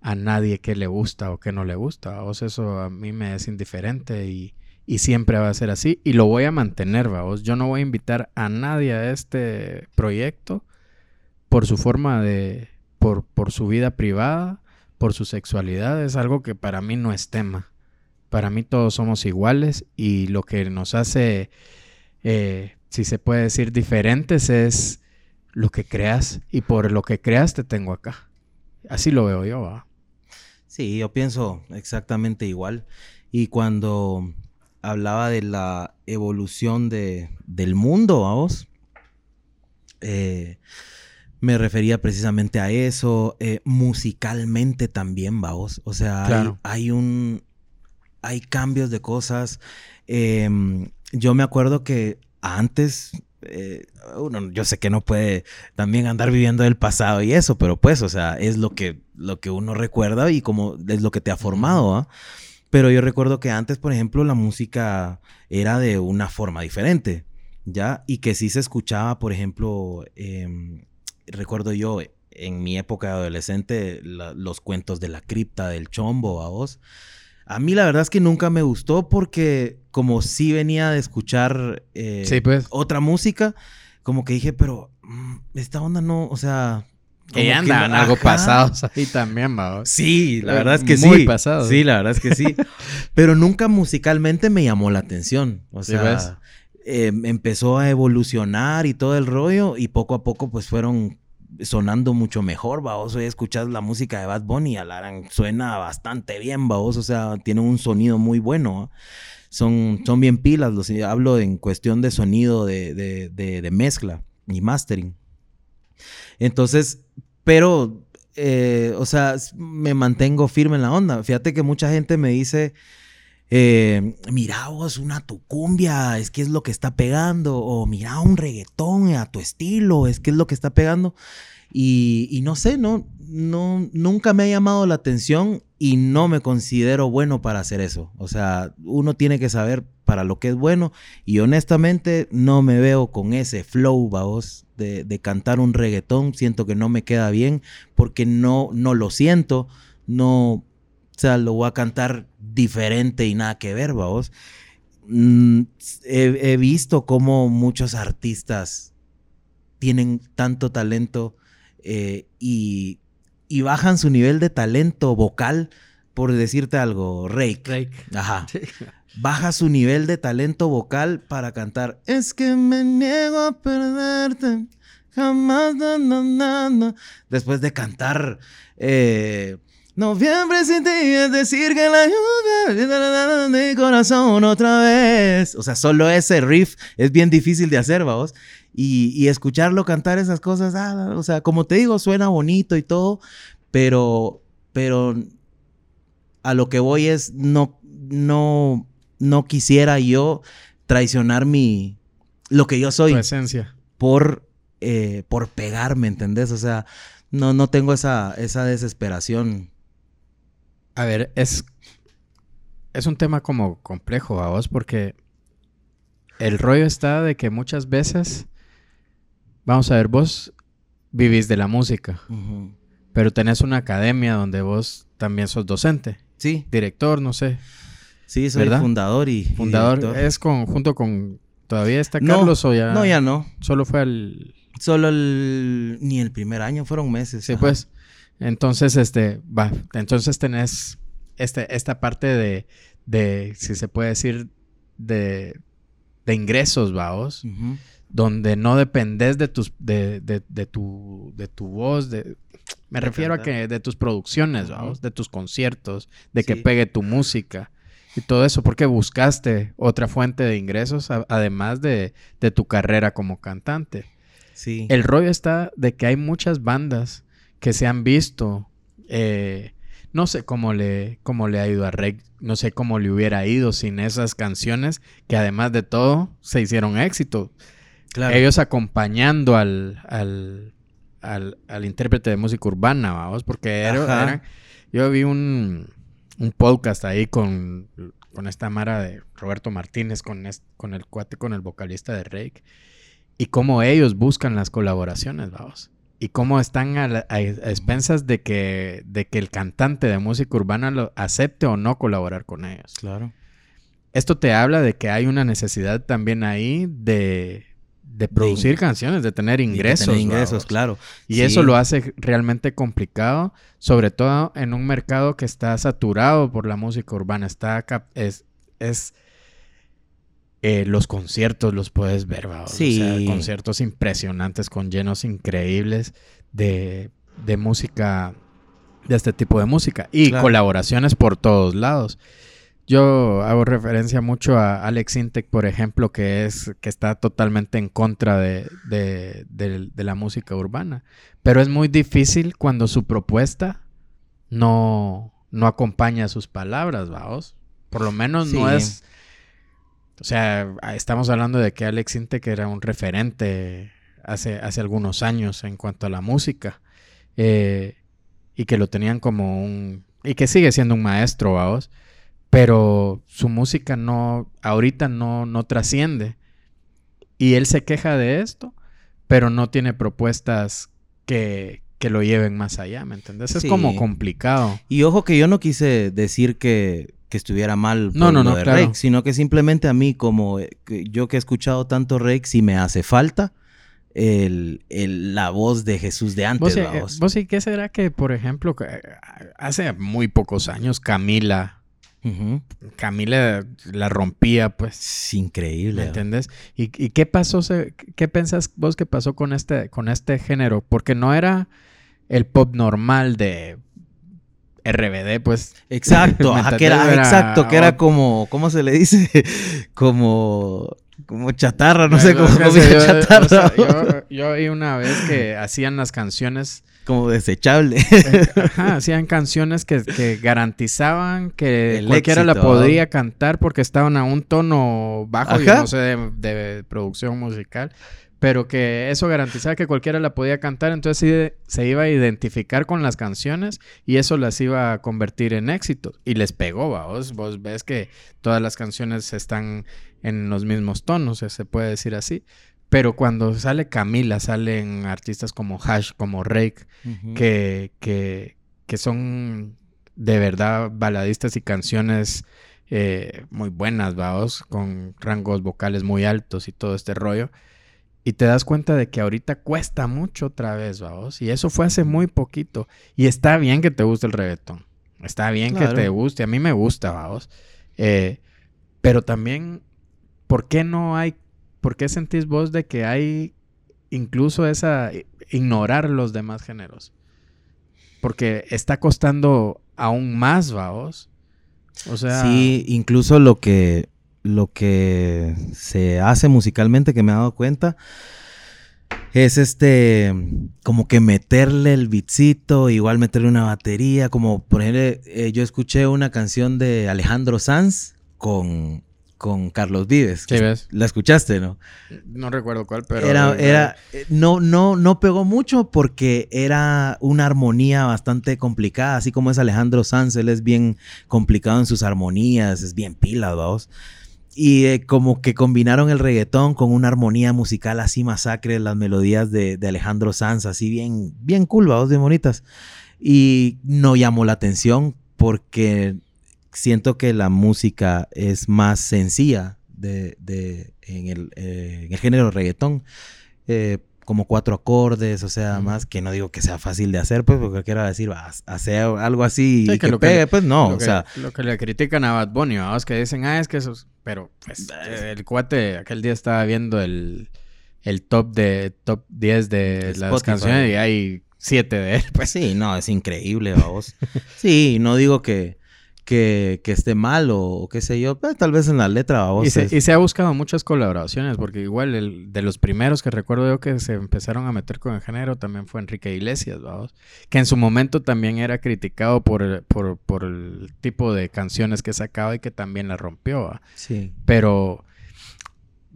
a nadie qué le gusta o qué no le gusta. O sea, eso a mí me es indiferente y, y siempre va a ser así. Y lo voy a mantener, vamos. Yo no voy a invitar a nadie a este proyecto por su forma de, por, por su vida privada por su sexualidad es algo que para mí no es tema. Para mí todos somos iguales y lo que nos hace, eh, si se puede decir, diferentes es lo que creas y por lo que creas te tengo acá. Así lo veo yo. Sí, yo pienso exactamente igual. Y cuando hablaba de la evolución de, del mundo, vamos, eh, me refería precisamente a eso, eh, musicalmente también, vamos. O sea, hay, un. Hay cambios de cosas. Em, yo me acuerdo que antes. Eh, uno, yo sé que no puede también andar viviendo el pasado y eso, pero pues, o sea, es lo que, lo que uno recuerda y como es lo que te ha formado, ¿ah? Pero yo recuerdo que antes, por ejemplo, la música era de una forma diferente, ¿ya? Y que sí se escuchaba, por ejemplo, eh, recuerdo yo en mi época de adolescente los cuentos de la cripta del chombo a vos. A mí la verdad es que nunca me gustó porque como sí venía de escuchar eh, pues. otra música, como que dije, pero mm, esta onda no, o sea... Que andan algo pasados ahí también, vamos. Sí, la verdad es que sí. Muy pasado. Sí, la verdad es que sí. pero nunca musicalmente me llamó la atención. O sea, Em, empezó a evolucionar y todo el rollo y poco a poco pues fueron sonando mucho mejor, vos Hoy escuchas la música de Bad Bunny, Alarán suena bastante bien, vos O sea, tiene un sonido muy bueno. Son, son bien pilas, los, hablo en cuestión de sonido, de, de, mezcla y mastering. Entonces, pero, eh, o sea, me mantengo firme en la onda. Fíjate que mucha gente me dice, eh, mira vos una tucumbia, es que es lo que está pegando, o mira un reggaetón a tu estilo, es que es lo que está pegando. Y, no sé, no, no, nunca me ha llamado la atención y no me considero bueno para hacer eso. O sea, uno tiene que saber para lo que es bueno y honestamente no me veo con ese flow, vos, de, de cantar un reggaetón. Siento que no me queda bien porque no, no lo siento, no, o sea, lo voy a cantar diferente y nada que ver, vamos. Mm, he, visto cómo muchos artistas tienen tanto talento eh, y, bajan su nivel de talento vocal, por decirte algo, Rake. Rake. Ajá. Baja su nivel de talento vocal para cantar. Es que me niego a perderte. Jamás. Después de cantar. Eh, Noviembre sin ti es decir que la lluvia mi corazón otra vez. O sea, solo ese riff es bien difícil de hacer, vamos. Y, escucharlo cantar esas cosas, ah, o sea, como te digo, suena bonito y todo, pero, pero a lo que voy es, no, no, no quisiera yo traicionar mi, lo que yo soy. Tu esencia. Por, eh, por pegarme, ¿entendés? O sea, no, no tengo esa, esa desesperación a ver, es, es un tema como complejo a vos porque el rollo está de que muchas veces, vamos a ver, vos vivís de la música, pero tenés una academia donde vos también sos docente. Sí. Director, no sé. Sí, soy fundador y. Fundador. ¿Es con, junto con. ¿Todavía está Carlos o ya? No, ya no. Solo fue el. Solo el. Ni el primer año, fueron meses. Sí, pues. Entonces, este, va, entonces tenés este, esta parte de, de, si se puede decir, de, de ingresos, vaos, donde no dependes de tus, de, de, de, tu, de tu voz, de, me refiero a que de tus producciones, vaos, de tus conciertos, de que pegue tu música y todo eso, porque buscaste otra fuente de ingresos además de, de, tu carrera como cantante. Sí. El rollo está de que hay muchas bandas que se han visto, eh, No sé cómo le, cómo le ha ido a Rey, no sé cómo le hubiera ido sin esas canciones que además de todo se hicieron éxito. Ellos acompañando al, al, al, intérprete de música urbana, vamos, porque era, yo vi un, un podcast ahí con, con esta mara de Roberto Martínez, con, con el cuate, con el vocalista de Rake, y cómo ellos buscan las colaboraciones, vamos. Y cómo están a, expensas de que, de que el cantante de música urbana lo acepte o no colaborar con ellos. Claro. Esto te habla de que hay una necesidad también ahí de, de producir canciones, de tener ingresos. De tener ingresos, claro. Y eso lo hace realmente complicado, sobre todo en un mercado que está saturado por la música urbana. Está es, es eh, los conciertos los puedes ver, ¿va? Sí. O sea, conciertos impresionantes con llenos increíbles de, de música, de este tipo de música. Y colaboraciones por todos lados. Yo hago referencia mucho a Alex Intec, por ejemplo, que es que está totalmente en contra de, la música urbana. Pero es muy difícil cuando su propuesta no, no acompaña sus palabras, vamos. Por lo menos no es. O sea, estamos hablando de que Alex Intec era un referente hace, hace algunos años en cuanto a la música. Eh, y que lo tenían como un. Y que sigue siendo un maestro, vamos pero su música no, ahorita no, no trasciende. Y él se queja de esto, pero no tiene propuestas que, que lo lleven más allá, ¿me entiendes? Es como complicado. Y ojo que yo no quise decir que, que estuviera mal no, no, no, de sino que simplemente a mí, como eh, yo que he escuchado tanto Rake, si me hace falta el, el, la voz de Jesús de antes. ¿Vos, ¿Vos, qué será que, por ejemplo, hace muy pocos años Camila Camila la rompía, pues. increíble. ¿Me entiendes? ¿Y, qué pasó? ¿Qué pensás vos que pasó con este, con este género? Porque no era el pop normal de RBD, pues. Exacto, que era, exacto, que era como, ¿cómo se le dice? como, como chatarra, no sé cómo, se chatarra. yo, yo oí una vez que hacían las canciones como desechable. Eh, ajá, hacían canciones que, garantizaban que cualquiera la podría cantar porque estaban a un tono bajo, yo no sé de, producción musical, pero que eso garantizaba que cualquiera la podía cantar, entonces se iba a identificar con las canciones y eso las iba a convertir en éxito. Y les pegó, vos, vos ves que todas las canciones están en los mismos tonos, se puede decir así. Pero cuando sale Camila, salen artistas como Hash, como Rake, que, que, que, son de verdad baladistas y canciones eh, muy buenas, vaos, con rangos vocales muy altos y todo este rollo. Y te das cuenta de que ahorita cuesta mucho otra vez, vaos. Y eso fue hace muy poquito. Y está bien que te guste el reggaetón. Está bien que te guste. A mí me gusta, vaos. Eh, pero también, ¿por qué no hay ¿por qué sentís vos de que hay incluso esa ignorar los demás géneros? Porque está costando aún más, vaos. O sea, sí, incluso lo que lo que se hace musicalmente que me he dado cuenta es este como que meterle el beatcito, igual meterle una batería, como por ejemplo, eh, yo escuché una canción de Alejandro Sanz con con Carlos Vives. Sí, ves. La escuchaste, ¿no? No recuerdo cuál, pero. Era, era, no, no, no pegó mucho porque era una armonía bastante complicada, así como es Alejandro Sanz, él es bien complicado en sus armonías, es bien pila, vamos. Y eh, como que combinaron el reggaetón con una armonía musical así masacre, las melodías de, Alejandro Sanz, así bien, bien cool, vamos, bien bonitas. Y no llamó la atención porque siento que la música es más sencilla de, de en, el, eh, en, el, género reggaetón. Eh, como cuatro acordes, o sea, más que no digo que sea fácil de hacer, pues, porque quiero decir, hacer algo así y que, lo pegue, pues no, o sea. Lo que le critican a Bad Bunny, vamos, que dicen, ah, es que eso, pero, pues, el cuate, aquel día estaba viendo el, el top de, top 10 de las canciones y hay siete de él, pues. Sí, no, es increíble, vamos. sí, no digo que, que, que esté mal o, qué sé yo, pues, tal vez en la letra. ¿va? Y, se, y, se, ha buscado muchas colaboraciones, porque igual el, de los primeros que recuerdo yo que se empezaron a meter con el género también fue Enrique Iglesias, ¿va? que en su momento también era criticado por, por, por, el tipo de canciones que sacaba y que también la rompió. ¿va? Sí. Pero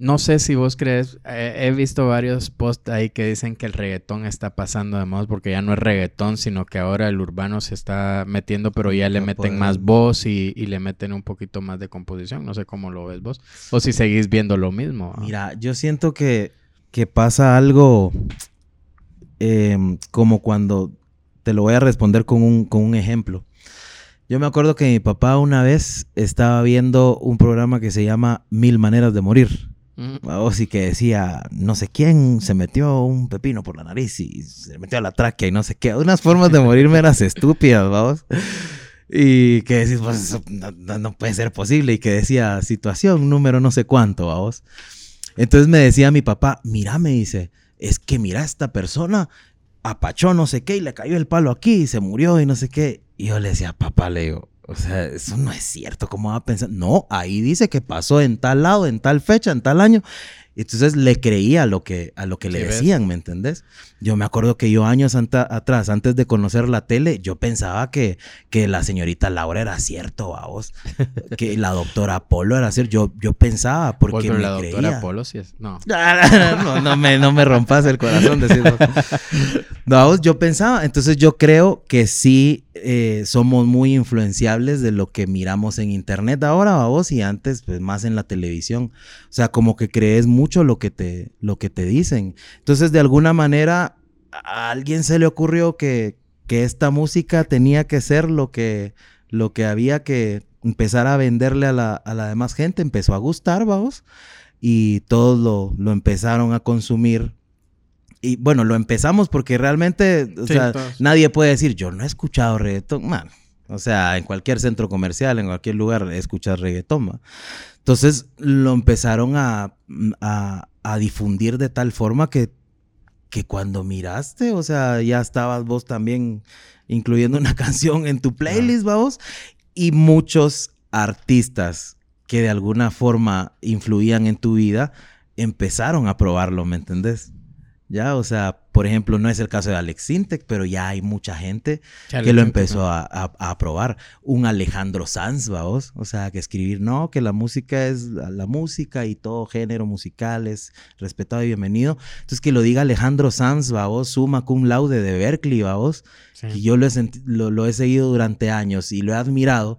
no sé si vos crees, he visto varios posts ahí que dicen que el reggaetón está pasando de moda porque ya no es reggaetón, sino que ahora el urbano se está metiendo, pero ya le meten más voz y, le meten un poquito más de composición. No sé cómo lo ves vos. O si seguís viendo lo mismo. Mira, yo siento que, que pasa algo em, como cuando te lo voy a responder con un, con un ejemplo. Yo me acuerdo que mi papá una vez estaba viendo un programa que se llama Mil Maneras de Morir. Vamos, y que decía, no sé quién se metió un pepino por la nariz y se metió a la tráquea y no sé qué. Unas formas de morirme eran estúpidas, vamos. Y que decís, pues no, puede ser posible. Y que decía, situación número no sé cuánto, vamos. Entonces me decía mi papá, mira, me dice, es que mira, esta persona apachó no sé qué y le cayó el palo aquí y se murió y no sé qué. Y yo le decía, papá, le digo, o sea, eso no es cierto. ¿Cómo va a pensar? No, ahí dice que pasó en tal lado, en tal fecha, en tal año. Entonces le creía a lo que, a lo que le decían, ¿me entendés? Yo me acuerdo que yo años atrás, antes de conocer la tele, yo pensaba que, que la señorita Laura era cierto, vos. que la doctora Polo era cierto. Yo, yo pensaba porque me la doctora Polo sí es... No. no, no, me, no me rompas el corazón decir No, yo pensaba. Entonces yo creo que sí eh, somos muy influenciables de lo que miramos en internet ahora, vos, y antes, pues más en la televisión. O sea, como que crees mucho lo que te, lo que te dicen. Entonces, de alguna manera, a alguien se le ocurrió que, que esta música tenía que ser lo que, lo que había que empezar a venderle a la, a la demás gente. Empezó a gustar, vamos, y todos lo, lo empezaron a consumir y bueno, lo empezamos porque realmente, o sea, nadie puede decir, yo no he escuchado reggaetón, man. O sea, en cualquier centro comercial, en cualquier lugar, escuchas reggaetón. Entonces lo empezaron a, a, difundir de tal forma que, que cuando miraste, o sea, ya estabas vos también incluyendo una canción en tu playlist, vamos. Y muchos artistas que de alguna forma influían en tu vida empezaron a probarlo, ¿me entendés? Ya, o sea, por ejemplo, no es el caso de Alex Sintek, pero ya hay mucha gente que lo empezó a, aprobar. Un Alejandro Sanz, vos, o sea, que escribir, no, que la música es la, música y todo género musical es respetado y bienvenido. Entonces, que lo diga Alejandro Sanz, vos, suma cum laude de Berkeley, vos, y yo lo he, lo, he seguido durante años y lo he admirado.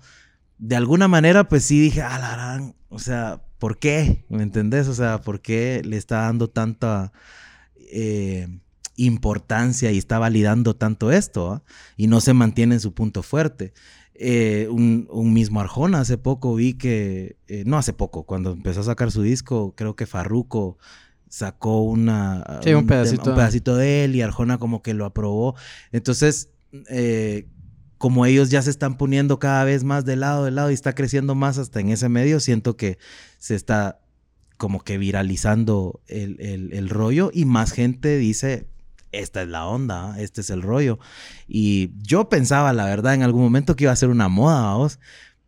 De alguna manera, pues sí dije, ah, la o sea, ¿por qué? ¿Me entendés? O sea, ¿por qué le está dando tanta eh, importancia y está validando tanto esto ¿ah? y no se mantiene en su punto fuerte. Eh, un, mismo Arjona hace poco vi que, eh, no hace poco, cuando empezó a sacar su disco, creo que Farruko sacó una, un, pedacito. pedacito. de él y Arjona como que lo aprobó. Entonces, como ellos ya se están poniendo cada vez más de lado, de lado y está creciendo más hasta en ese medio, siento que se está como que viralizando el, rollo y más gente dice, esta es la onda, este es el rollo. Y yo pensaba, la verdad, en algún momento que iba a ser una moda, vamos,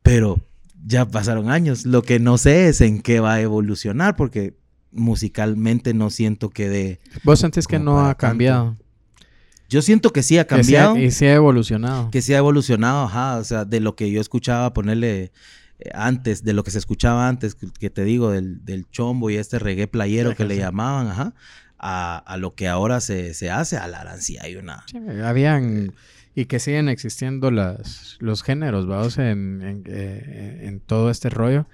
pero ya pasaron años. Lo que no sé es en qué va a evolucionar, porque musicalmente no siento que de... ¿Vos sentís que no ha cambiado? Yo siento que sí ha cambiado. y sí ha evolucionado. Que sí ha evolucionado, ajá. O sea, de lo que yo escuchaba ponerle antes, de lo que se escuchaba antes, que te digo, del, del chombo y este reggae playero que le llamaban, ajá, a, lo que ahora se, hace, a la arancia hay una... habían... Y que siguen existiendo las, los géneros, vamos, en, eh, en, todo este rollo.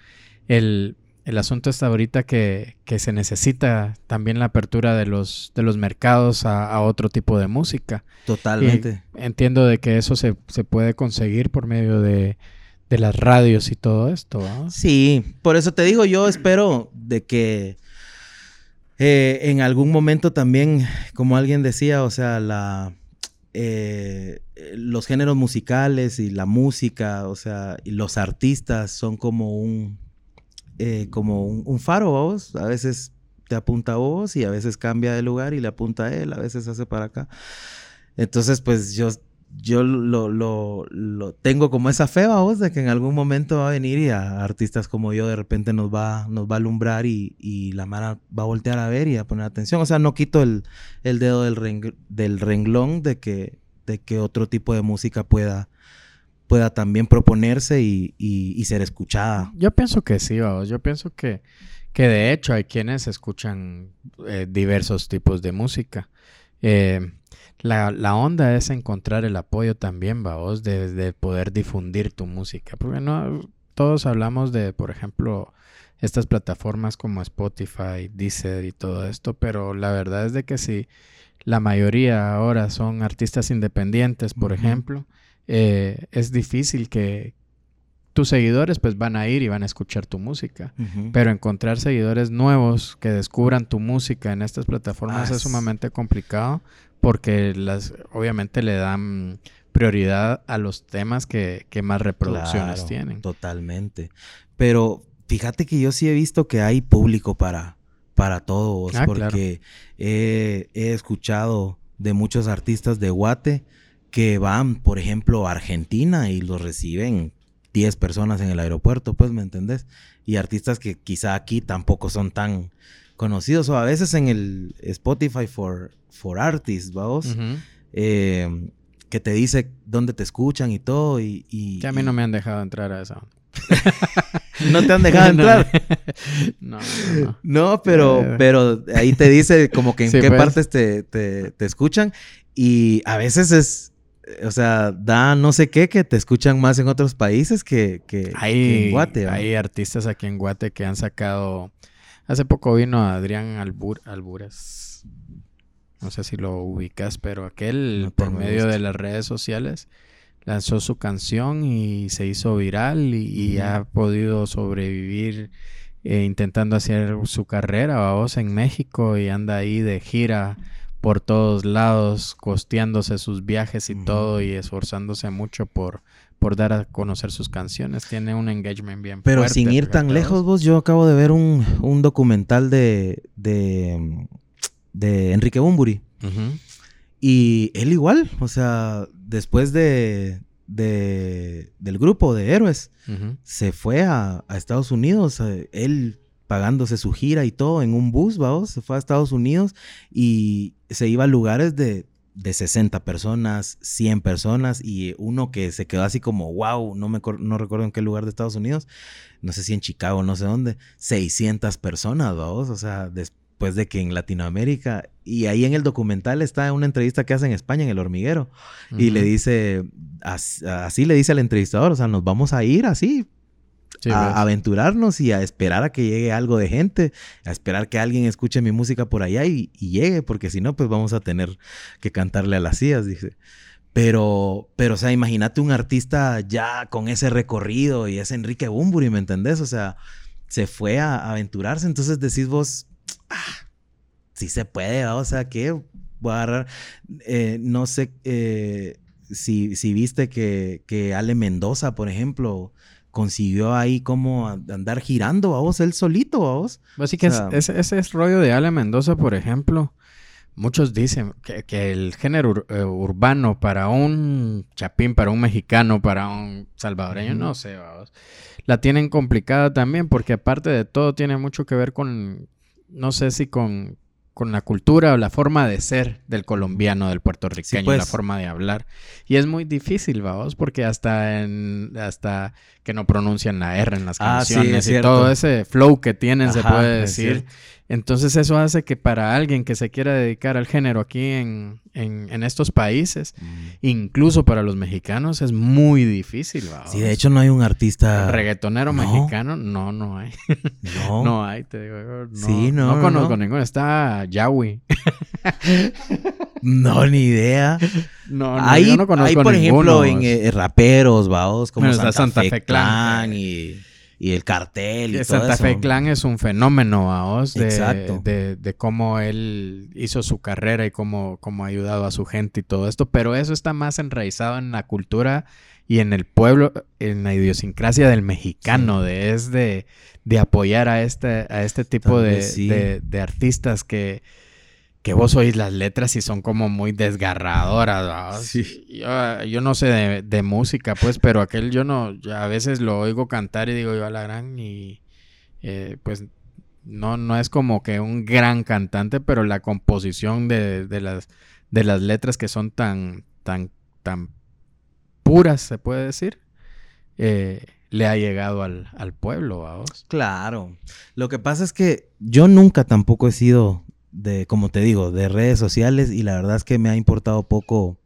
El, el asunto está ahorita que, que, se necesita también la apertura de los, de los mercados a, otro tipo de música. Totalmente. entiendo de que eso se, se puede conseguir por medio de, de las radios y todo esto. Sí, por eso te digo, yo espero de que eh, en algún momento también, como alguien decía, o sea, la, eh, los géneros musicales y la música, o sea, y los artistas son como un, eh, como un, faro, vos. A veces te apunta a vos y a veces cambia de lugar y le apunta a él, a veces hace para acá. Entonces, pues yo yo lo, lo, lo, tengo como esa fe, vos, de que en algún momento va a venir y a artistas como yo de repente nos va, nos va a alumbrar y, y la mara va a voltear a ver y a poner atención. O sea, no quito el, el dedo del, del renglón de que, de que otro tipo de música pueda, pueda también proponerse y, y, ser escuchada. Yo pienso que sí, vamos. Yo pienso que, que de hecho hay quienes escuchan eh, diversos tipos de música. Eh, la, la, onda es encontrar el apoyo también, vos, de, de, poder difundir tu música. Porque no, todos hablamos de, por ejemplo, estas plataformas como Spotify, Deezer y todo esto, pero la verdad es de que si la mayoría ahora son artistas independientes, por ejemplo, eh, es difícil que, tus seguidores pues van a ir y van a escuchar tu música. Pero encontrar seguidores nuevos que descubran tu música en estas plataformas ah, es sumamente complicado porque las obviamente le dan prioridad a los temas que, más reproducciones tienen. Totalmente. Pero fíjate que yo sí he visto que hay público para, para todos, ah, porque he, he escuchado de muchos artistas de Guate que van, por ejemplo, a Argentina y los reciben 10 personas en el aeropuerto, pues, ¿me entendés? Y artistas que quizá aquí tampoco son tan conocidos, o a veces en el Spotify for, for Artists, vamos, eh, que te dice dónde te escuchan y todo, y... y a mí no me han dejado entrar a eso. ¿No te han dejado entrar? no, no, no. pero, eh. pero ahí te dice como que en qué pues. partes te, te, te escuchan, y a veces es o sea, da no sé qué que te escuchan más en otros países que, que, en Guate. Hay artistas aquí en Guate que han sacado. Hace poco vino Adrián Albur, Alburas. No sé si lo ubicas, pero aquel por medio de las redes sociales lanzó su canción y se hizo viral y, ha podido sobrevivir eh, intentando hacer su carrera, vamos, en México y anda ahí de gira por todos lados, costeándose sus viajes y todo y esforzándose mucho por, por dar a conocer sus canciones. Tiene un engagement bien Pero sin ir tan lejos, vos, yo acabo de ver un, un documental de, de, de Enrique Bumburi. Y él igual, o sea, después de, de del grupo de héroes, se fue a, a Estados Unidos. Eh, él pagándose su gira y todo en un bus, vamos, se fue a Estados Unidos y se iba a lugares de, de 60 personas, 100 personas y uno que se quedó así como, wow, no, me, no recuerdo en qué lugar de Estados Unidos, no sé si en Chicago, no sé dónde, 600 personas, vamos, o sea, después de que en Latinoamérica, y ahí en el documental está una entrevista que hace en España, en El Hormiguero, y le dice, así le dice al entrevistador, o sea, nos vamos a ir así, a aventurarnos y a esperar a que llegue algo de gente, a esperar que alguien escuche mi música por allá y, llegue, porque si no, pues vamos a tener que cantarle a las sillas, dice. Pero, pero, o sea, imagínate un artista ya con ese recorrido y es Enrique Bumburi, ¿me entendés? O sea, se fue a, aventurarse, entonces decís vos, ah, sí se puede, o sea, ¿qué? Voy a agarrar, eh, no sé eh, si, si, viste que, que Ale Mendoza, por ejemplo, consiguió ahí como andar girando, a vos, él solito, a vos. Así que ese, es rollo de Ale Mendoza, por ejemplo. Muchos dicen que, el género eh, urbano para un chapín, para un mexicano, para un salvadoreño, no sé, vamos, la tienen complicada también porque aparte de todo tiene mucho que ver con, no sé si con con la cultura o la forma de ser del colombiano, del puertorriqueño, la pues. forma de hablar. Y es muy difícil, vamos, porque hasta en, hasta que no pronuncian la R en las ah, canciones y todo ese flow que tienen, se puede decir. Entonces eso hace que para alguien que se quiera dedicar al género aquí en, en, estos países, mm. incluso para los mexicanos, es muy difícil. Sí, de hecho no hay un artista... Reggaetonero mexicano, no, no hay. No. no hay, te digo. No, sí, no. No conozco ninguno. Está Yawi. no, ni idea. No, no, hay, yo no conozco Hay, por ejemplo, en eh, raperos, vaos, como Santa, Fe, Clan y y el cartel y todo Santa Fe Clan es un fenómeno, a de, de, de, cómo él hizo su carrera y cómo, cómo ha ayudado a su gente y todo esto, pero eso está más enraizado en la cultura y en el pueblo, en la idiosincrasia del mexicano, de es de, de, apoyar a este, a este tipo de, de, artistas que, que vos oís las letras y son como muy desgarradoras. Sí. Yo, yo no sé de, de música, pues, pero aquel yo no, ya a veces lo oigo cantar y digo yo a la gran y eh, pues no, no es como que un gran cantante, pero la composición de, de las, de las letras que son tan, tan, tan puras, se puede decir, eh, le ha llegado al, al pueblo, a vos. Claro. Lo que pasa es que yo nunca tampoco he sido de, como te digo, de redes sociales y la verdad es que me ha importado poco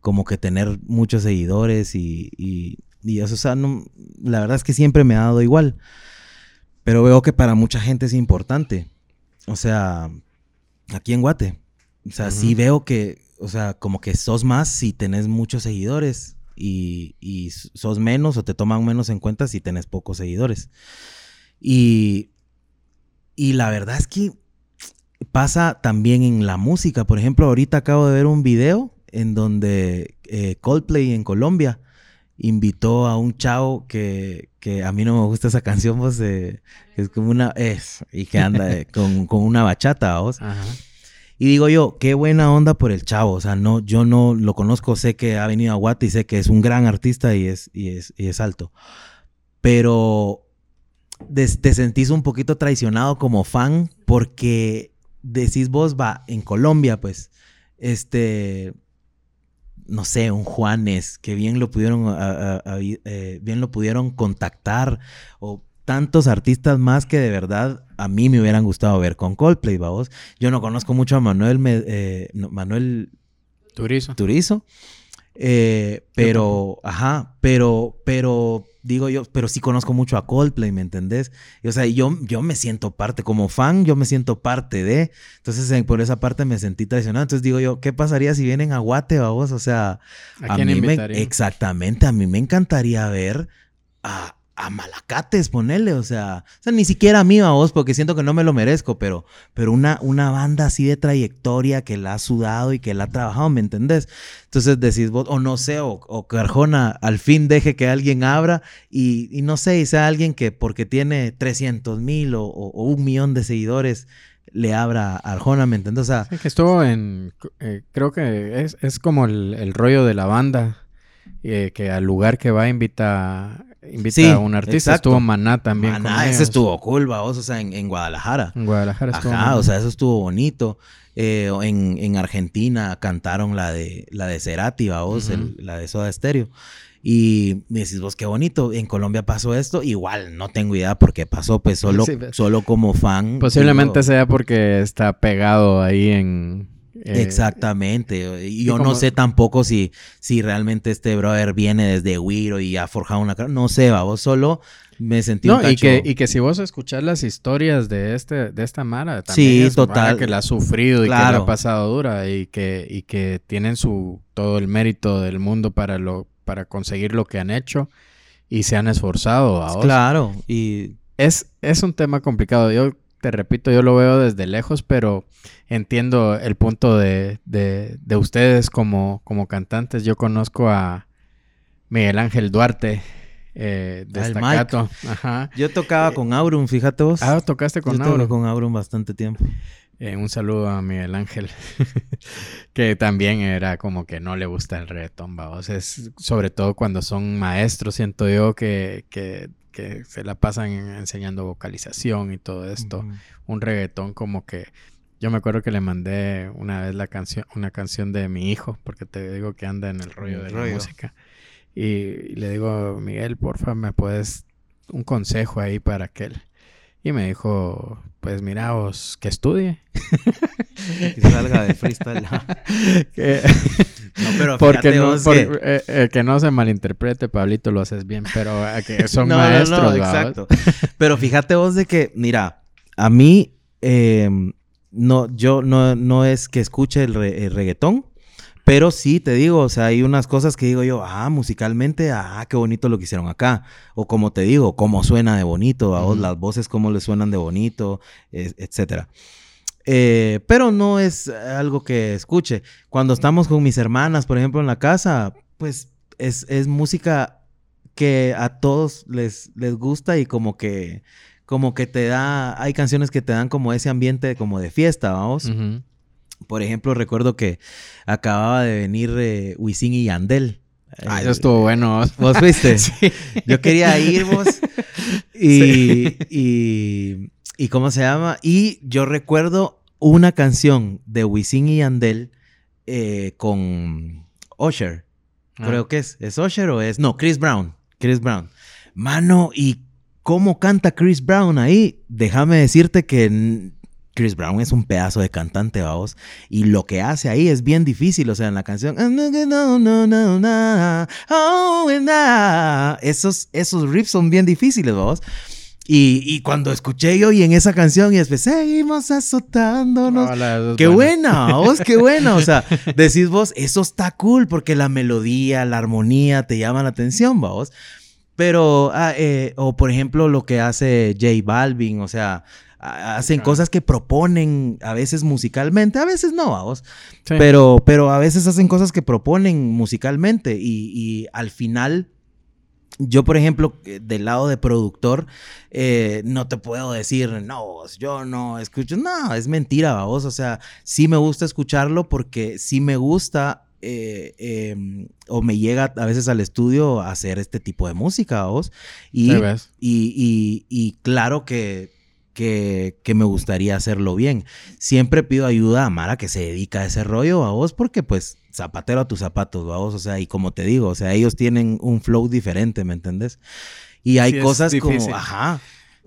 como que tener muchos seguidores y, y, y eso, o sea, no, la verdad es que siempre me ha dado igual. Pero veo que para mucha gente es importante. O sea, aquí en Guate. O sea, sí veo que, o sea, como que sos más si tenés muchos seguidores y, y sos menos o te toman menos en cuenta si tenés pocos seguidores. Y, y la verdad es que pasa también en la música. Por ejemplo, ahorita acabo de ver un video en donde eh, Coldplay en Colombia invitó a un chavo que, que a mí no me gusta esa canción, pues, eh, es como una... Es, y que anda eh, con, con una bachata, vos. Ajá. Y digo yo, qué buena onda por el chavo. O sea, no, yo no lo conozco, sé que ha venido a Guate y sé que es un gran artista y es, y es, y es alto. Pero te sentís un poquito traicionado como fan porque decís vos, va, en Colombia, pues, este, no sé, un Juanes, que bien lo pudieron, a- a- a- eh, bien lo pudieron contactar, o tantos artistas más que de verdad a mí me hubieran gustado ver con Coldplay, vamos. Yo no conozco mucho a Manuel, Me- eh, no, Manuel Turizo. Turizo. eh, pero, ajá, pero, pero, digo yo, pero sí conozco mucho a Coldplay, ¿me entendés? Y, o sea, yo, yo me siento parte, como fan, yo me siento parte de, entonces por esa parte me sentí traicionado. Entonces digo yo, ¿qué pasaría si vienen a Guate, vos? O sea, ¿A quién mí me, exactamente, a mí me encantaría ver a, a Malacates, ponerle, o sea, o sea, ni siquiera a mí, a vos, porque siento que no me lo merezco, pero, pero una, una banda así de trayectoria que la ha sudado y que la ha trabajado, ¿me entendés? Entonces decís vos, o no sé, o, o que Arjona al fin deje que alguien abra y, no sé, y sea alguien que porque tiene 300 mil o, un millón de seguidores le abra a Arjona, ¿me entendés? O sea, que estuvo en. eh, creo que es, es como el, el rollo de la banda. eh, que al lugar que va invita, invita Sí, a un artista. exacto. Estuvo Maná también. Maná, ese estuvo cool, vos, o sea, en, en Guadalajara. En Guadalajara estuvo. Ajá, o sea, eso estuvo bonito. Eh, en, en Argentina cantaron la de la de Cerati, el- la de Soda Stereo. Y me decís vos, qué bonito, en Colombia pasó esto, igual no tengo idea por qué pasó, pues solo, Sí, pero- solo como fan. Posiblemente digo, sea porque está pegado ahí en. Eh, Exactamente. Y yo como- no sé tampoco si, si realmente este brother viene desde Wiro y ha forjado una cara. No sé, vos solo me sentí un No, y que, y que si vos escuchás las historias de este, de esta Mara, también Sí, es Mara total. que la ha sufrido y que Claro. la ha pasado dura y que, y que tienen su todo el mérito del mundo para lo, para conseguir lo que han hecho y se han esforzado. ¿vaos? Claro, y Es, es un tema complicado. Yo te repito, yo lo veo desde lejos, pero entiendo el punto de, de, de ustedes como, como cantantes. Yo conozco a Miguel Ángel Duarte eh, de el Staccato. Ajá. yo tocaba con Aurum, fíjate vos. Ah, tocaste con yo Nauro. con Aurum bastante tiempo. Eh, un saludo a Miguel Ángel, que también era como que no le gusta el reggaetón, vamos. Es sobre todo cuando son maestros, siento yo que, que, que se la pasan enseñando vocalización y todo esto. Un reggaetón como que yo me acuerdo que le mandé una vez la canción, una canción de mi hijo, porque te digo que anda en el rollo el de rollo. la música. Y, y le digo, Miguel, porfa, me puedes un consejo ahí para aquel. Y me dijo, pues mira, vos, que estudie. Que salga de freestyle. Que- No, pero Porque no, vos por- que- eh, eh, que no se malinterprete, Pablito, lo haces bien, pero eh, que son No, no, no, maestros, ¿va? exacto. Pero fíjate vos de que, mira, a mí, eh, no, yo no, no es que escuche el, re- el reggaetón, pero sí te digo, o sea, hay unas cosas que digo yo, ah, musicalmente, ah, qué bonito lo que hicieron acá. O como te digo, cómo suena de bonito, a vos Ujú. las voces, cómo le suenan de bonito, etcétera. Eh, pero no es algo que escuche. Cuando estamos con mis hermanas, por ejemplo, en la casa, pues es, es música que a todos les, les gusta y como que, como que te da, hay canciones que te dan como ese ambiente como de fiesta, vamos. Ujú. Por ejemplo, recuerdo que acababa de venir eh, Wisin y Yandel. Ah, Eh, eso estuvo bueno. ¿Vos fuiste? Sí. Yo quería ir, vos. Y, y, y ¿cómo se llama? Y yo recuerdo una canción de Wisin y Yandel eh, con Usher. Ah. Creo que es. ¿Es Usher o es? No, Chris Brown. Chris Brown. Mano, ¿y cómo canta Chris Brown ahí? Déjame decirte que Chris Brown es un pedazo de cantante, vamos. Y lo que hace ahí es bien difícil. O sea, en la canción. "Ah, oh, nah". Esos, esos riffs son bien difíciles, vamos. Y, y cuando escuché yo y en esa canción y después seguimos azotándonos. Hola, Qué bueno. buena, vos, qué buena. O sea, decís vos, eso está cool porque la melodía, la armonía te llaman la atención, vos. Pero, ah, eh, o por ejemplo, lo que hace J Balvin, o sea, hacen cosas que proponen a veces musicalmente, a veces no, vamos. Sí. Pero, pero a veces hacen cosas que proponen musicalmente y, y al final, yo por ejemplo, eh, del lado de productor, eh, no te puedo decir, no, yo no escucho, no, es mentira, vos, o sea, sí me gusta escucharlo porque sí me gusta eh, eh, o me llega a veces al estudio a hacer este tipo de música, vos, y, y, y- y claro que, que, que me gustaría hacerlo bien. Siempre pido ayuda a Mara que se dedica a ese rollo, a vos, porque pues zapatero a tus zapatos, a vos, o sea, y como te digo, o sea, ellos tienen un flow diferente, ¿me entendés? Y hay Sí, cosas como, ajá,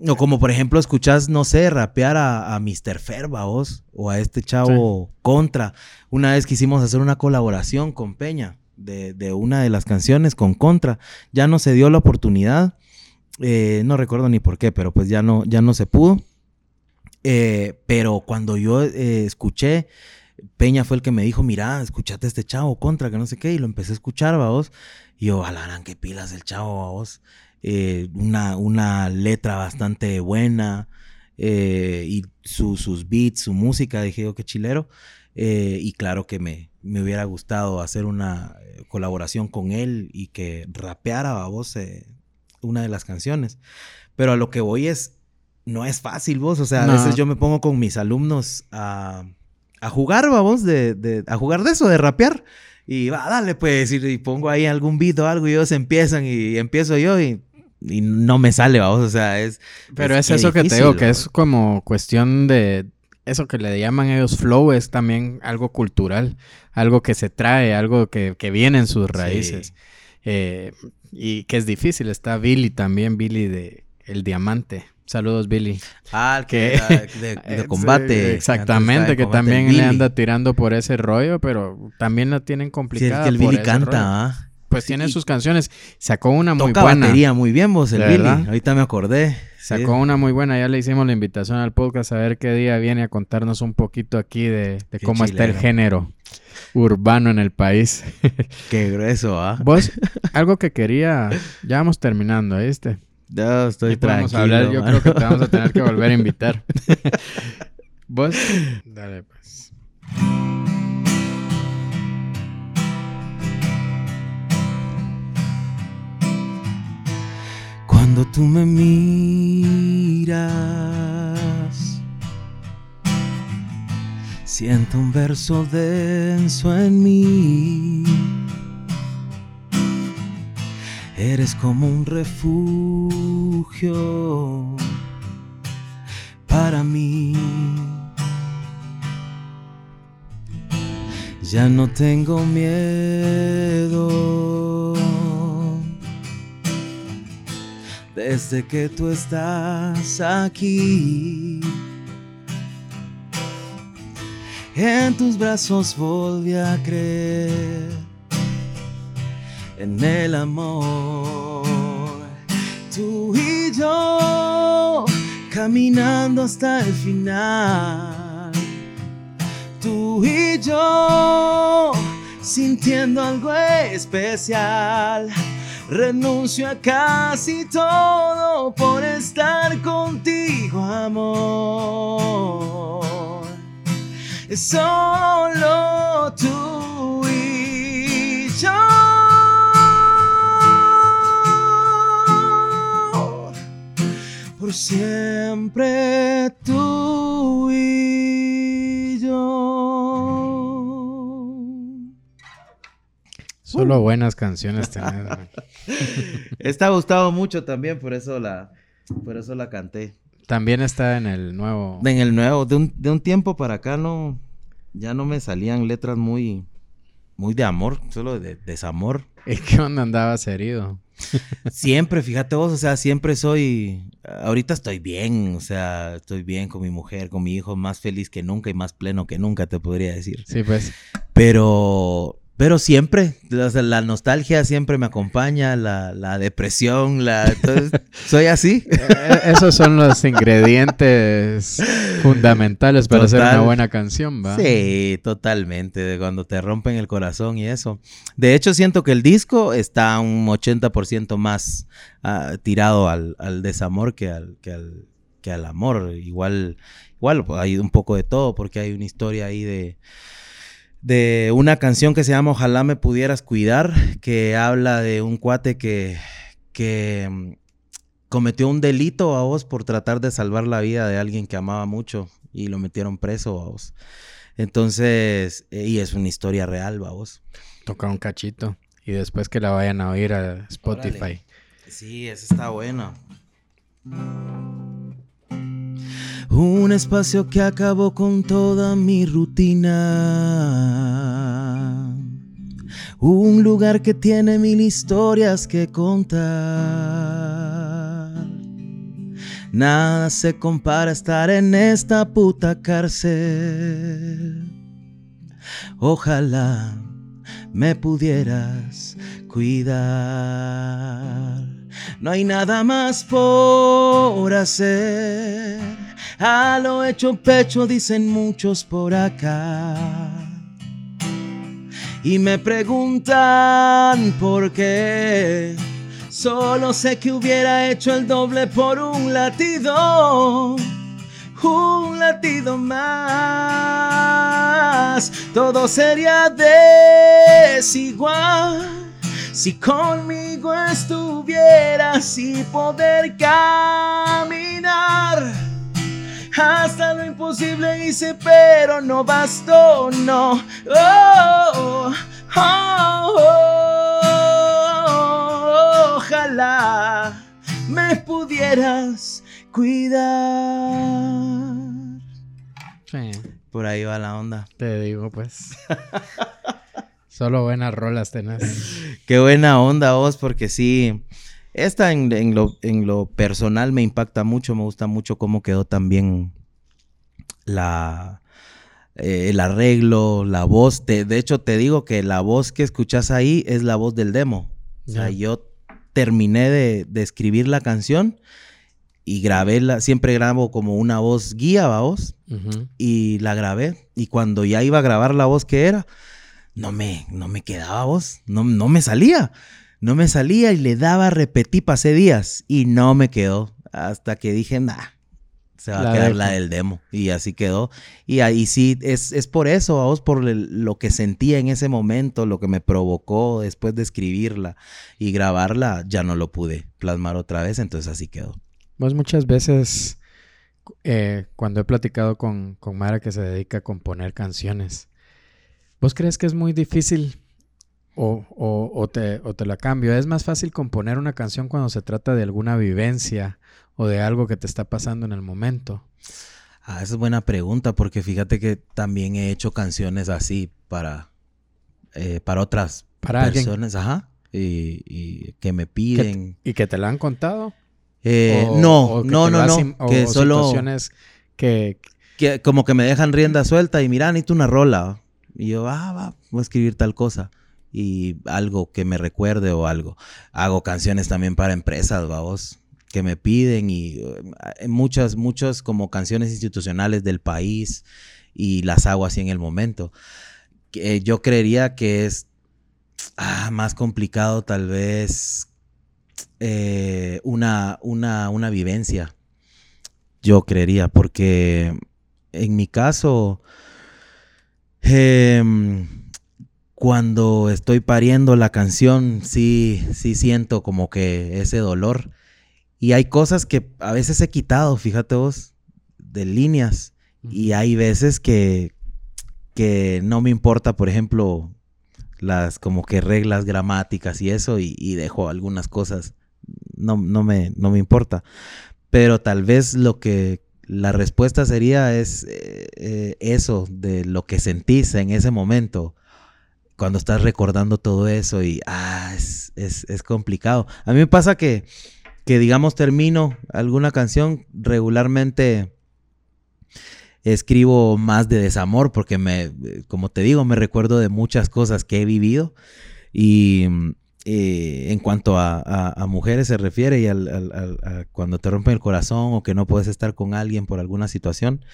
o como por ejemplo escuchás, no sé, rapear a, a Mr. Fer, vos, o a este chavo Contra. Una vez quisimos hacer una colaboración con Peña de, de una de las canciones con Contra. Ya no se dio la oportunidad. Eh, no recuerdo ni por qué, pero pues ya no, ya no se pudo. Eh, pero cuando yo eh, escuché, Peña fue el que me dijo, mira, escuchate este chavo contra, que no sé qué, y lo empecé a escuchar, vos. Y yo, alarán, qué pilas el chavo, vos. Eh, una, una letra bastante buena, y su- sus beats, su música, dije yo, qué chilero. Y claro que me, me hubiera gustado hacer una colaboración con él y que rapeara a vos una de las canciones. Pero a lo que voy es, no es fácil vos, o sea, a No. veces yo me pongo con mis alumnos a, a jugar, vamos, de, de- a jugar de eso, de rapear. Y va, dale, pues, y, y pongo ahí algún beat o algo y ellos empiezan y empiezo yo y, y no me sale, vamos, o sea, es... Pero es, qué eso que te difícil, digo, que es como cuestión de eso que le llaman ellos flow, es también algo cultural, algo que se trae, algo que, que viene en sus raíces. Sí. Eh, y que es difícil. Está Billy también, Billy de El Diamante. Saludos, Billy. Ah, el que de, de combate. Exactamente, de que combate, también le anda tirando por ese rollo, pero también la tienen Sí, complicada. que el Billy canta. ¿ah? Pues Sí, tiene sus canciones. Sacó una muy Toca buena. batería muy bien vos, el ¿De Billy. verdad? Ahorita me acordé. Sí. Sacó una muy buena, ya le hicimos la invitación al podcast a ver qué día viene a contarnos un poquito aquí de, cómo está el género urbano en el país. Qué grueso, ¿ah? Vos, algo que quería, ya vamos terminando, ¿viste? No, estoy Y podemos tranquilo. hablar, yo mano. creo que te vamos a tener que volver a invitar. Vos, dale pues. Cuando tú me miras, siento un verso denso en mí. Eres como un refugio para mí. Ya no tengo miedo. Desde que tú estás aquí, en tus brazos volví a creer en el amor. Tú y yo caminando hasta el final. Tú y yo sintiendo algo especial. Renuncio a casi todo por estar contigo, amor solo tú y yo. Por siempre tú y yo. Solo uh. buenas canciones tenés. Esta gustado mucho también, por eso la, por eso la canté. También está en el nuevo. En el nuevo, de un, de un tiempo para acá no, ya no me salían letras muy, muy de amor, solo de desamor. ¿Y qué onda andabas herido? siempre, fíjate vos, o sea, siempre soy, ahorita estoy bien, o sea, estoy bien con mi mujer, con mi hijo, más feliz que nunca y más pleno que nunca, te podría decir. Sí, pues. Pero pero siempre, la nostalgia siempre me acompaña, la, depresión, la... soy así. Eh, esos son los ingredientes fundamentales para hacer una buena canción, ¿va? Sí, totalmente, de cuando te rompen el corazón y eso. De hecho, siento que el disco está un 80% más ah, tirado al, desamor que al, que al, que al amor. Igual, igual hay un poco de todo, porque hay una historia ahí de de una canción que se llama Ojalá me pudieras cuidar, que habla de un cuate que, que mm, cometió un delito a vos por tratar de salvar la vida de alguien que amaba mucho y lo metieron preso a vos. Entonces, eh, y es una historia real, vos. Toca un cachito y después que la vayan a oír a Spotify. Sí, esa está buena. Un espacio que acabó con toda mi rutina. Un lugar que tiene mil historias que contar. Nada se compara a estar en esta puta cárcel. Ojalá me pudieras cuidar. No hay nada más por hacer a lo hecho pecho dicen muchos por acá. Y me preguntan por qué. Solo sé que hubiera hecho el doble por un latido. Un latido más. Todo sería desigual. Si conmigo estuvieras y poder caminar hasta lo imposible hice, pero no bastó, no. Oh, oh, oh, ojalá me pudieras cuidar. Sí. Por ahí va la onda. Te digo, pues. Solo buenas rolas tenés. Qué buena onda vos, porque sí. Esta en, lo, personal me impacta mucho, me gusta mucho cómo quedó también la, eh, el arreglo, la voz. de hecho, te digo que la voz que escuchas ahí es la voz del demo. O sea, yo terminé de, escribir la canción y grabé la, siempre grabo como una voz guía, vos, y la grabé. Y cuando ya iba a grabar la voz que era, no me, no me quedaba voz, no, no me salía. No me salía y le daba, repetí, pasé días y no me quedó. Hasta que dije, nah, se va a quedar la del demo. Y así quedó. Y ahí sí, es, es por eso, vamos, por lo que sentía en ese momento, lo que me provocó después de escribirla y grabarla, ya no lo pude plasmar otra vez, entonces así quedó. Pues muchas veces, eh, cuando he platicado con, con Mara que se dedica a componer canciones, ¿vos crees que es muy difícil o, o, te, o, te, la cambio. Es más fácil componer una canción cuando se trata de alguna vivencia o de algo que te está pasando en el momento. Ah, esa es buena pregunta porque fíjate que también he hecho canciones así para, eh, para otras personas, ajá, y, que me piden. ¿Y que te la han contado? Eh, no, no, no, no, que solo... Situaciones que... que... Como que me dejan rienda suelta y mira, necesito una rola. Y yo, ah, va, voy a escribir tal cosa y algo que me recuerde o algo. Hago canciones también para empresas, vamos, que me piden y eh, muchas, muchas como canciones institucionales del país y las hago así en el momento. Eh, yo creería que es ah, más complicado tal vez eh, una, una, una vivencia. Yo creería, porque en mi caso, eh, cuando estoy pariendo la canción, sí, sí siento como que ese dolor. Y hay cosas que a veces he quitado, fíjate vos, de líneas. Y hay veces que, que no me importa, por ejemplo, las como que reglas gramáticas y eso y, dejo algunas cosas. No, no, me, no me importa. Pero tal vez lo que la respuesta sería es eh, eh, eso de lo que sentís en ese momento cuando estás recordando todo eso y ah, es, es, complicado. A mí me pasa que, que, digamos, termino alguna canción regularmente escribo más de desamor porque me, como te digo, me recuerdo de muchas cosas que he vivido y eh, en cuanto a, mujeres se refiere y al, cuando te rompen el corazón o que no puedes estar con alguien por alguna situación,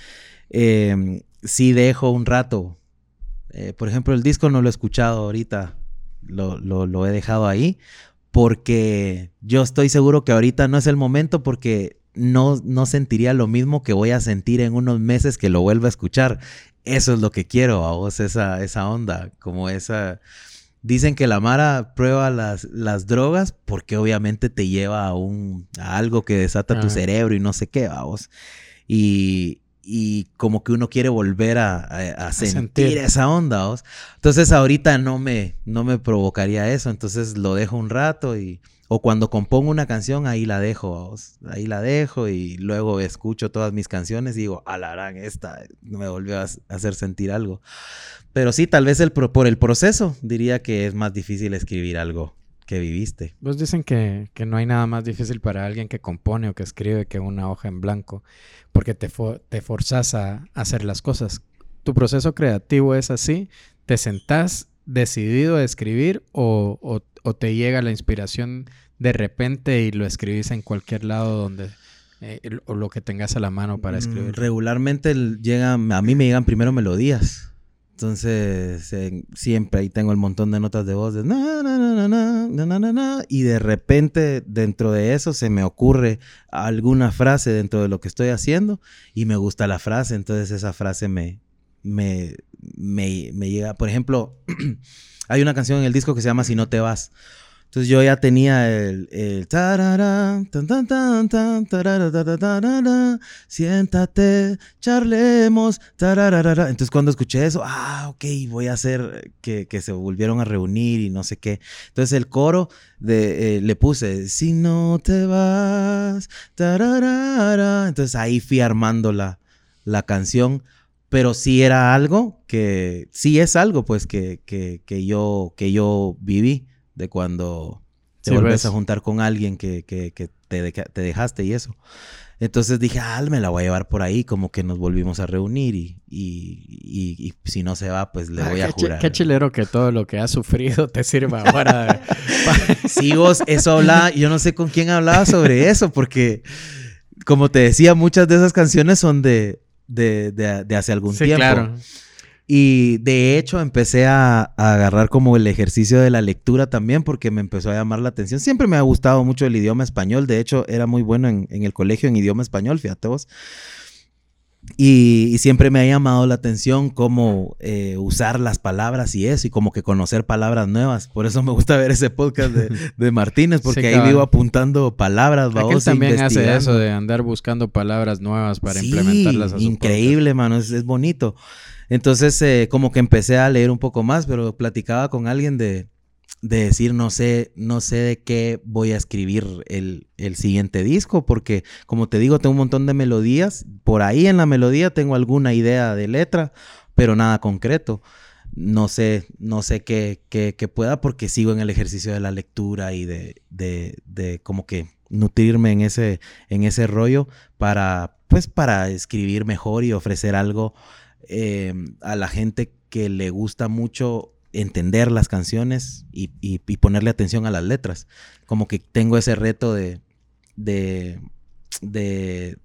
eh, sí dejo un rato. Eh, por ejemplo, el disco no lo he escuchado ahorita, lo, lo he dejado ahí porque yo estoy seguro que ahorita no es el momento porque no, no sentiría lo mismo que voy a sentir en unos meses que lo vuelva a escuchar. Eso es lo que quiero, a vos, esa, esa onda, como esa... Dicen que la Mara prueba las, las drogas porque obviamente te lleva a, un, a algo que desata tu cerebro y no sé qué, vos. Y, y como que uno quiere volver a, sentir, esa onda. ¿vos? Entonces ahorita no me, no me provocaría eso, entonces lo dejo un rato y o cuando compongo una canción, ahí la dejo, ahí la dejo y luego escucho todas mis canciones y digo, alarán, esta me volvió a hacer sentir algo. Pero sí, tal vez el, por el proceso diría que es más difícil escribir algo que viviste. Vos dicen que, no hay nada más difícil para alguien que compone o que escribe que una hoja en blanco, porque te, te forzas a, hacer las cosas. ¿Tu proceso creativo es así? ¿Te sentás decidido a escribir o, o te llega la inspiración de repente y lo escribís en cualquier lado donde eh, o lo que tengas a la mano para mm, escribir. Regularmente llega, a mí me llegan primero melodías. Entonces, siempre ahí tengo el montón de notas de voz de na, na, na, y de repente dentro de eso se me ocurre alguna frase dentro de lo que estoy haciendo y me gusta la frase, entonces esa frase me, me, me, me llega. Por ejemplo, hay una canción en el disco que se llama Si no te vas. Entonces yo ya tenía el, el tan, tan, tan, siéntate, charlemos, Entonces cuando escuché eso, ah, ok, voy a hacer que, se volvieron a reunir y no sé qué. Entonces el coro de, eh, le puse, si no te vas, Entonces ahí fui armando la, la canción. Pero sí era algo que, sí es algo pues que, que, que, yo, que yo viví de cuando te vuelves a juntar con alguien que, que, que te, te, dejaste y eso. Entonces dije, ah, me la voy a llevar por ahí, como que nos volvimos a reunir y, y, y, si no se va, pues le ah, voy a jurar. Qué chilero que todo lo que has sufrido te sirva para... sí, vos, eso habla, yo no sé con quién hablaba sobre eso, porque como te decía, muchas de esas canciones son de, de, de, de hace algún sí, tiempo. Claro. Y de hecho empecé a, agarrar como el ejercicio de la lectura también porque me empezó a llamar la atención. Siempre me ha gustado mucho el idioma español. De hecho, era muy bueno en, el colegio en idioma español, fíjate vos. Y, siempre me ha llamado la atención cómo eh, usar las palabras y eso, y como que conocer palabras nuevas. Por eso me gusta ver ese podcast de, Martínez, porque ahí vivo apuntando palabras. Él también hace eso de andar buscando palabras nuevas para implementarlas a su Increíble, mano, es, es bonito. Entonces, eh, como que empecé a leer un poco más, pero platicaba con alguien de, decir, no sé, no sé de qué voy a escribir el, siguiente disco, porque como te digo, tengo un montón de melodías. Por ahí en la melodía tengo alguna idea de letra, pero nada concreto. No sé, no sé qué, qué, pueda, porque sigo en el ejercicio de la lectura y de, de, de como que nutrirme en ese, en ese rollo para, pues, para escribir mejor y ofrecer algo Em, a la gente que le gusta mucho entender las canciones y, ponerle atención a las letras. Como que tengo ese reto de, de,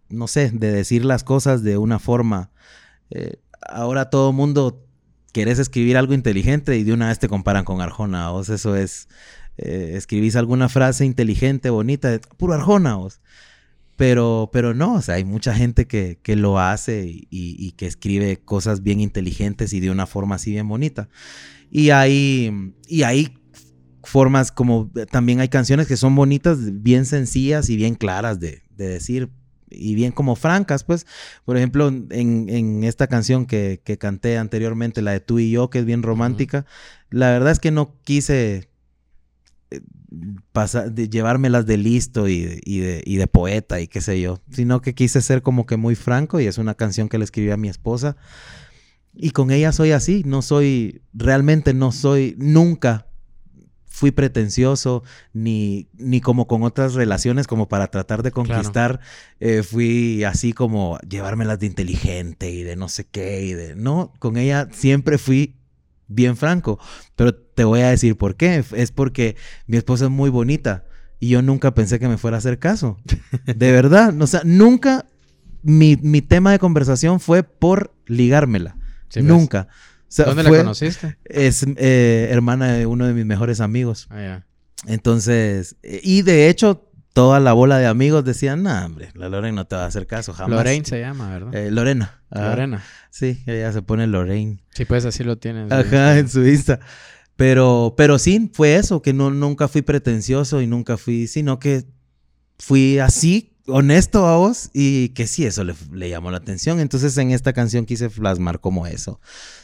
no sé, de decir las cosas de una forma. Eh, ahora todo mundo querés escribir algo inteligente y de una vez te comparan con Arjona. O eso es, eh, escribís alguna frase inteligente, bonita, puro Arjona. Vos. Pero, pero no, o sea, hay mucha gente que, que lo hace y, que escribe cosas bien inteligentes y de una forma así bien bonita. Y hay, y hay formas como también hay canciones que son bonitas, bien sencillas y bien claras de, de decir. y bien como francas, pues. Por ejemplo, en, en esta canción que, que, canté anteriormente, la de Tú y yo, que es bien romántica, la verdad es que no quise pasar, de llevármelas de listo y de, y, de, y de poeta y qué sé yo, sino que quise ser como que muy franco y es una canción que le escribí a mi esposa. Y con ella soy así, no soy, realmente no soy, nunca fui pretencioso, ni, ni como con otras relaciones, como para tratar de conquistar, eh, fui así como llevármelas de inteligente y de no sé qué, y de, no, con ella siempre fui bien franco, pero te voy a decir por qué, es porque mi esposa es muy bonita y yo nunca pensé que me fuera a hacer caso, de verdad, o sea, nunca mi, mi tema de conversación fue por ligármela, nunca. ¿Dónde la conociste? Es eh, hermana de uno de mis mejores amigos. Ah, Entonces, eh, y de hecho, toda la bola de amigos decían, no, hombre, la Lorena no te va a hacer caso jamás. Lorraine se llama, ¿verdad? Eh, Lorena. Lorena. Sí, ella se pone Lorraine. Sí, pues así lo tienes. Ajá, en su Insta. Pero, pero sí, fue eso, que no, nunca fui pretencioso y nunca fui, sino que fui así honesto a vos y que sí, eso le, llamó la atención. Entonces en esta canción quise plasmar como eso.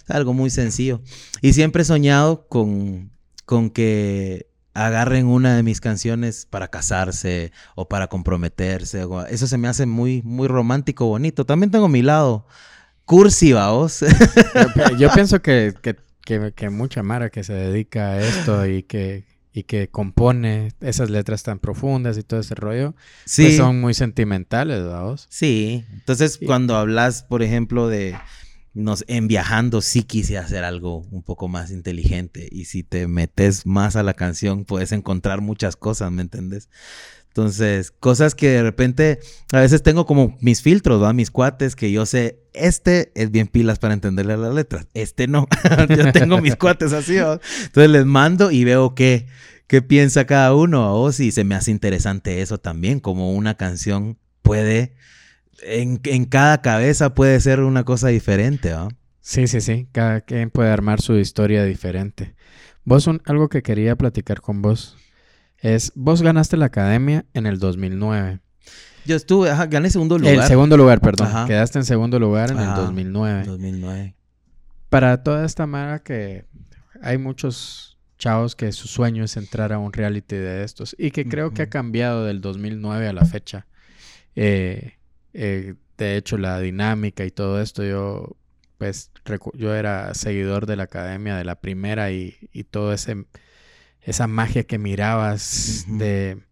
Algo muy sencillo. Y siempre he soñado con, con que agarren una de mis canciones para casarse o para comprometerse. Eso se me hace muy, muy romántico, bonito. También tengo mi lado cursi, vos. Yo, yo pienso que, que, que, que mucha Mara que se dedica a esto y que y que compone esas letras tan profundas y todo ese rollo, pues sí. son muy sentimentales, ¿vamos? Sí, entonces cuando hablas, por ejemplo, de nos en viajando, sí quise hacer algo un poco más inteligente y si te metes más a la canción puedes encontrar muchas cosas, ¿me entiendes? Entonces, cosas que de repente a veces tengo como mis filtros, ¿va? Mis cuates que yo sé, este es bien pilas para entenderle las letras, este no. yo tengo mis cuates así, ¿va? Entonces les mando y veo qué, qué piensa cada uno, o si se me hace interesante eso también, como una canción puede, en, en cada cabeza puede ser una cosa diferente, ¿va? Sí, sí, sí, cada quien puede armar su historia diferente. Vos, un, algo que quería platicar con vos es, vos ganaste la academia en el 2009. Yo estuve, ajá, gané segundo lugar. El segundo lugar, perdón. Quedaste en segundo lugar en el 2009. 2009. Para toda esta manera que hay muchos chavos que su sueño es entrar a un reality de estos y que creo que ha cambiado del 2009 a la fecha. Eh, eh, de hecho, la dinámica y todo esto, yo pues yo era seguidor de la academia de la primera y, y todo ese esa magia que mirabas de...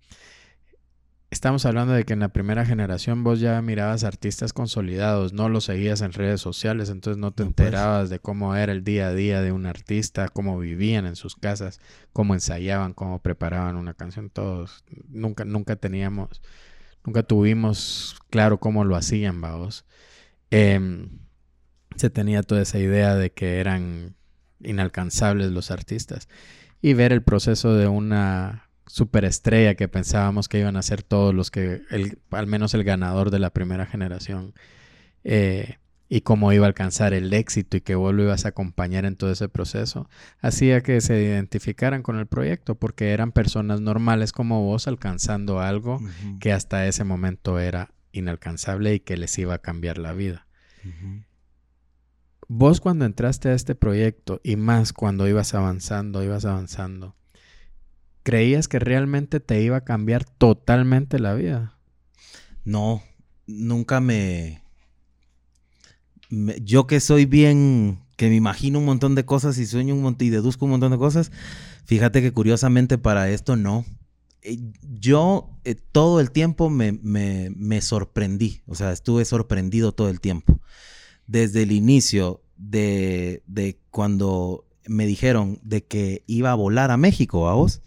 Estamos hablando de que en la primera generación vos ya mirabas artistas consolidados, no los seguías en redes sociales, entonces no te pues. enterabas de cómo era el día a día de un artista, cómo vivían en sus casas, cómo ensayaban, cómo preparaban una canción, todos. Nunca, nunca teníamos, nunca tuvimos claro cómo lo hacían, vamos. Em, se tenía toda esa idea de que eran inalcanzables los artistas y ver el proceso de una superestrella que pensábamos que iban a ser todos los que, el, al menos el ganador de la primera generación, eh, y cómo iba a alcanzar el éxito y que vos lo ibas a acompañar en todo ese proceso, hacía que se identificaran con el proyecto, porque eran personas normales como vos alcanzando algo que hasta ese momento era inalcanzable y que les iba a cambiar la vida. Vos cuando entraste a este proyecto y más cuando ibas avanzando, ibas avanzando, ¿creías que realmente te iba a cambiar totalmente la vida? No, nunca me... yo que soy bien, que me imagino un montón de cosas y sueño un montón y deduzco un montón de cosas, fíjate que curiosamente para esto no. Eh, yo eh, todo el tiempo me, me sorprendí, o sea, estuve sorprendido todo el tiempo desde el inicio de, cuando me dijeron de que iba a volar a México, a vos,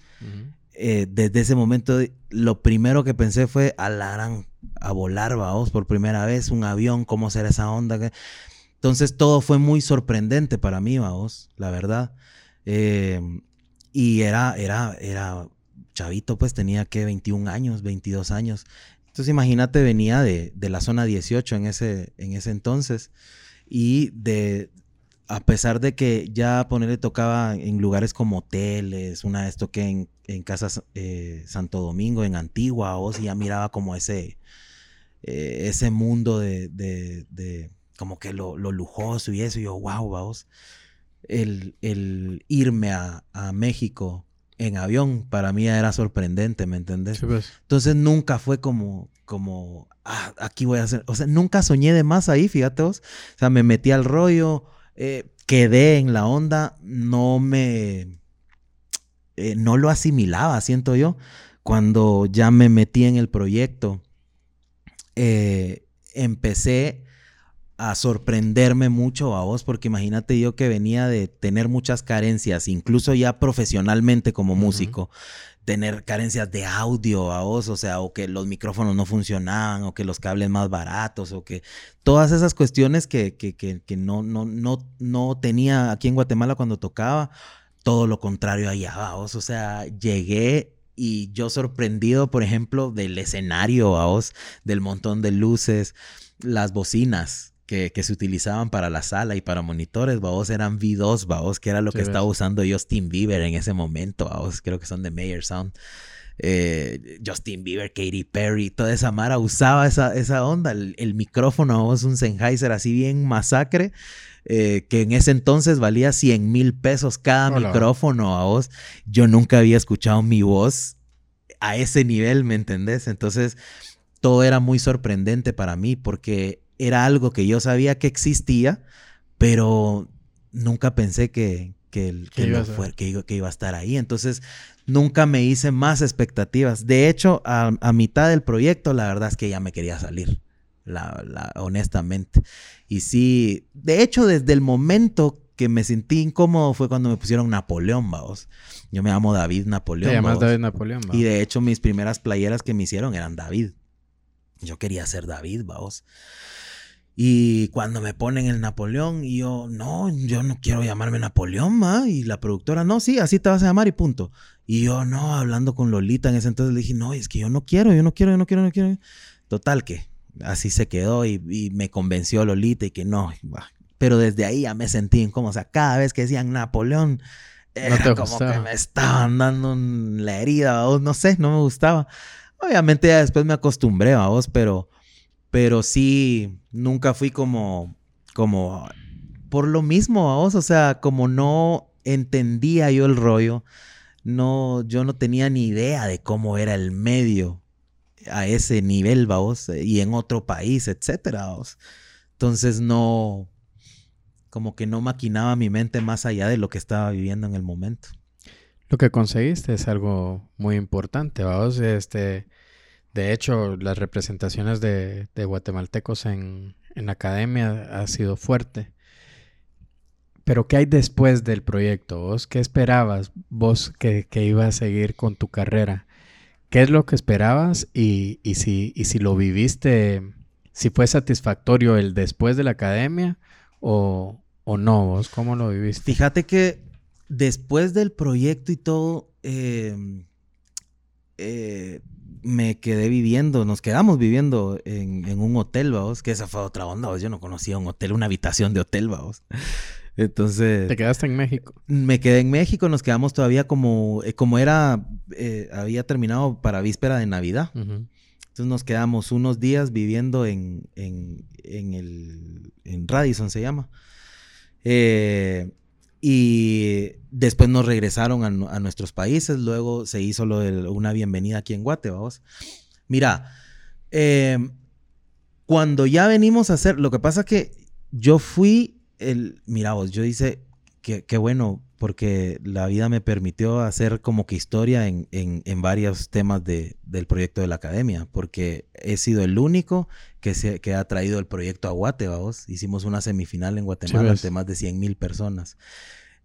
eh, desde ese momento lo primero que pensé fue, alarán a volar, vos, por primera vez, un avión, cómo será esa onda. Entonces todo fue muy sorprendente para mí, vos, la verdad. Eh, y era, era, era chavito, pues tenía que 21 años, 22 años. Entonces imagínate, venía de, la zona 18 en ese, en ese entonces y de, a pesar de que ya ponerle tocaba en lugares como hoteles, una vez toqué en, en Casa eh, Santo Domingo, en Antigua, o ya miraba como ese, eh, ese mundo de, de, de como que lo, lo, lujoso y eso. Y yo, wow, vamos. El, el irme a, a, México en avión para mí era sorprendente, ¿me entendés? Sí, pues. Entonces nunca fue como, como, ah, aquí voy a hacer. O sea, nunca soñé de más ahí, fíjate vos. O sea, me metí al rollo, eh, quedé en la onda, no me. Eh, no lo asimilaba, siento yo. Cuando ya me metí en el proyecto, eh, empecé a sorprenderme mucho a vos, porque imagínate yo que venía de tener muchas carencias, incluso ya profesionalmente como músico, tener carencias de audio a vos, o sea, o que los micrófonos no funcionaban, o que los cables más baratos, o que todas esas cuestiones que, que, que, que no, no, no, no tenía aquí en Guatemala cuando tocaba, todo lo contrario allá, vos, o sea, llegué y yo sorprendido, por ejemplo, del escenario, a vos, del montón de luces, las bocinas, que, que, se utilizaban para la sala y para monitores, vos eran V2, vos que era lo sí, que ves. estaba usando Justin Bieber en ese momento, vos creo que son de Mayer Sound. Eh, Justin Bieber, Katy Perry, toda esa mara usaba esa, esa onda, el, el micrófono, vos un Sennheiser así bien masacre, eh, que en ese entonces valía 100 mil pesos cada Hola. micrófono a vos. Yo nunca había escuchado mi voz a ese nivel, ¿me entendés? Entonces, todo era muy sorprendente para mí porque era algo que yo sabía que existía, pero nunca pensé que, que, que, iba, fue, que, que iba a estar ahí. Entonces, nunca me hice más expectativas. De hecho, a, a, mitad del proyecto, la verdad es que ya me quería salir, la, la, honestamente. Y sí, de hecho, desde el momento que me sentí incómodo fue cuando me pusieron Napoleón, vamos. Yo me llamo David Napoleón. Te llamas David Napoleón. Y de hecho, mis primeras playeras que me hicieron eran David. Yo quería ser David, vamos. Y cuando me ponen el Napoleón, y yo, no, yo no quiero llamarme Napoleón, ma. Y la productora, no, sí, así te vas a llamar y punto. Y yo, no, hablando con Lolita en ese entonces, le dije, no, es que yo no quiero, yo no quiero, yo no quiero, no quiero. Total que así se quedó y, y me convenció Lolita y que no. Pero desde ahí ya me sentí incómodo. O sea, cada vez que decían Napoleón, era no como gustaba. que me estaban dando la herida, vos, no sé, no me gustaba. Obviamente ya después me acostumbré a vos, pero pero sí, nunca fui como, como, por lo mismo, vos, o sea, como no entendía yo el rollo, no, yo no tenía ni idea de cómo era el medio a ese nivel, vamos, y en otro país, etcétera, vamos. Entonces no, como que no maquinaba mi mente más allá de lo que estaba viviendo en el momento. Lo que conseguiste es algo muy importante, vamos, este de hecho, las representaciones de, guatemaltecos en, en, academia ha sido fuerte. Pero ¿qué hay después del proyecto? ¿Vos qué esperabas? ¿Vos que, que ibas a seguir con tu carrera? ¿Qué es lo que esperabas? Y, y, si, y si lo viviste, si fue satisfactorio el después de la academia o, o no, vos cómo lo viviste? Fíjate que después del proyecto y todo, eh, eh, me quedé viviendo, nos quedamos viviendo en, en un hotel, vamos, que esa fue otra onda, ¿vos? yo no conocía un hotel, una habitación de hotel, vamos. Entonces... ¿Te quedaste en México? Me quedé en México, nos quedamos todavía como, eh, como era, eh, había terminado para víspera de Navidad. Uh -huh. Entonces nos quedamos unos días viviendo en, en, en, el, en Radisson, se llama. Eh, y después nos regresaron a, nuestros países, luego se hizo lo de una bienvenida aquí en Guate, vamos. Mira, eh, cuando ya venimos a hacer, lo que pasa que yo fui el, mira vos, yo hice, qué bueno, porque la vida me permitió hacer como que historia en, en, en varios temas de, del proyecto de la academia, porque he sido el único que, se, que ha traído el proyecto a Guate, vamos. Hicimos una semifinal en Guatemala ante más de 100 mil personas.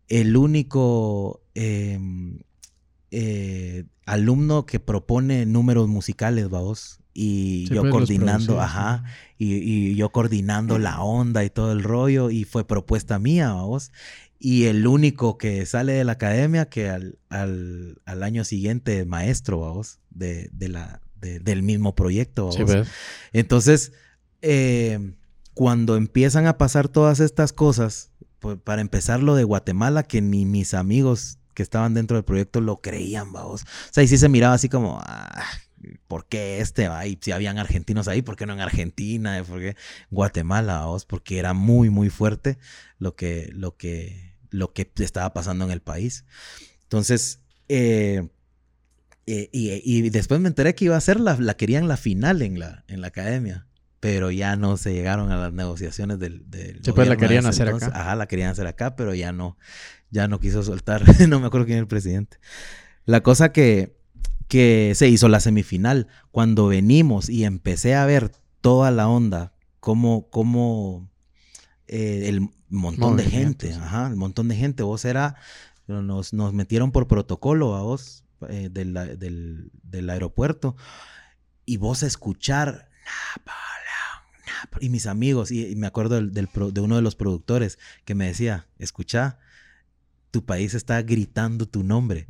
El único eh, eh, alumno que propone números musicales, vamos. Y sí, yo pues coordinando, ajá, y, y, yo coordinando la onda y todo el rollo, y fue propuesta mía, vamos y el único que sale de la academia que al, al, al año siguiente maestro, vamos, de, de la, de, del mismo proyecto. Sí, pues. Entonces, eh, cuando empiezan a pasar todas estas cosas, pues, para empezar lo de Guatemala, que ni mis amigos que estaban dentro del proyecto lo creían, vamos. O sea, y sí se miraba así como, ah, ¿por qué este va? Y si habían argentinos ahí, ¿por qué no en Argentina? ¿Por qué Guatemala? ¿vos? Porque era muy, muy fuerte lo que, lo que, lo que estaba pasando en el país. Entonces, eh, eh, y, después me enteré que iba a ser la, la querían la final en la, en la academia pero ya no se llegaron a las negociaciones del, del sí, pues la querían hacer acá. Ajá, la querían hacer acá, pero ya no, ya no quiso soltar, no me acuerdo quién era el presidente. La cosa que, que se hizo la semifinal, cuando venimos y empecé a ver toda la onda, como, como eh, el montón de gente, ajá, el montón de gente, vos era, nos, nos metieron por protocolo a vos eh, del, del, del, aeropuerto y vos escuchar, y mis amigos, y, me acuerdo del, de uno de los productores que me decía, escucha, tu país está gritando tu nombre.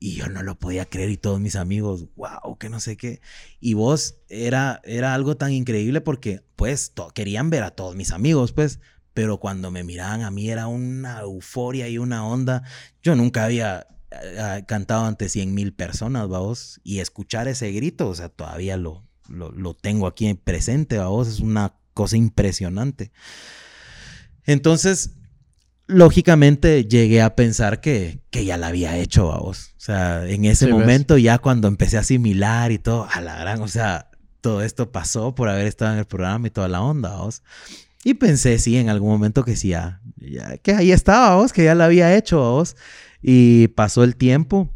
Y yo no lo podía creer y todos mis amigos, wow, que no sé qué. Y vos era, era algo tan increíble porque pues querían ver a todos mis amigos, pues, pero cuando me miraban a mí era una euforia y una onda. Yo nunca había eh, cantado ante 100 mil personas, vos, y escuchar ese grito, o sea, todavía lo, lo, tengo aquí presente, vos, es una cosa impresionante. Entonces, lógicamente llegué a pensar que, que ya la había hecho, vos. O sea, en ese momento ya cuando empecé a asimilar y todo, a la gran, o sea, todo esto pasó por haber estado en el programa y toda la onda, vos. Y pensé, sí, en algún momento que sí, ya, que ahí estaba, vos, que ya la había hecho, vos. Y pasó el tiempo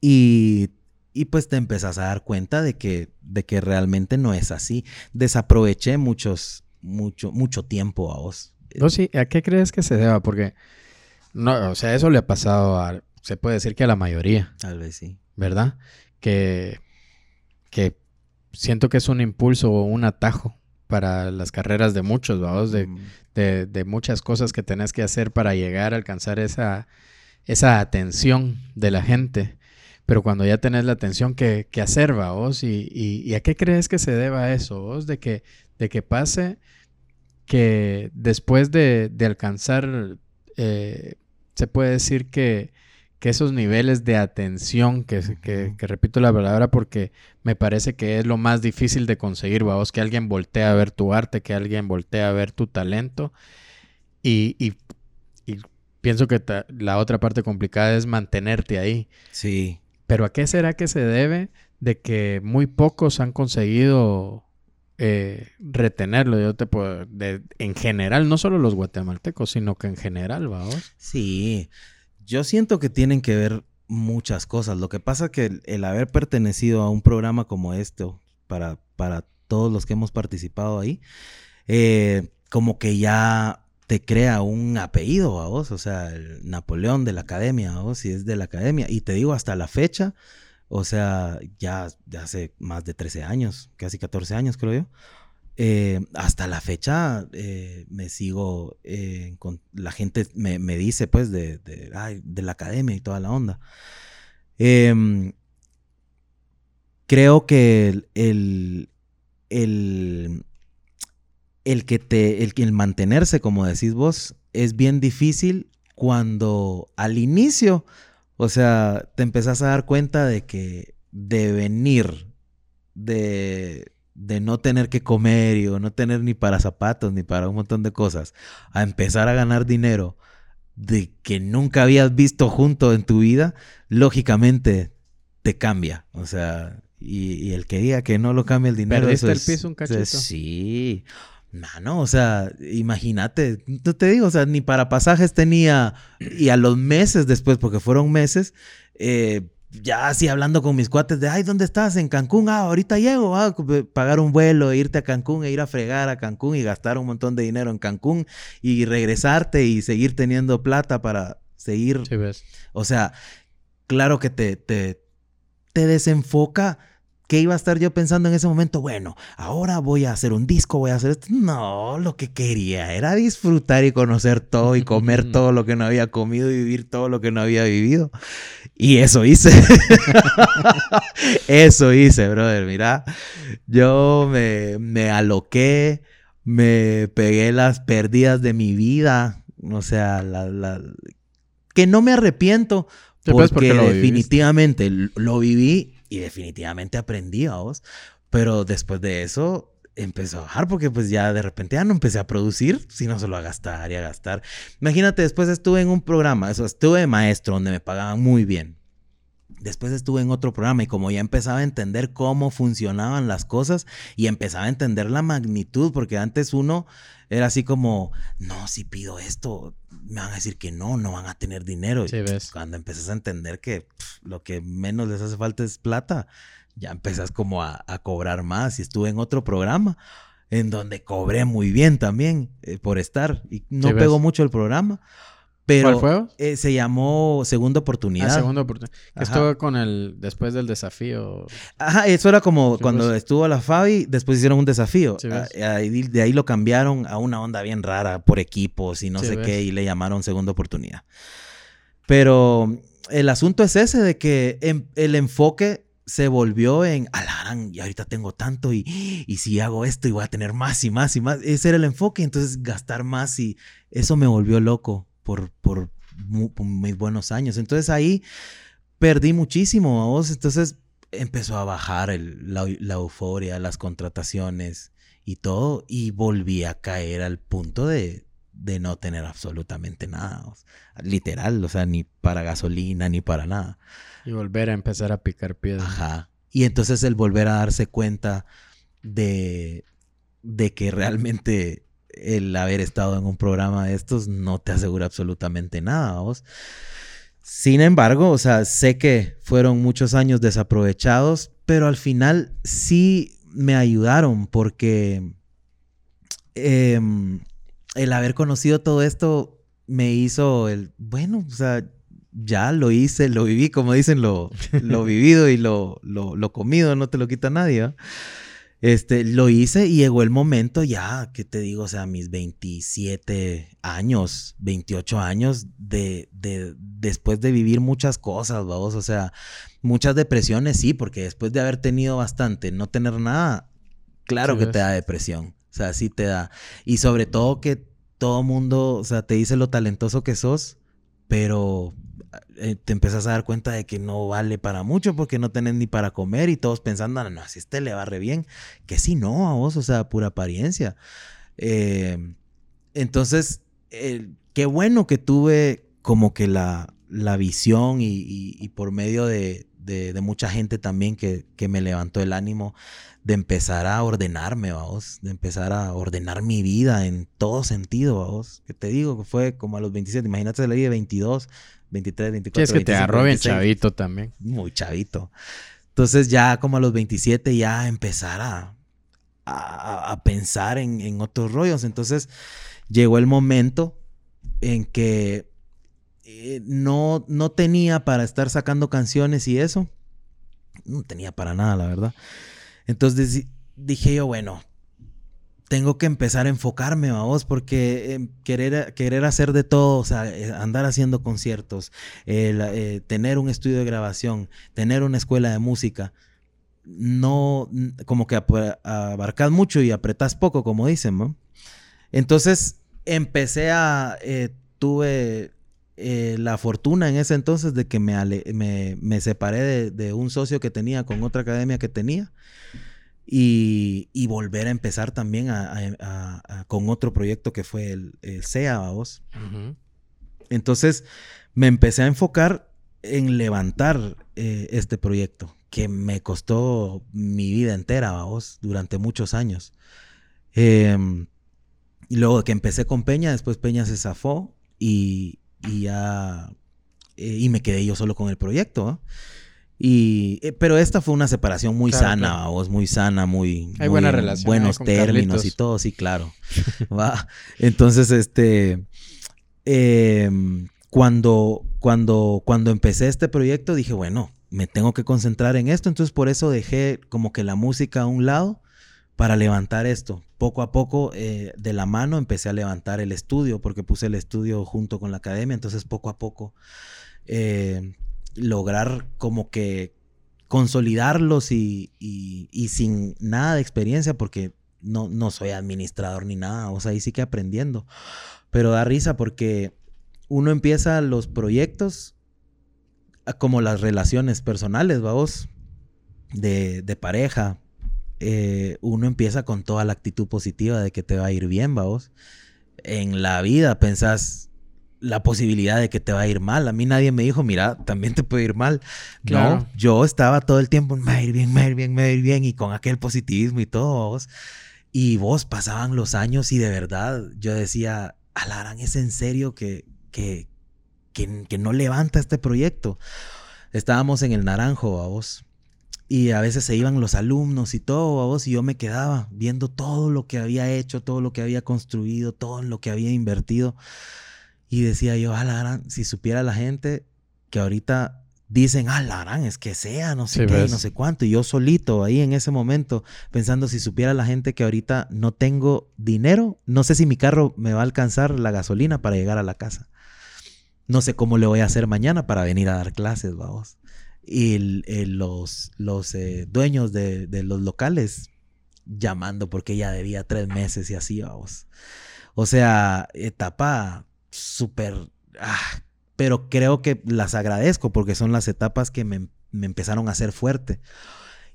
y, y pues te empezás a dar cuenta de que, de que realmente no es así. Desaproveché muchos, mucho, mucho tiempo a vos. No, sí, ¿a qué crees que se deba? Porque, no, o sea, eso le ha pasado a, se puede decir que a la mayoría. Tal vez sí. ¿Verdad? Que, que siento que es un impulso o un atajo para las carreras de muchos, vamos, de, de, de, muchas cosas que tenés que hacer para llegar a alcanzar esa, esa atención de la gente. Pero cuando ya tenés la atención que, que hacer, vos, y, y, a qué crees que se deba eso, vos, de que, de que pase que después de, alcanzar, eh, se puede decir que, esos niveles de atención, que, que, repito la palabra porque me parece que es lo más difícil de conseguir, vamos, que alguien voltee a ver tu arte, que alguien voltee a ver tu talento. Y, y, pienso que la otra parte complicada es mantenerte ahí. Sí. Pero ¿a qué será que se debe de que muy pocos han conseguido eh, retenerlo. Yo te puedo, en general, no solo los guatemaltecos, sino que en general, vamos. Sí, yo siento que tienen que ver muchas cosas. Lo que pasa es que el, haber pertenecido a un programa como este, para, para todos los que hemos participado ahí, eh, como que ya te crea un apellido a vos, o sea, el Napoleón de la academia, a vos, si es de la academia. Y te digo, hasta la fecha, o sea, ya, hace más de 13 años, casi 14 años creo yo. Eh, hasta la fecha eh, me sigo, eh, con, la gente me, dice pues de, de, la academia y toda la onda. Em, creo que el, el, el, que te, el, el mantenerse, como decís vos, es bien difícil cuando al inicio o sea, te empezás a dar cuenta de que de venir, de, de no tener que comer y o no tener ni para zapatos ni para un montón de cosas, a empezar a ganar dinero de que nunca habías visto junto en tu vida, lógicamente te cambia. O sea, y, el que diga que no lo cambia el dinero. ¿Perdiste el piso un cachito? Sí. Mano, o sea, imagínate, no te digo, o sea, ni para pasajes tenía, y a los meses después, porque fueron meses, eh, ya así hablando con mis cuates de, ay, ¿dónde estás? En Cancún, ah, ahorita llego, ah, pagar un vuelo, irte a Cancún e ir a fregar a Cancún y gastar un montón de dinero en Cancún y regresarte y seguir teniendo plata para seguir. Sí, ves. O sea, claro que te, te, te desenfoca ¿Qué iba a estar yo pensando en ese momento? Bueno, ahora voy a hacer un disco, voy a hacer esto. No, lo que quería era disfrutar y conocer todo y comer todo lo que no había comido y vivir todo lo que no había vivido. Y eso hice. eso hice, brother. Mira, yo me, me aloqué, me pegué las pérdidas de mi vida. O sea, la, que no me arrepiento pues, porque, definitivamente lo viví Y definitivamente aprendí, vos. Pero después de eso empezó a bajar porque pues ya de repente ya no empecé a producir, sino solo a gastar y a gastar. Imagínate, después estuve en un programa, eso, estuve de maestro donde me pagaban muy bien. Después estuve en otro programa y como ya empezaba a entender cómo funcionaban las cosas y empezaba a entender la magnitud, porque antes uno era así como, no, si pido esto, me van a decir que no, no van a tener dinero. Sí, ves. Cuando empezás a entender que pff, lo que menos les hace falta es plata, ya empezás como a, a cobrar más. Y estuve en otro programa en donde cobré muy bien también eh, por estar. Y no Sí, pegó mucho el programa. Pero ¿Cuál fue? eh, se llamó Segunda Oportunidad. Ah, segunda oportunidad. Estuvo con el, después del desafío. Ajá, eso era como Sí, cuando pues. estuvo la Fabi, después hicieron un desafío. Sí, ves. Ah, ahí- de ahí lo cambiaron a una onda bien rara por equipos y no Sí, sé ves. qué, y le llamaron segunda oportunidad. Pero el asunto es ese de que em- el enfoque se volvió en, alarán, y ahorita tengo tanto y, y si hago esto y voy a tener más y más y más. Ese era el enfoque, entonces gastar más y eso me volvió loco por, por, mu- por mis buenos años. Entonces ahí perdí muchísimo, vos. Entonces empezó a bajar el- la, la euforia, las contrataciones y todo, y volví a caer al punto de, de no tener absolutamente nada. vos. Literal, o sea, ni para gasolina, ni para nada. Y volver a empezar a picar piedra. Ajá. Y entonces el volver a darse cuenta de, de que realmente el haber estado en un programa de estos no te asegura absolutamente nada, vos. Sin embargo, o sea, sé que fueron muchos años desaprovechados, pero al final sí me ayudaron porque em, el haber conocido todo esto me hizo el, bueno, o sea, ya lo hice, lo viví, como dicen, lo, lo vivido y lo, lo, lo comido, no te lo quita nadie. Este, lo hice y llegó el momento ya, que te digo, o sea, mis 27 años, 28 años de, de después de vivir muchas cosas, vamos, o sea, muchas depresiones, sí, porque después de haber tenido bastante, no tener nada, claro Sí, que ves. te da depresión, o sea, sí te da. Y sobre todo que todo mundo, o sea, te dice lo talentoso que sos, pero eh, te empiezas a dar cuenta de que no vale para mucho porque no tenés ni para comer y todos pensando, "Ah, no, si este le va re bien, que si no a vos, o sea, pura apariencia. Eh, entonces, eh, qué bueno que tuve como que la, la visión y, y- y por medio de, de- de mucha gente también que, que me levantó el ánimo de empezar a ordenarme, vamos, de empezar a ordenar mi vida en todo sentido, vamos. Que te digo que fue como a los 27, imagínate la de 22, 23, 24. Sí, es que te 25, agarró bien 26 chavito también. muy chavito. Entonces ya como a los 27 ya empezar a, a, a pensar en, en otros rollos. Entonces llegó el momento en que eh, no, no tenía para estar sacando canciones y eso. No tenía para nada, la verdad. Entonces di- dije yo, bueno, tengo que empezar a enfocarme, vamos, porque eh, querer, querer hacer de todo, o sea, eh, andar haciendo conciertos, eh, eh, tener un estudio de grabación, tener una escuela de música, no, como que abarcas mucho y apretas poco, como dicen, ¿no? Entonces empecé a, tuve la fortuna en ese entonces de que me, ale- me, me separé de, de un socio que tenía con otra academia que tenía y, y volver a empezar también a- a- a- a- con otro proyecto que fue el, el SEA, vos. Entonces me empecé a enfocar en levantar eh, este proyecto que me costó mi vida entera, vos, durante muchos años. Em, y luego que empecé con Peña, después Peña se zafó y, y ya eh, y me quedé yo solo con el proyecto. ¿va? Y, eh, pero esta fue una separación muy Claro, sana, claro. vos, muy sana, muy, Hay muy buena en relación buenos términos y todo, sí, claro. Va. Entonces, este, em, cuando, cuando, cuando empecé este proyecto, dije, bueno, me tengo que concentrar en esto. Entonces, por eso dejé como que la música a un lado para levantar esto. Poco a poco, eh, de la mano, empecé a levantar el estudio, porque puse el estudio junto con la academia. Entonces, poco a poco, eh, lograr como que consolidarlos y, y- sin nada de experiencia, porque no, no soy administrador ni nada, o sea, ahí sí que aprendiendo. Pero da risa porque uno empieza los proyectos a- como las relaciones personales, vamos. de, de pareja, eh, uno empieza con toda la actitud positiva de que te va a ir bien, vamos. En la vida pensás la posibilidad de que te va a ir mal. A mí nadie me dijo, mira, también te puede ir mal. No, yo estaba todo el tiempo, me va a ir bien, me va a ir bien, me va a ir bien, y con aquel positivismo y todo, vos. Y vos pasaban los años y de verdad yo decía, Alarán, ¿es en serio que, que, que, no levanta este proyecto? Estábamos en el Naranjo, a vos. Y a veces se iban los alumnos y todo, a vos, y yo me quedaba viendo todo lo que había hecho, todo lo que había construido, todo lo que había invertido. Y decía yo, ah, si supiera la gente que ahorita dicen, ah, la es que sea, no sé qué, no sé cuánto. Y yo solito ahí en ese momento, pensando, si supiera la gente que ahorita no tengo dinero, no sé si mi carro me va a alcanzar la gasolina para llegar a la casa. No sé cómo le voy a hacer mañana para venir a dar clases, vamos y los, los eh, dueños de, los locales llamando porque ella debía tres meses y así, vamos. O sea, etapa súper... Ah, pero creo que las agradezco porque son las etapas que me, empezaron a hacer fuerte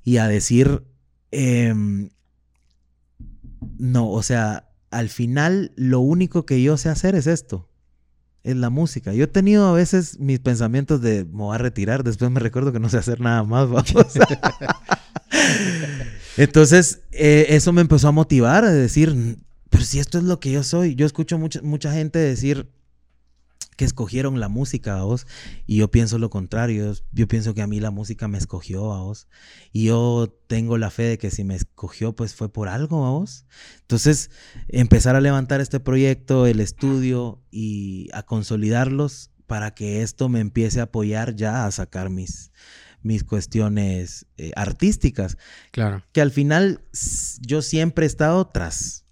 y a decir, em, no, o sea, al final lo único que yo sé hacer es esto es la música. Yo he tenido a veces mis pensamientos de me voy a retirar, después me recuerdo que no sé hacer nada más, Entonces, eh, eso me empezó a motivar a decir, pero si esto es lo que yo soy, yo escucho mucha, mucha gente decir, que escogieron la música a vos y yo pienso lo contrario, yo, pienso que a mí la música me escogió a vos y yo tengo la fe de que si me escogió pues fue por algo a vos. Entonces empezar a levantar este proyecto, el estudio y a consolidarlos para que esto me empiece a apoyar ya a sacar mis, mis cuestiones eh, artísticas. Claro. Que al final yo siempre he estado tras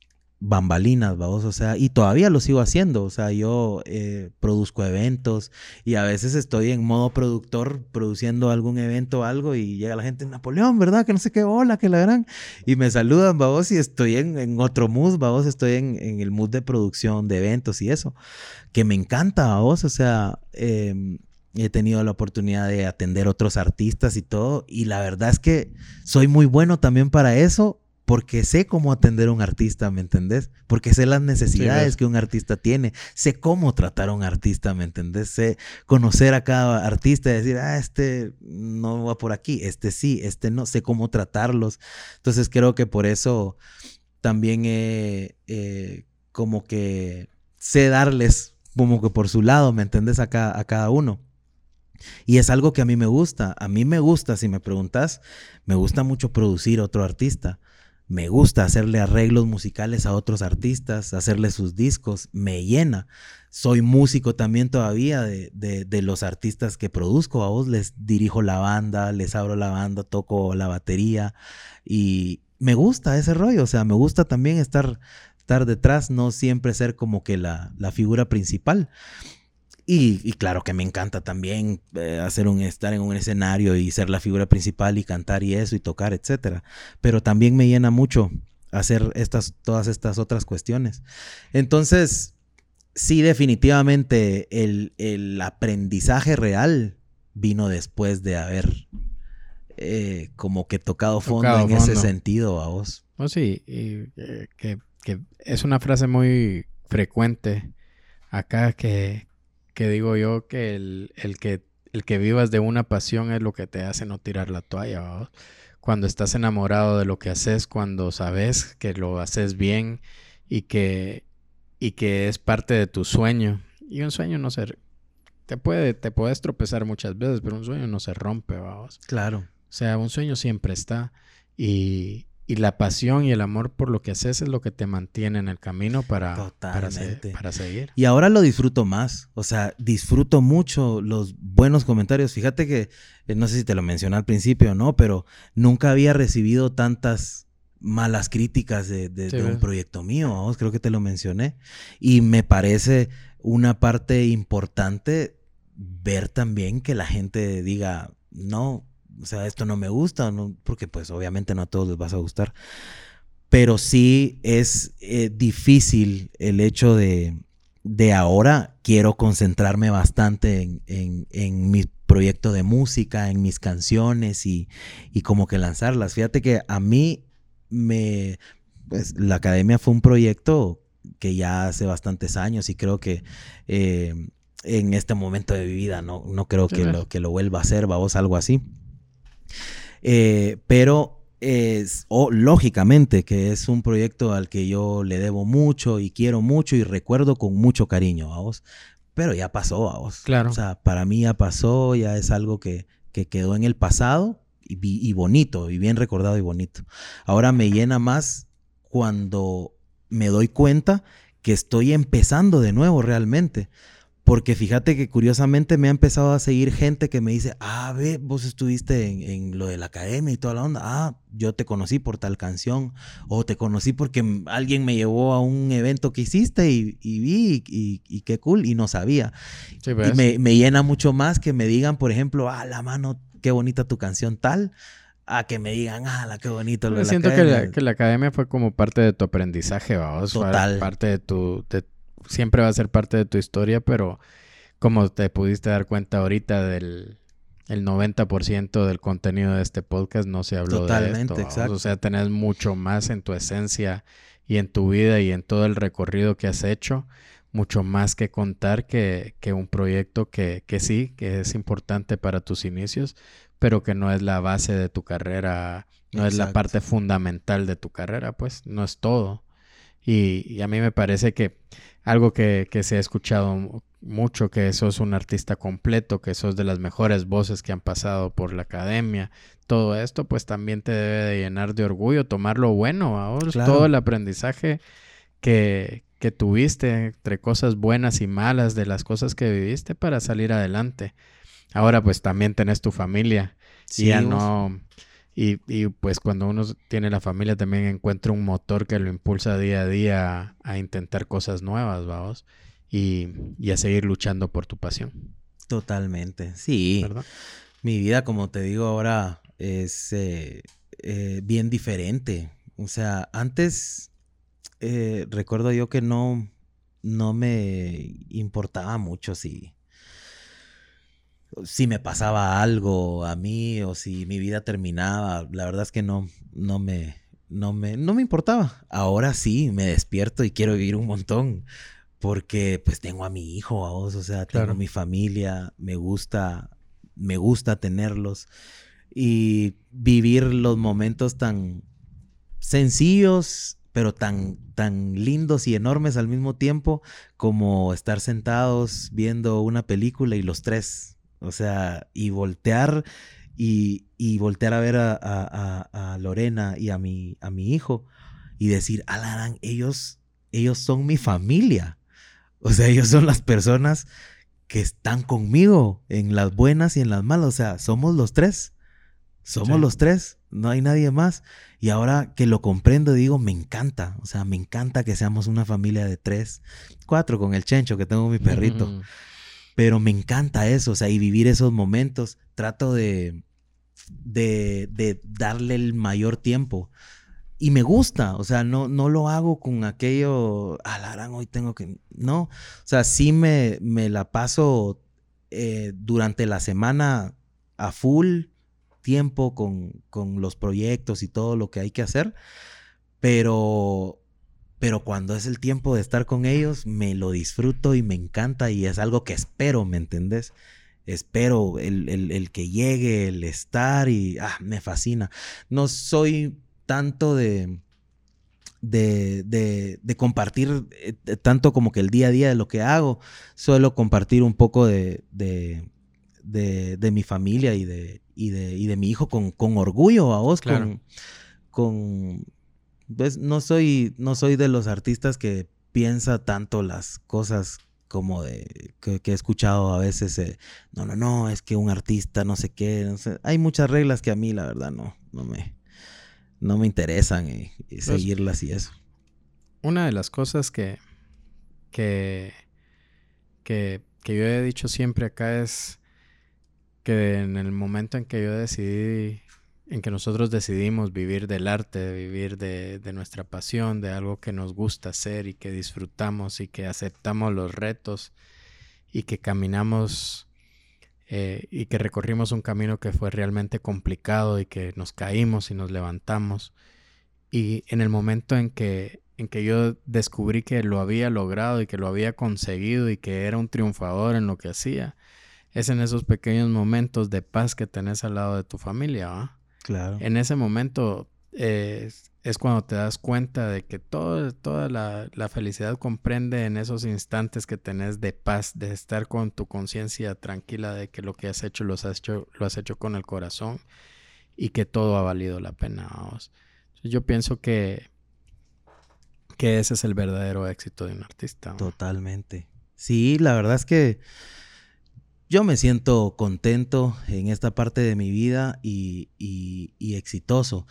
bambalinas, vamos, o sea, y todavía lo sigo haciendo, o sea, yo eh, produzco eventos y a veces estoy en modo productor produciendo algún evento o algo y llega la gente, Napoleón, ¿verdad? Que no sé qué, hola, que la gran, y me saludan, vamos, y estoy en, otro mood, vamos, estoy en, el mood de producción de eventos y eso, que me encanta, vamos, o sea, em, he tenido la oportunidad de atender otros artistas y todo, y la verdad es que soy muy bueno también para eso porque sé cómo atender a un artista, ¿me entendés? Porque sé las necesidades que un artista tiene, sé cómo tratar a un artista, ¿me entendés? Sé conocer a cada artista y decir, ah, este no va por aquí, este sí, este no, sé cómo tratarlos. Entonces creo que por eso también eh, como que sé darles como que por su lado, ¿me entendés? A cada, a cada uno. Y es algo que a mí me gusta. A mí me gusta, si me preguntas, me gusta mucho producir otro artista me gusta hacerle arreglos musicales a otros artistas, hacerle sus discos, me llena. Soy músico también todavía de, los artistas que produzco. A vos les dirijo la banda, les abro la banda, toco la batería y me gusta ese rollo. O sea, me gusta también estar, estar detrás, no siempre ser como que la, la figura principal. Y, claro que me encanta también eh, hacer un, estar en un escenario y ser la figura principal y cantar y eso y tocar, etcétera. Pero también me llena mucho hacer estas, todas estas otras cuestiones. Entonces, sí, definitivamente el, aprendizaje real vino después de haber eh, como que tocado fondo en ese sentido a vos. Oh, sí, y, eh, que, que es una frase muy frecuente acá que, que digo yo que el, que el que vivas de una pasión es lo que te hace no tirar la toalla. Cuando estás enamorado de lo que haces, cuando sabes que lo haces bien y que, y que es parte de tu sueño. Y un sueño no se... Te, puede, te puedes tropezar muchas veces, pero un sueño no se rompe, vamos. Claro. O sea, un sueño siempre está. Y, y la pasión y el amor por lo que haces es lo que te mantiene en el camino para, para, seguir. Y ahora lo disfruto más. O sea, disfruto mucho los buenos comentarios. Fíjate que, eh, no sé si te lo mencioné al principio, ¿no? Pero nunca había recibido tantas malas críticas de, un proyecto mío. Creo que te lo mencioné. Y me parece una parte importante ver también que la gente diga, no, o sea, esto no me gusta, no, porque pues obviamente no a todos les vas a gustar, pero sí es eh, difícil el hecho de, de ahora quiero concentrarme bastante en, en, mis proyecto de música, en mis canciones y, y como que lanzarlas. Fíjate que a mí me, pues la academia fue un proyecto que ya hace bastantes años y creo que eh, en este momento de mi vida no, no creo que, lo, que lo vuelva a hacer, vamos, algo así. Eh, pero es, o lógicamente que es un proyecto al que yo le debo mucho y quiero mucho y recuerdo con mucho cariño, vamos. Pero ya pasó, vamos. Claro. O sea, para mí ya pasó, ya es algo que, que quedó en el pasado y, y bonito, y bien recordado y bonito. Ahora me llena más cuando me doy cuenta que estoy empezando de nuevo realmente. Porque fíjate que curiosamente me ha empezado a seguir gente que me dice, ah, ve, vos estuviste en, lo de la academia y toda la onda. Ah, yo te conocí por tal canción. O te conocí porque alguien me llevó a un evento que hiciste y, vi y, qué cool y no sabía. y me, me, llena mucho más que me digan, por ejemplo, ah, la mano, qué bonita tu canción tal. A que me digan, ah, la qué bonito lo de siento la academia. Que, la, que la academia fue como parte de tu aprendizaje, vamos. Total. parte de tu, de siempre va a ser parte de tu historia, pero como te pudiste dar cuenta ahorita del el 90% del contenido de este podcast no se habló de esto. Exacto. O sea, tenés mucho más en tu esencia y en tu vida y en todo el recorrido que has hecho, mucho más que contar que, que un proyecto que, que sí, que es importante para tus inicios, pero que no es la base de tu carrera, no es la parte fundamental de tu carrera, pues no es todo. Y, y a mí me parece que algo que, se ha escuchado mucho, que sos un artista completo, que sos de las mejores voces que han pasado por la academia. Todo esto pues también te debe de llenar de orgullo, tomar lo bueno, ahora todo el aprendizaje que, que tuviste entre cosas buenas y malas, de las cosas que viviste para salir adelante. Ahora pues también tenés tu familia. Sí, ya no y, y, pues cuando uno tiene la familia también encuentra un motor que lo impulsa día a día a, intentar cosas nuevas, vamos, y, y, a seguir luchando por tu pasión. Totalmente, sí. Mi vida, como te digo ahora, es eh, eh, bien diferente. O sea, antes eh, recuerdo yo que no, no me importaba mucho si si me pasaba algo a mí o si mi vida terminaba, la verdad es que no, no me, no me, no me importaba. Ahora sí, me despierto y quiero vivir un montón porque pues tengo a mi hijo, a vos, o sea, tengo a mi familia, me gusta, me gusta tenerlos y vivir los momentos tan sencillos pero tan, tan lindos y enormes al mismo tiempo como estar sentados viendo una película y los tres o sea, y voltear y, y voltear a ver a, a, a, Lorena y a mi, a mi hijo y decir, Alarán, ellos, ellos son mi familia. O sea, ellos son las personas que están conmigo en las buenas y en las malas. O sea, somos los tres. Somos los tres. No hay nadie más. Y ahora que lo comprendo, digo, me encanta. O sea, me encanta que seamos una familia de tres, cuatro con el chencho que tengo mi perrito. Pero me encanta eso, o sea, y vivir esos momentos. Trato de, de, darle el mayor tiempo. Y me gusta, o sea, no, no lo hago con aquello, alarán, hoy tengo que... No, o sea, sí me, me la paso eh, durante la semana a full tiempo con, con los proyectos y todo lo que hay que hacer, pero pero cuando es el tiempo de estar con ellos, me lo disfruto y me encanta y es algo que espero, ¿me entendés? Espero el, que llegue, el estar y ah, me fascina. No soy tanto de, de, de, compartir eh, tanto como que el día a día de lo que hago, suelo compartir un poco de, de, de mi familia y de, y de, y de mi hijo con, con orgullo a vos, con, con pues, no soy, no soy de los artistas que piensa tanto las cosas como de que, he escuchado a veces, eh, no, no, no, es que un artista no sé qué, hay muchas reglas que a mí la verdad no, no me, no me interesan y, pues seguirlas y eso. Una de las cosas que, que, que, que yo he dicho siempre acá es que en el momento en que yo decidí en que nosotros decidimos vivir del arte, vivir de, nuestra pasión, de algo que nos gusta hacer y que disfrutamos y que aceptamos los retos y que caminamos eh, y que recorrimos un camino que fue realmente complicado y que nos caímos y nos levantamos. Y en el momento en que, en que yo descubrí que lo había logrado y que lo había conseguido y que era un triunfador en lo que hacía, es en esos pequeños momentos de paz que tenés al lado de tu familia, ¿va? Claro. En ese momento eh, es cuando te das cuenta de que todo, toda la, la, felicidad comprende en esos instantes que tenés de paz, de estar con tu conciencia tranquila de que lo que has hecho, lo has hecho lo has hecho con el corazón y que todo ha valido la pena. Vamos. Yo pienso que, que ese es el verdadero éxito de un artista. Totalmente. Sí, la verdad es que yo me siento contento en esta parte de mi vida y, y, exitoso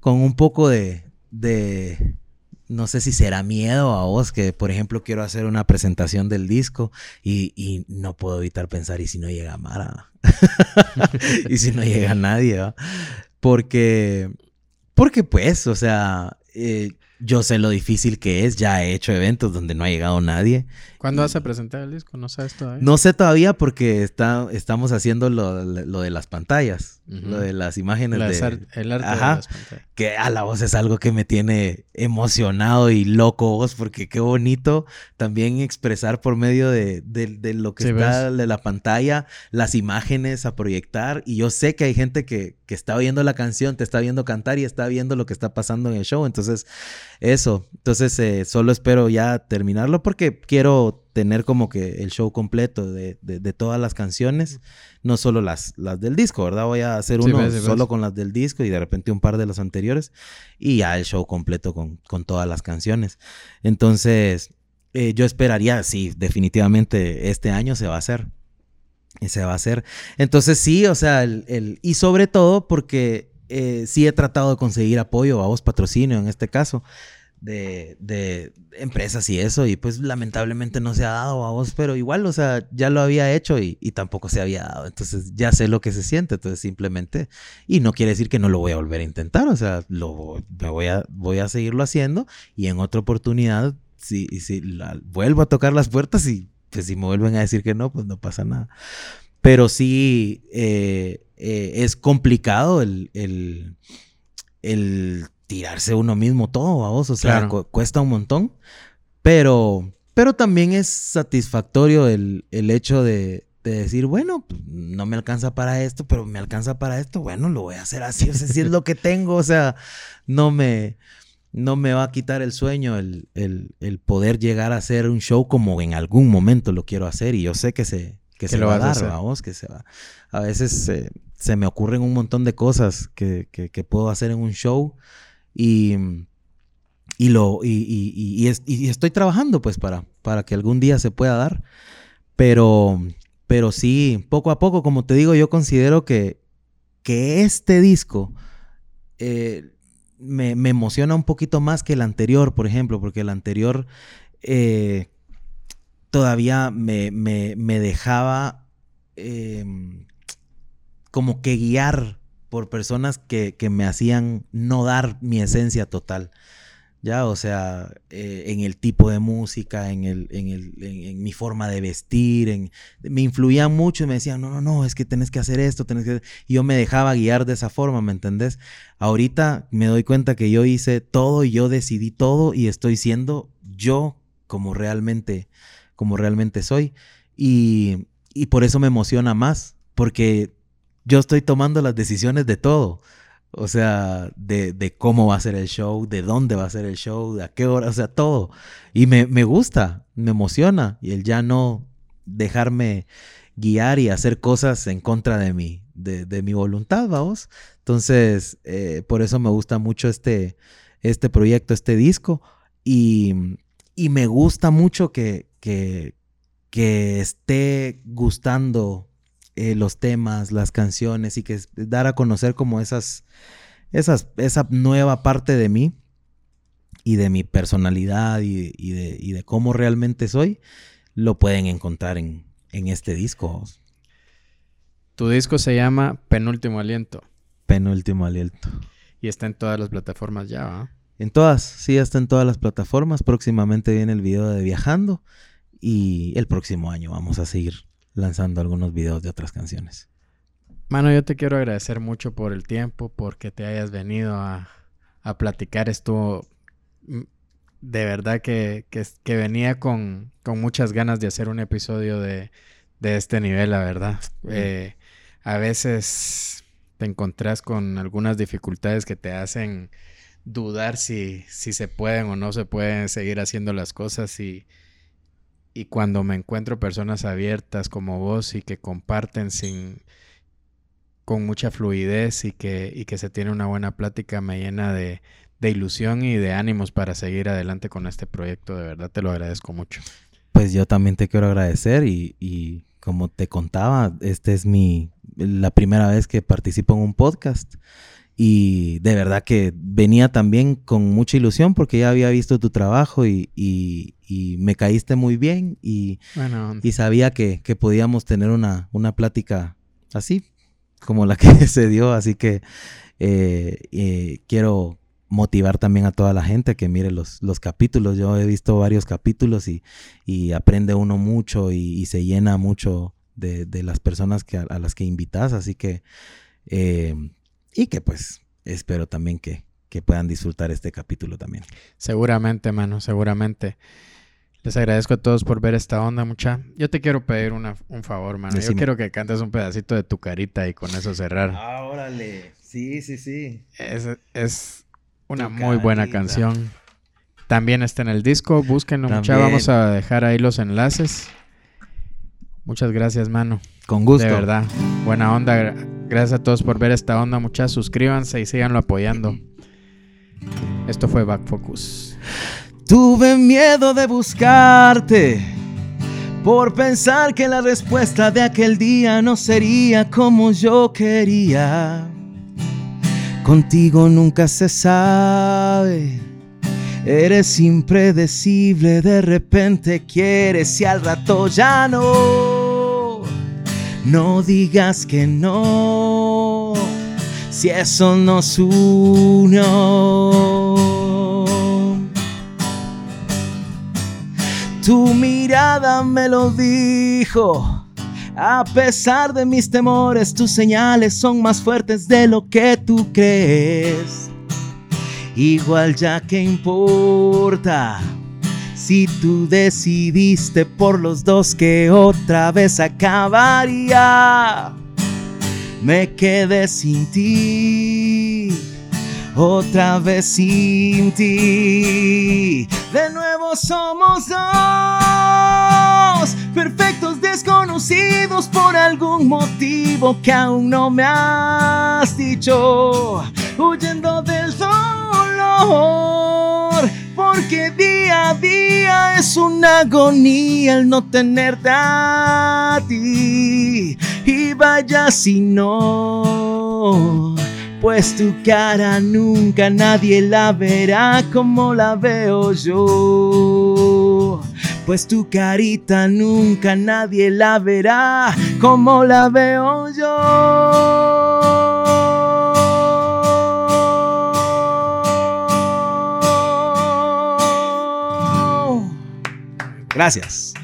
con un poco de, de, no sé si será miedo a vos, que por ejemplo quiero hacer una presentación del disco y, y no puedo evitar pensar, ¿y si no llega Mara? ¿Y si no llega nadie? ¿va? Porque, porque pues, o sea, eh, yo sé lo difícil que es, ya he hecho eventos donde no ha llegado nadie. ¿Cuándo vas a presentar el disco? ¿No sabes todavía? No sé todavía porque está, estamos haciendo lo, lo de las pantallas, uh -huh. lo de las imágenes de... el arte Ajá, de las pantallas. Que a la voz es algo que me tiene emocionado y loco vos, porque qué bonito también expresar por medio de, de, de lo que Sí, está ¿ves? de la pantalla, las imágenes a proyectar. Y yo sé que hay gente que, que está oyendo la canción, te está viendo cantar y está viendo lo que está pasando en el show. Entonces, eso. Entonces, eh, solo espero ya terminarlo porque quiero tener como que el show completo de, de, de todas las canciones, no solo las, las del disco, ¿verdad? Voy a hacer Sí, uno ves, solo ves. con las del disco y de repente un par de las anteriores y ya el show completo con, con todas las canciones. Entonces, eh, yo esperaría, sí, definitivamente este año se va a hacer. Y se va a hacer. Entonces, sí, o sea, el, el y sobre todo porque eh, sí he tratado de conseguir apoyo, a vos patrocinio en este caso de, de, empresas y eso, y pues lamentablemente no se ha dado a vos, pero igual, o sea, ya lo había hecho y, y, tampoco se había dado, entonces ya sé lo que se siente, entonces simplemente, y no quiere decir que no lo voy a volver a intentar, o sea, lo, me voy, a, voy a seguirlo haciendo y en otra oportunidad, si, si la, vuelvo a tocar las puertas y pues si me vuelven a decir que no, pues no pasa nada. Pero sí eh, eh, es complicado el, el, el tirarse uno mismo todo, vos, o sea, Claro. cu cuesta un montón, pero, pero también es satisfactorio el, el hecho de, de decir, bueno, pues, no me alcanza para esto, pero me alcanza para esto, bueno, lo voy a hacer así, o sea, si es lo que tengo, o sea, no me, no me va a quitar el sueño el, el, el poder llegar a hacer un show como en algún momento lo quiero hacer y yo sé que se, que Que se lo va a dar, vamos, que se va. A veces se me ocurren un montón de cosas que, que, que puedo hacer en un show y, y lo y, y, y, es- y estoy trabajando pues para, para que algún día se pueda dar. Pero, pero sí, poco a poco, como te digo, yo considero que, que este disco eh, me, me emociona un poquito más que el anterior, por ejemplo, porque el anterior eh, todavía me, me- me dejaba eh, como que guiar por personas que, que me hacían no dar mi esencia total. Ya, o sea, eh, en el tipo de música, en, el, en, el, en, mi forma de vestir, en, me influían mucho y me decían, no, no, no, es que tenés que hacer esto, tenés que... Y yo me dejaba guiar de esa forma, ¿me entendés? Ahorita me doy cuenta que yo hice todo y yo decidí todo y estoy siendo yo como realmente, como realmente soy. Y, y por eso me emociona más, porque yo estoy tomando las decisiones de todo. O sea, de, de cómo va a ser el show, de dónde va a ser el show, de a qué hora, o sea, todo. Y me, me gusta, me emociona. Y el ya no dejarme guiar y hacer cosas en contra de mí, de, de mi voluntad, vamos. Entonces, eh, por eso me gusta mucho este, este proyecto, este disco. Y, y me gusta mucho que, que, que esté gustando eh, los temas, las canciones y que dar a conocer como esas, esas, esa nueva parte de mí y de mi personalidad y, y de, y de cómo realmente soy, lo pueden encontrar en, en este disco. Tu disco se llama Penúltimo Aliento Penúltimo aliento. y está en todas las plataformas ya, ¿va? En todas, sí, está en todas las plataformas. Próximamente viene el video de Viajando y el próximo año vamos a seguir lanzando algunos videos de otras canciones. Mano, yo te quiero agradecer mucho por el tiempo, porque te hayas venido a, a platicar. Esto mm, de verdad que, que, que venía con, con, muchas ganas de hacer un episodio de, de este nivel, la verdad. Eh, a veces te encontrás con algunas dificultades que te hacen dudar si, si se pueden o no se pueden seguir haciendo las cosas y, y cuando me encuentro personas abiertas como vos y que comparten sin con mucha fluidez y que, y que se tiene una buena plática me llena de, de ilusión y de ánimos para seguir adelante con este proyecto. De verdad te lo agradezco mucho. Pues yo también te quiero agradecer y, y como te contaba, este es mi la primera vez que participo en un podcast y de verdad que venía también con mucha ilusión porque ya había visto tu trabajo y, y, y me caíste muy bien y, Bueno, y sabía que, que podíamos tener una, una plática así como la que se dio, así que eh, eh, quiero motivar también a toda la gente que mire los, los capítulos. Yo he visto varios capítulos y, y aprende uno mucho y, y se llena mucho de, de las personas que, a, a, las que invitas, así que... Eh, y que pues espero también que, que puedan disfrutar este capítulo también. Seguramente, mano, seguramente. Les agradezco a todos por ver esta onda, mucha. Yo te quiero pedir una, un favor, mano. Decime. Yo quiero que cantes un pedacito de tu carita y con eso cerrar. Ah, órale. Sí, sí, sí. Es, es una Tu muy buena canción. También está en el disco. Búsquenlo, mucha. Vamos a dejar ahí los enlaces. Muchas gracias, mano. Con gusto. De verdad. Buena onda. Gra- Gracias a todos por ver esta onda, muchachos. Suscríbanse y síganlo apoyando. Esto fue Back Focus. Tuve miedo de buscarte por pensar que la respuesta de aquel día no sería como yo quería. Contigo nunca se sabe. Eres impredecible, de repente quieres y al rato ya no. No digas que no, si eso nos unió. Tu mirada me lo dijo. A pesar de mis temores, tus señales son más fuertes de lo que tú crees. Igual ya que importa. Si tú decidiste por los dos que otra vez acabaría, me quedé sin ti, otra vez sin ti. De nuevo somos dos, perfectos desconocidos por algún motivo que aún no me has dicho, huyendo del dolor, porque día a día es una agonía el no tenerte a ti. Y vaya si no, pues tu cara nunca nadie la verá como la veo yo. Pues tu carita nunca nadie la verá como la veo yo. Gracias.